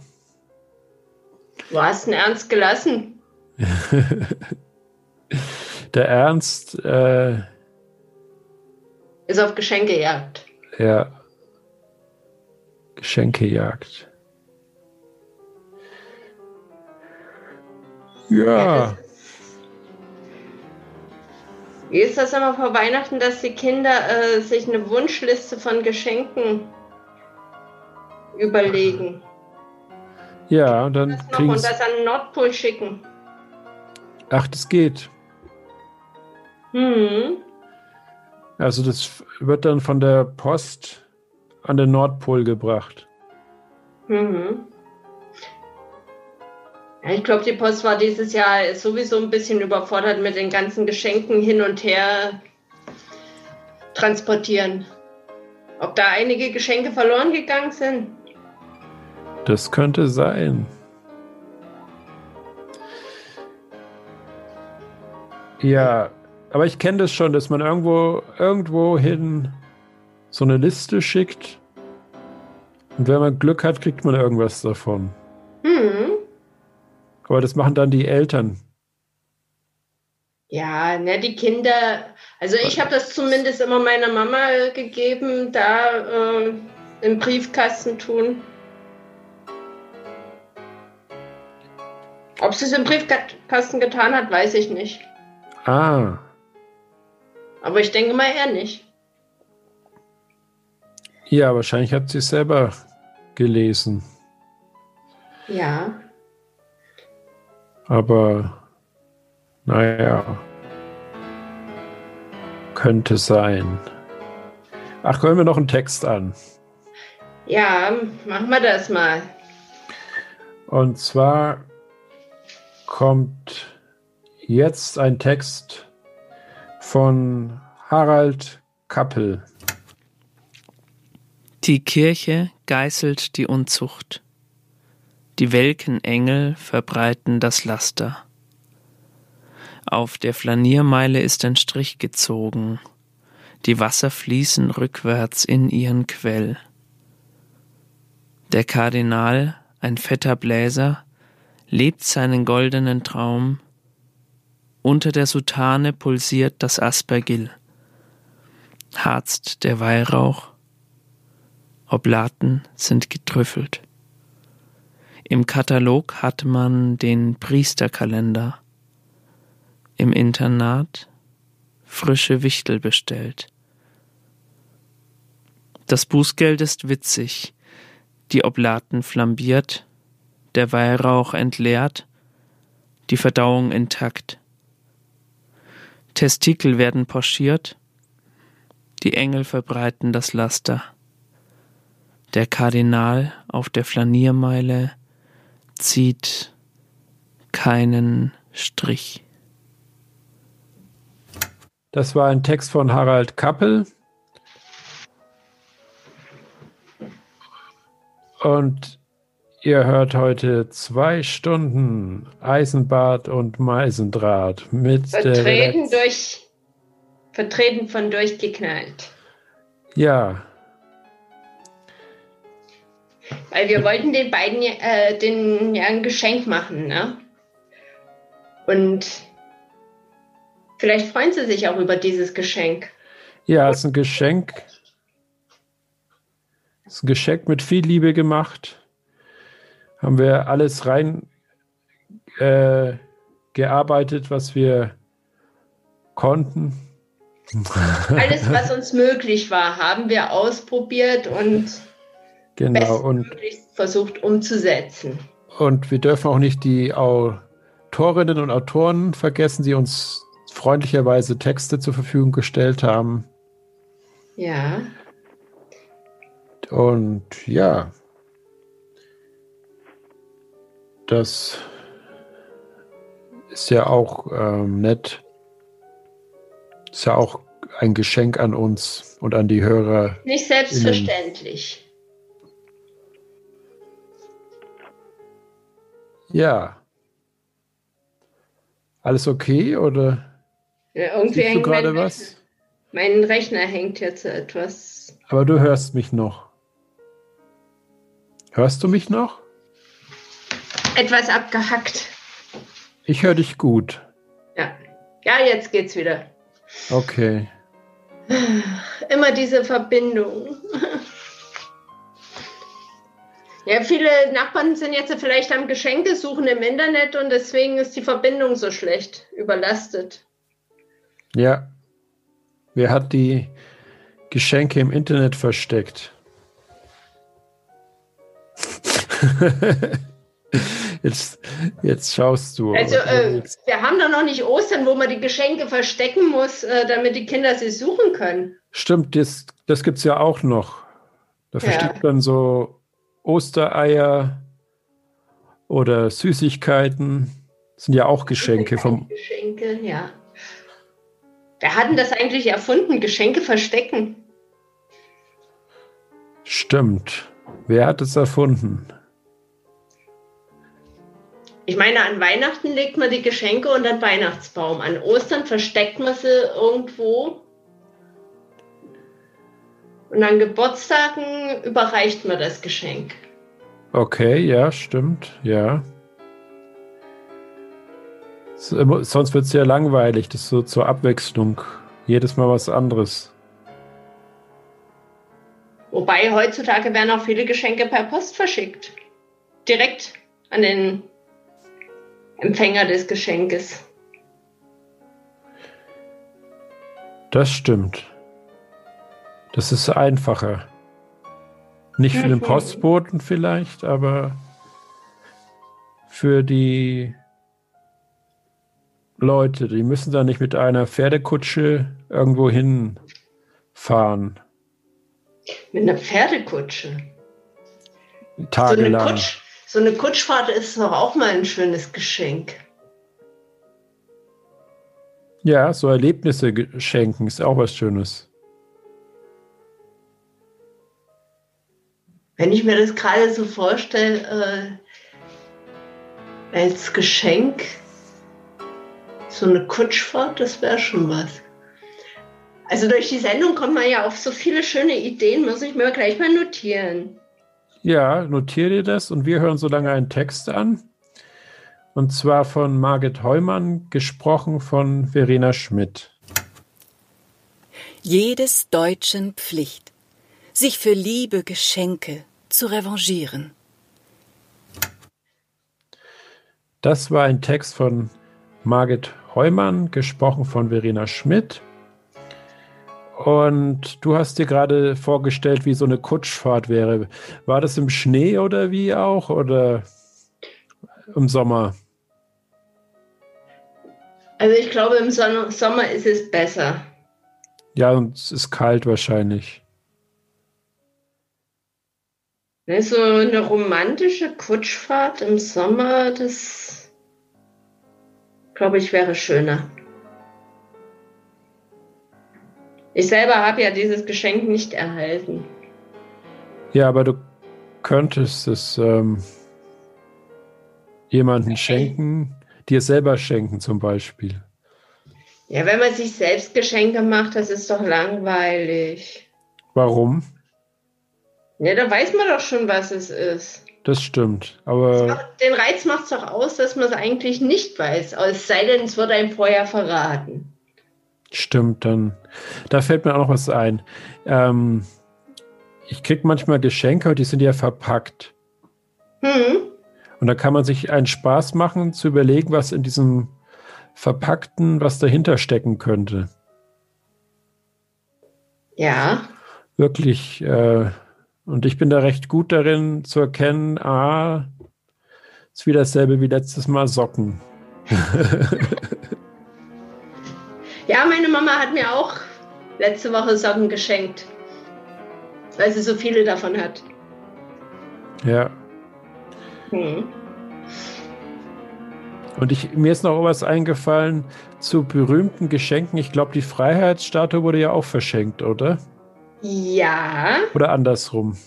K: du hast ihn ernst gelassen.
J: Der Ernst, äh,
K: Ist auf Geschenkejagd.
J: ja. Geschenkejagd. Ja,
K: Wie ist das immer vor Weihnachten, dass die Kinder äh, sich eine Wunschliste von Geschenken überlegen
J: ja, und dann
K: noch
J: kriegen
K: und das an den Nordpol schicken?
J: Ach, das geht.
K: Hm.
J: Also das wird dann von der Post an den Nordpol gebracht.
K: Mhm. Ich glaube, die Post war dieses Jahr sowieso ein bisschen überfordert mit den ganzen Geschenken hin und her transportieren. Ob da einige Geschenke verloren gegangen sind?
J: Das könnte sein. Ja, aber ich kenne das schon, dass man irgendwo irgendwo hin so eine Liste schickt und wenn man Glück hat, kriegt man irgendwas davon.
K: Hm.
J: Aber das machen dann die Eltern.
K: Ja, ne, die Kinder, also ich habe das zumindest immer meiner Mama gegeben, da äh, im Briefkasten tun. Ob sie es im Briefkasten getan hat, weiß ich nicht.
J: Ah,
K: Aber ich denke mal eher nicht.
J: ja, wahrscheinlich hat sie es selber gelesen.
K: Ja.
J: Aber naja, könnte sein. Ach, hören wir noch einen Text an.
K: Ja, machen wir das mal.
J: Und zwar kommt jetzt ein Text von Harald Kappel.
W: Die Kirche geißelt die Unzucht. Die welken Engel verbreiten das Laster. Auf der Flaniermeile ist ein Strich gezogen. Die Wasser fließen rückwärts in ihren Quell. Der Kardinal, ein fetter Bläser, lebt seinen goldenen Traum. Unter der Soutane pulsiert das Aspergill. Harzt der Weihrauch. Oblaten sind getrüffelt. Im Katalog hat man den Priesterkalender. Im Internat frische Wichtel bestellt. Das Bußgeld ist witzig, die Oblaten flambiert, der Weihrauch entleert, die Verdauung intakt. Testikel werden pochiert, die Engel verbreiten das Laster. Der Kardinal auf der Flaniermeile zieht keinen Strich.
J: Das war ein Text von Harald Kappel. Und ihr hört heute zwei Stunden Eisenbad und Meisendraht mit der
K: Vertreten durch. Vertreten von durchgeknallt.
J: Ja,
K: Weil wir wollten den beiden ja- äh, den, ja ein Geschenk machen, ne? Und vielleicht freuen sie sich auch über dieses Geschenk.
J: ja, ist ein Geschenk. Ist ein Geschenk mit viel Liebe gemacht. Haben wir alles rein äh, gearbeitet, was wir konnten.
K: Alles, was uns möglich war, haben wir ausprobiert und
J: genau. Und
K: bestmöglichst versucht umzusetzen.
J: Und wir dürfen auch nicht die Autorinnen und Autoren vergessen, die uns freundlicherweise Texte zur Verfügung gestellt haben.
K: Ja.
J: Und ja, das ist ja auch ähm, nett. Ist ja auch ein Geschenk an uns und an die Hörer.
K: Nicht selbstverständlich.
J: Ja. Alles okay oder
K: Ja, irgendwie
J: siehst du
K: hängt
J: gerade
K: mein,
J: was?
K: mein Rechner hängt jetzt etwas.
J: Aber du hörst mich noch. Hörst du mich noch?
K: Etwas abgehackt.
J: Ich höre dich gut.
K: Ja. Ja, jetzt geht's wieder.
J: Okay.
K: Immer diese Verbindung. Ja, viele Nachbarn sind jetzt vielleicht am Geschenke suchen im Internet und deswegen ist die Verbindung so schlecht, überlastet.
J: Ja. Wer hat die Geschenke im Internet versteckt? Jetzt, jetzt schaust du.
K: Also, äh, wir haben doch noch nicht Ostern, wo man die Geschenke verstecken muss, äh, damit die Kinder sie suchen können.
J: Stimmt, das, das gibt es ja auch noch. Da
K: Ja.
J: versteckt man so Ostereier oder Süßigkeiten. Das sind ja auch Geschenke vom.
K: Geschenke, ja. Wer hat denn das eigentlich erfunden? Geschenke verstecken.
J: Stimmt. Wer hat es erfunden?
K: Ich meine, an Weihnachten legt man die Geschenke unter den Weihnachtsbaum. An Ostern versteckt man sie irgendwo. Und an Geburtstagen überreicht man das Geschenk.
J: Okay, ja, stimmt, ja. So- Sonst wird es ja langweilig, das ist so zur Abwechslung. Jedes Mal was anderes.
K: Wobei heutzutage werden auch viele Geschenke per Post verschickt. Direkt an den Empfänger des Geschenkes.
J: Das stimmt. Das ist einfacher. Nicht für den
K: Mhm.
J: Postboten vielleicht, aber für die Leute, die müssen da nicht mit einer Pferdekutsche irgendwo hinfahren.
K: Mit einer Pferdekutsche. So eine,
J: Tagelang.
K: Kutsch, so eine Kutschfahrt ist doch auch mal ein schönes Geschenk.
J: Ja, so Erlebnisse schenken ist auch was Schönes.
K: Wenn ich mir das gerade so vorstelle, äh, als Geschenk, so eine Kutschfahrt, das wäre schon was. Also durch die Sendung kommt man ja auf so viele schöne Ideen, muss ich mir gleich mal notieren.
J: Ja, notiere dir das und wir hören so lange einen Text an. Und zwar von Margit Heumann, gesprochen von Verena Schmidt.
X: Jedes Deutschen Pflicht, sich für liebe Geschenke zu revanchieren.
J: Das war ein Text von Margit Heumann, gesprochen von Verena Schmidt. Und du hast dir gerade vorgestellt, wie so eine Kutschfahrt wäre. War das im Schnee oder wie auch? Oder im Sommer?
K: Also ich glaube, im Sommer ist es besser.
J: Ja, und es ist kalt wahrscheinlich.
K: Ne, So eine romantische Kutschfahrt im Sommer, das glaube ich wäre schöner. Ich selber habe ja dieses Geschenk nicht erhalten.
J: Ja, aber du könntest es ähm, jemanden schenken, dir selber schenken zum Beispiel.
K: Ja, wenn man sich selbst Geschenke macht, das ist doch langweilig.
J: Warum?
K: Ja, da weiß man doch schon, was es ist.
J: Das stimmt. Aber
K: Den Reiz macht es doch aus, dass man es eigentlich nicht weiß. Es sei denn, es wird einem vorher verraten.
J: stimmt dann. Da fällt mir auch noch was ein. Ähm, ich krieg manchmal Geschenke und die sind ja verpackt.
K: Hm?
J: Und da kann man sich einen Spaß machen, zu überlegen, was in diesem Verpackten, was dahinter stecken könnte.
K: Ja.
J: Wirklich. Äh, und ich bin da recht gut darin zu erkennen, ah, ist wieder dasselbe wie letztes Mal Socken.
K: Ja, meine Mama hat mir auch letzte Woche Socken geschenkt. Weil sie so viele davon hat.
J: ja.
K: Hm.
J: Und ich, mir ist noch was eingefallen zu berühmten Geschenken. Ich glaube, die Freiheitsstatue wurde ja auch verschenkt, oder?
K: Ja.
J: Oder andersrum.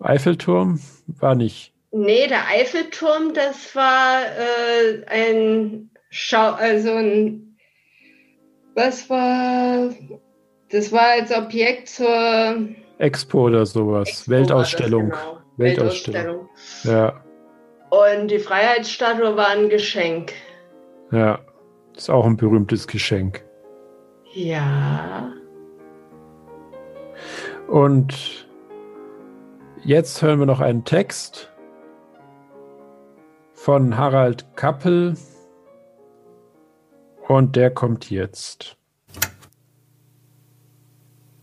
J: Eiffelturm war nicht.
K: Nee, der Eiffelturm, das war äh, ein Schau, also ein, was war, das war als Objekt zur
J: Expo oder sowas. Weltausstellung.
K: war das, genau.
J: Weltausstellung. Ja,
K: Und die Freiheitsstatue war ein Geschenk.
J: ja. Ist auch ein berühmtes Geschenk.
K: Ja.
J: Und jetzt hören wir noch einen Text von Harald Kappel. Und der kommt jetzt.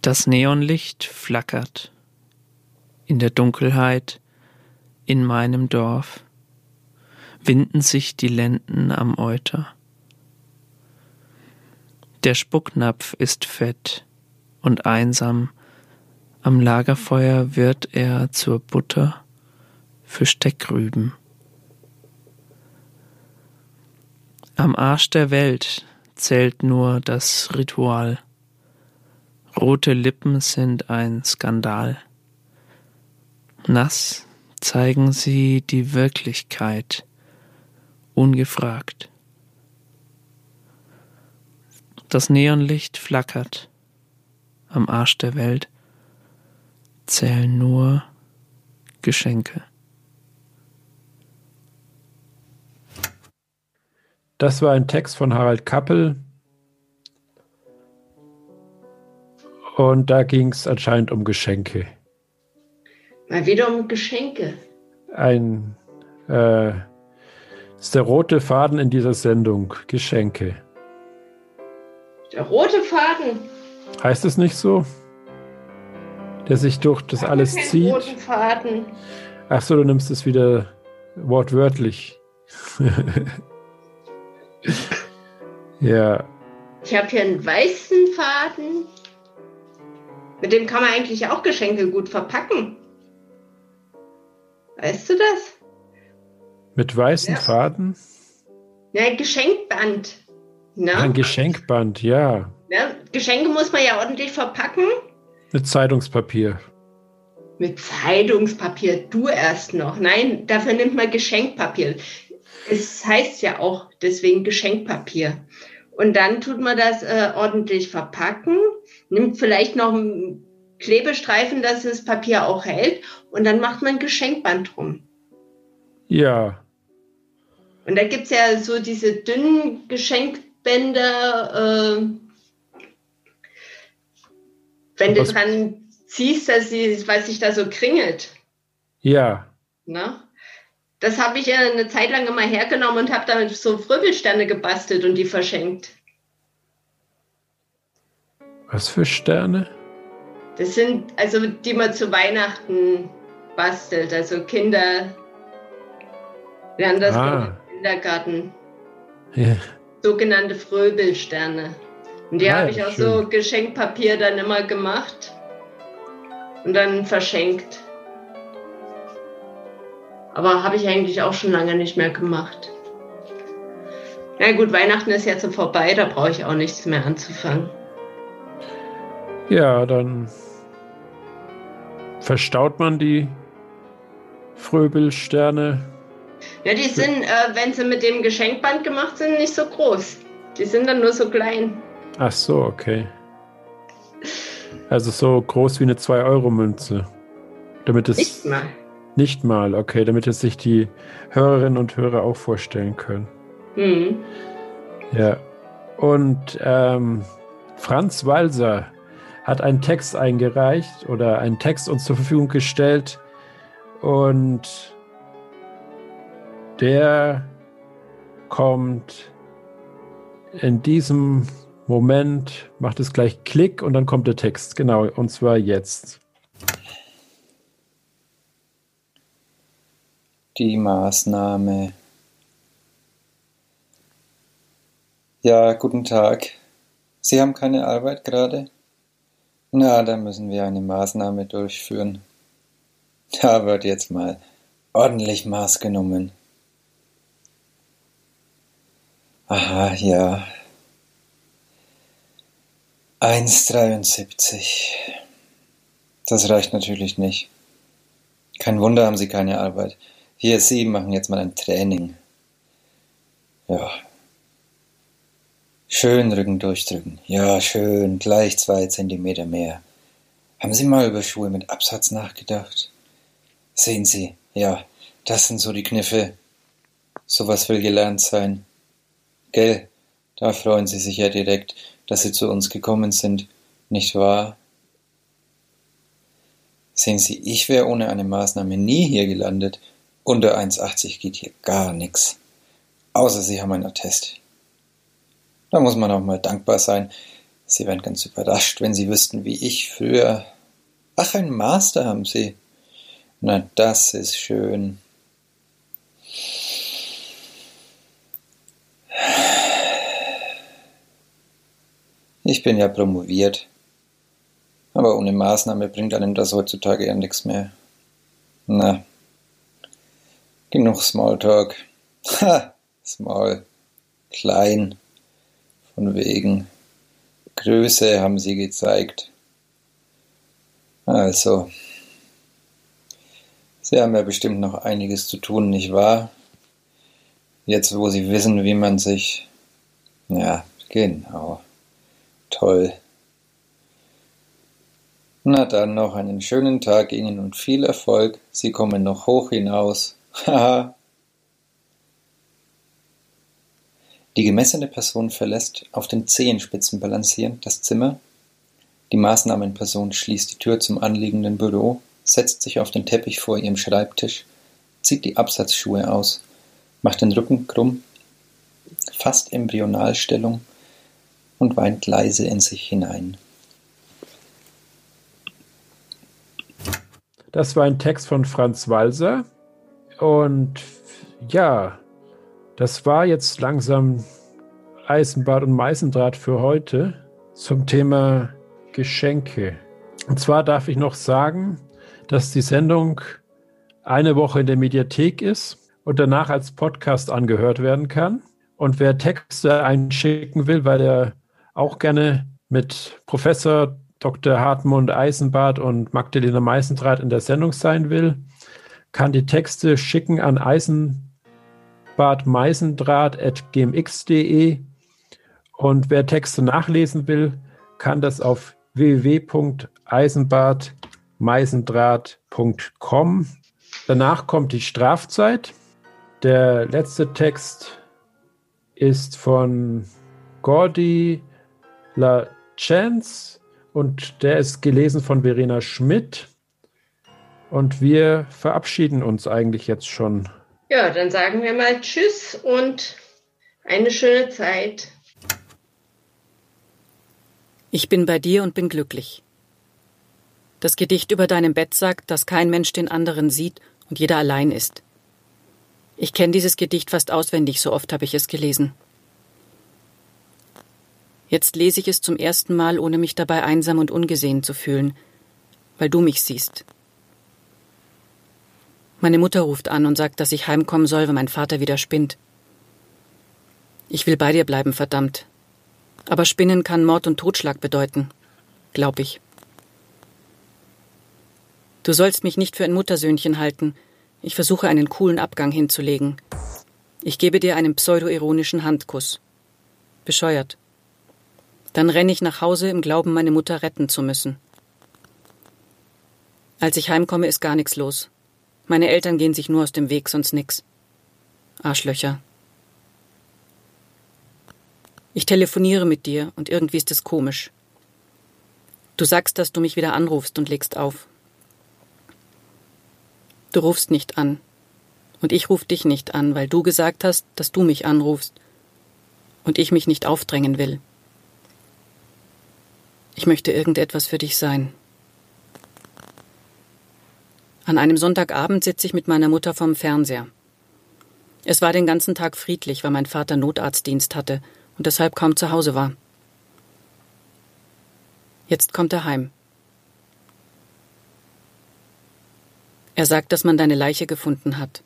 W: Das Neonlicht flackert in der Dunkelheit in meinem Dorf. winden sich die Lenden am Euter. Der Spucknapf ist fett und einsam, am Lagerfeuer wird er zur Butter für Steckrüben. Am Arsch der Welt zählt nur das Ritual. Rote Lippen sind ein Skandal. Nass zeigen sie die Wirklichkeit, ungefragt. Das Neonlicht flackert. Am Arsch der Welt zählen nur Geschenke.
J: Das war ein Text von Harald Kappel. Und da ging es anscheinend um Geschenke.
K: Mal wieder um Geschenke.
J: Ein äh, ist der rote Faden in dieser Sendung. Geschenke.
K: Der rote Faden.
J: Heißt es nicht so? Der sich durch das
K: Ich
J: alles zieht.
K: roten Faden.
J: Ach so, du nimmst es wieder wortwörtlich. ja,
K: Ich habe hier einen weißen Faden. Mit dem kann man eigentlich auch Geschenke gut verpacken. Weißt du das?
J: mit weißen
K: Ja.
J: Faden.
K: Ja, ein Geschenkband. Ne?
J: Ein Geschenkband, ja.
K: Ne? Geschenke muss man ja ordentlich verpacken.
J: Mit Zeitungspapier.
K: Mit Zeitungspapier, du erst noch. Nein, dafür nimmt man Geschenkpapier. Es heißt ja auch deswegen Geschenkpapier. Und dann tut man das äh, ordentlich verpacken, nimmt vielleicht noch einen Klebestreifen, dass das Papier auch hält, und dann macht man ein Geschenkband drum.
J: Ja,
K: Und da gibt's ja so diese dünnen Geschenkbänder, äh, wenn du
J: Was-
K: dran ziehst, dass sie, was sich da so kringelt.
J: ja.
K: Ne? Das habe ich ja eine Zeit lang immer hergenommen und habe damit so Fröbelsterne gebastelt und die verschenkt.
J: Was für Sterne?
K: Das sind also die man zu Weihnachten bastelt. Also Kinder lernen das
J: Ah.
K: im Kindergarten.
J: Ja.
K: Sogenannte Fröbelsterne. Und die
J: Ah,
K: habe ich auch
J: schön.
K: so Geschenkpapier dann immer gemacht und dann verschenkt. Aber habe ich eigentlich auch schon lange nicht mehr gemacht. Na gut, Weihnachten ist jetzt so vorbei, da brauche ich auch nichts mehr anzufangen.
J: Ja, dann verstaut man die Fröbelsterne.
K: Ja, die sind, äh, wenn sie mit dem Geschenkband gemacht sind, nicht so groß. Die sind dann nur so klein.
J: Ach so, okay. Also so groß wie eine 2-Euro-Münze. Damit es.
K: Nicht mal.
J: Nicht mal, okay, damit es sich die Hörerinnen und Hörer auch vorstellen können.
K: Hm.
J: Ja. Und ähm, Franz Walser hat einen Text eingereicht oder einen Text uns zur Verfügung gestellt und der kommt in diesem Moment, macht es gleich Klick und dann kommt der Text. Genau, und zwar jetzt.
Y: Die Maßnahme. Ja, guten Tag. Sie haben keine Arbeit gerade? Na, dann müssen wir eine Maßnahme durchführen. Da wird jetzt mal ordentlich Maß genommen. Aha, ja. 1,73. Das reicht natürlich nicht. Kein Wunder haben Sie keine Arbeit. Hier, Sie machen jetzt mal ein Training. Ja. Schön Rücken durchdrücken. Ja, schön. Gleich zwei Zentimeter mehr. Haben Sie mal über Schuhe mit Absatz nachgedacht? Sehen Sie, ja, das sind so die Kniffe. Sowas will gelernt sein. Gell, da freuen Sie sich ja direkt, dass Sie zu uns gekommen sind, nicht wahr? Sehen Sie, ich wäre ohne eine Maßnahme nie hier gelandet. Unter 1,80 geht hier gar nichts. Außer Sie haben einen Attest. Da muss man auch mal dankbar sein. Sie wären ganz überrascht, wenn Sie wüssten, wie ich früher. Ach, einen Master haben Sie. Na, das ist schön. Ich bin ja promoviert. Aber ohne Maßnahme bringt einem das heutzutage ja nichts mehr. Na. Genug Smalltalk. Ha! Small. Klein. Von wegen. Größe haben sie gezeigt. Also. Sie haben ja bestimmt noch einiges zu tun, nicht wahr? Jetzt, wo Sie wissen, wie man sich. Ja, genau. Toll. Na dann noch einen schönen Tag Ihnen und viel Erfolg. Sie kommen noch hoch hinaus. Haha. Die gemessene Person verlässt, auf den Zehenspitzen balancierend, das Zimmer. Die Maßnahmenperson schließt die Tür zum anliegenden Büro setzt sich auf den Teppich vor ihrem Schreibtisch, zieht die Absatzschuhe aus, macht den Rücken krumm, fast Embryonalstellung und weint leise in sich hinein.
J: Das war ein Text von Franz Walser. Und ja, das war jetzt langsam Eisenbad und Meißendraht für heute zum Thema Geschenke. Und zwar darf ich noch sagen, dass die Sendung eine Woche in der Mediathek ist und danach als Podcast angehört werden kann. Und wer Texte einschicken will, weil er auch gerne mit Professor Dr. Hartmut Eisenbart und Magdalena Meißendraht in der Sendung sein will, kann die Texte schicken an eisenbartmeißendraht.gmx.de und wer Texte nachlesen will, kann das auf www.eisenbart.de meisendraht.com. Danach kommt die Strafzeit. Der letzte Text ist von Gordy La Chance und der ist gelesen von Verena Schmidt. Und wir verabschieden uns eigentlich jetzt schon.
K: Ja, dann sagen wir mal Tschüss und eine schöne Zeit.
X: Ich bin bei dir und bin glücklich. Das Gedicht über deinem Bett sagt, dass kein Mensch den anderen sieht und jeder allein ist. Ich kenne dieses Gedicht fast auswendig, so oft habe ich es gelesen. Jetzt lese ich es zum ersten Mal, ohne mich dabei einsam und ungesehen zu fühlen, weil du mich siehst. Meine Mutter ruft an und sagt, dass ich heimkommen soll, wenn mein Vater wieder spinnt. Ich will bei dir bleiben, verdammt. Aber Spinnen kann Mord und Totschlag bedeuten, glaub ich. Du sollst mich nicht für ein Muttersöhnchen halten. Ich versuche einen coolen Abgang hinzulegen. Ich gebe dir einen pseudo-ironischen Handkuss. Bescheuert. Dann renne ich nach Hause im Glauben, meine Mutter retten zu müssen. Als ich heimkomme, ist gar nichts los. Meine Eltern gehen sich nur aus dem Weg, sonst nix. Arschlöcher. Ich telefoniere mit dir und irgendwie ist es komisch. Du sagst, dass du mich wieder anrufst und legst auf. Du rufst nicht an. Und ich ruf dich nicht an, weil du gesagt hast, dass du mich anrufst. Und ich mich nicht aufdrängen will. Ich möchte irgendetwas für dich sein. An einem Sonntagabend sitze ich mit meiner Mutter vorm Fernseher. Es war den ganzen Tag friedlich, weil mein Vater Notarztdienst hatte und deshalb kaum zu Hause war. Jetzt kommt er heim. Er sagt, dass man deine Leiche gefunden hat.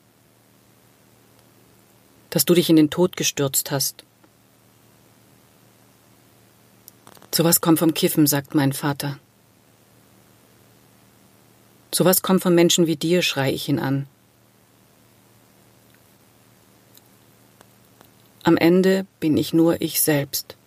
X: Dass du dich in den Tod gestürzt hast. Sowas kommt vom Kiffen, sagt mein Vater. Sowas kommt von Menschen wie dir, schrei ich ihn an. Am Ende bin ich nur ich selbst.